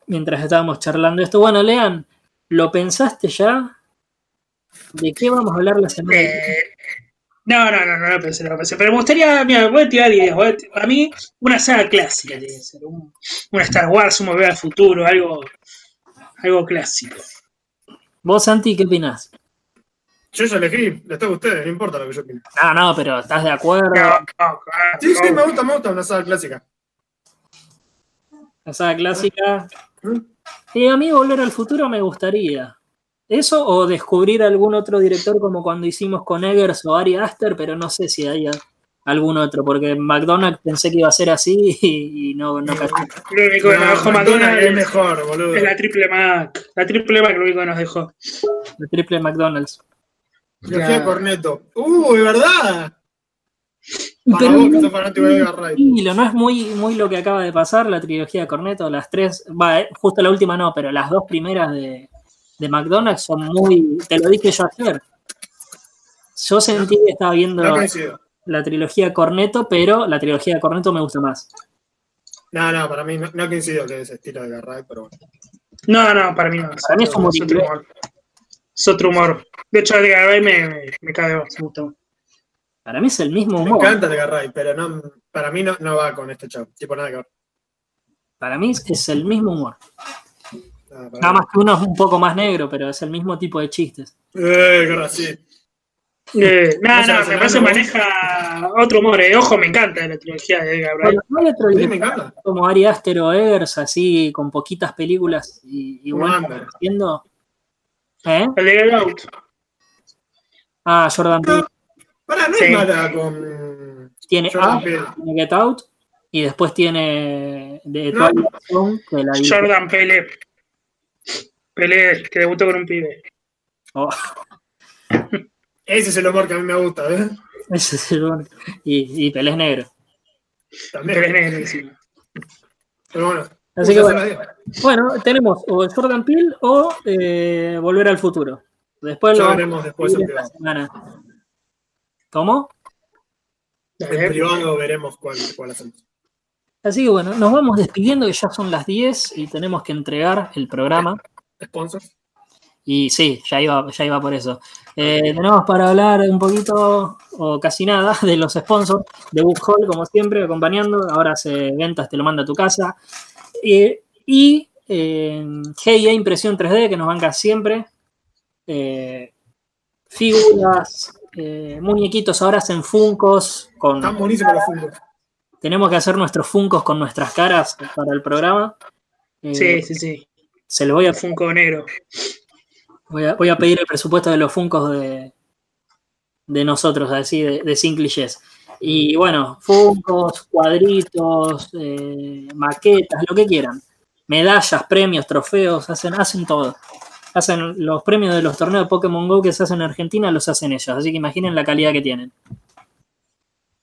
Speaker 1: mientras estábamos charlando esto. Bueno, Lean, ¿lo pensaste ya? ¿De qué vamos a hablar la semana? que viene?
Speaker 3: Eh, no, no, no, no lo pensé, no lo pensé. Pero me gustaría, mira, voy a tirar ideas. voy a mí, una saga clásica tiene que ser. Un, una Star Wars, un Volver al Futuro, algo, algo clásico.
Speaker 1: Vos, Santi, ¿qué opinás?
Speaker 2: Yo ya elegí, les toca a ustedes, no importa lo que yo opine.
Speaker 1: No, no, pero ¿estás de acuerdo?
Speaker 3: No, no, no,
Speaker 2: Sí, sí, me gusta, me gusta una saga clásica.
Speaker 1: La saga clásica.
Speaker 2: ¿Mm?
Speaker 1: Y a mí volver al futuro me gustaría. Eso o descubrir algún otro director como cuando hicimos con Eggers o Ari Aster, pero no sé si hay algún otro, porque McDonald's pensé que iba a ser así y, y no, no cayó.
Speaker 3: Lo único que nos dejó
Speaker 2: McDonald's es mejor, boludo.
Speaker 3: es la triple Mac. La triple Mac lo único que nos dejó.
Speaker 1: El triple McDonald's.
Speaker 2: Trilogía
Speaker 3: Claro.
Speaker 2: Corneto. ¡Uh, de verdad! Para
Speaker 1: Pero
Speaker 2: vos que sos fanático de Edgar Wright.
Speaker 1: tranquilo, no es muy, muy lo que acaba de pasar, la trilogía de Cornetto, las tres, va, eh, justo la última no, pero las dos primeras de, de McDonald's son muy, te lo dije yo ayer. Yo sentí que estaba viendo
Speaker 2: No
Speaker 1: la trilogía Cornetto, pero la trilogía de Cornetto me gusta más.
Speaker 2: No, no, para mí no, no coincido que es estilo de Edgar Wright, pero bueno.
Speaker 3: No, no, para mí no.
Speaker 1: Para mí es como.
Speaker 3: Es otro humor. De hecho, Edgar Wright me, me, me cae me.
Speaker 1: Para mí es el mismo
Speaker 2: Me
Speaker 1: humor.
Speaker 2: encanta Edgar Wright, pero no, para mí no, no va con este chavo. Tipo, nada que ver.
Speaker 1: Para mí es el mismo humor.
Speaker 2: Nada, para
Speaker 1: Nada más que uno es un poco más negro, pero es el mismo tipo de chistes.
Speaker 2: Eh, raro, sí.
Speaker 3: Eh, no,
Speaker 2: No
Speaker 3: me
Speaker 2: me
Speaker 3: parece maneja otro humor. eh. Ojo, me encanta la trilogía de Edgar Wright.
Speaker 1: Bueno, no hay otro
Speaker 2: Sí, me encanta.
Speaker 1: como Ari Aster o Eggers, así con poquitas películas y igual haciendo. ¿Eh?
Speaker 3: El de Get Out.
Speaker 1: Ah, Jordan Peele
Speaker 2: Para, no
Speaker 3: Sí.
Speaker 2: es mala con.
Speaker 1: tiene
Speaker 2: Jordan
Speaker 1: tiene Get Out y después tiene The
Speaker 2: No.
Speaker 1: Twilight Zone, que la dirige-
Speaker 3: Jordan Pele. Pele, que debutó con un pibe.
Speaker 1: Oh,
Speaker 2: Ese es el humor que a mí me gusta, ¿ves?
Speaker 1: ese es el bueno. y, y Pelé es negro.
Speaker 2: También.
Speaker 3: Pele es negro encima.
Speaker 2: Pero bueno.
Speaker 1: Así que bueno, tenemos o Jordan Peele o eh, Volver al Futuro. Después
Speaker 2: Ya
Speaker 1: lo
Speaker 2: veremos después el que va.
Speaker 1: semana. ¿Cómo?
Speaker 2: En privado veremos cuál, cuál hacemos.
Speaker 1: Así que bueno, nos vamos despidiendo que ya son las 10 y tenemos que entregar el programa.
Speaker 2: ¿Sponsors?
Speaker 1: Y sí, ya iba, ya iba por eso. Eh, tenemos para hablar un poquito, o casi nada, de los sponsors de Book Hall, como siempre, acompañando. Ahora se ventas, te lo manda a tu casa. Y eh, GIA Impresión 3D, que nos banca siempre. Eh, figuras, eh, muñequitos ahora hacen funcos. Con
Speaker 2: Están buenísimos los funcos.
Speaker 1: Tenemos que hacer nuestros funcos con nuestras caras para el programa.
Speaker 3: sí, sí, sí.
Speaker 1: Se lo voy a.
Speaker 3: Funko negro.
Speaker 1: Voy a, pedir el presupuesto de los Funcos de, de nosotros, así, de, de Y bueno, Funcos, cuadritos, eh, maquetas, lo que quieran. Medallas, premios, trofeos, hacen, hacen todo. Hacen los premios de los torneos de Pokémon Go que se hacen en Argentina, los hacen ellos. Así que imaginen la calidad que tienen.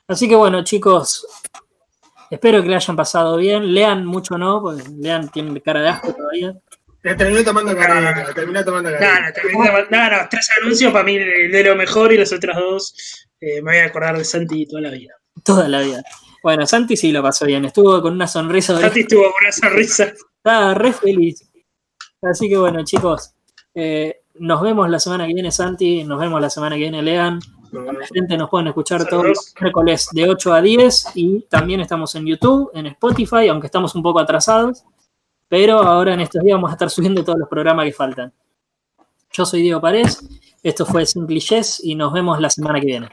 Speaker 1: Así que bueno, chicos, espero que le hayan pasado bien. Lean mucho no, porque Lean tiene cara de asco todavía.
Speaker 2: Terminé tomando carita, terminé tomando carita.
Speaker 3: No, no, tres anuncios para mí de lo mejor y los otros dos eh, me voy a acordar de Santi toda la vida.
Speaker 1: Toda la vida. Bueno, Santi sí lo pasó bien, estuvo con una sonrisa.
Speaker 3: Santi estuvo con una sonrisa.
Speaker 1: Estaba re feliz. Así que bueno, chicos, eh, nos vemos la semana que viene, Santi, nos vemos la semana que viene, Lean. La gente nos pueden escuchar todos los miércoles de 8 a 10 y también estamos en YouTube, en Spotify, aunque estamos un poco atrasados. Pero ahora en estos días vamos a estar subiendo todos los programas que faltan. Yo soy Diego Párez, esto fue Simple y nos vemos la semana que viene.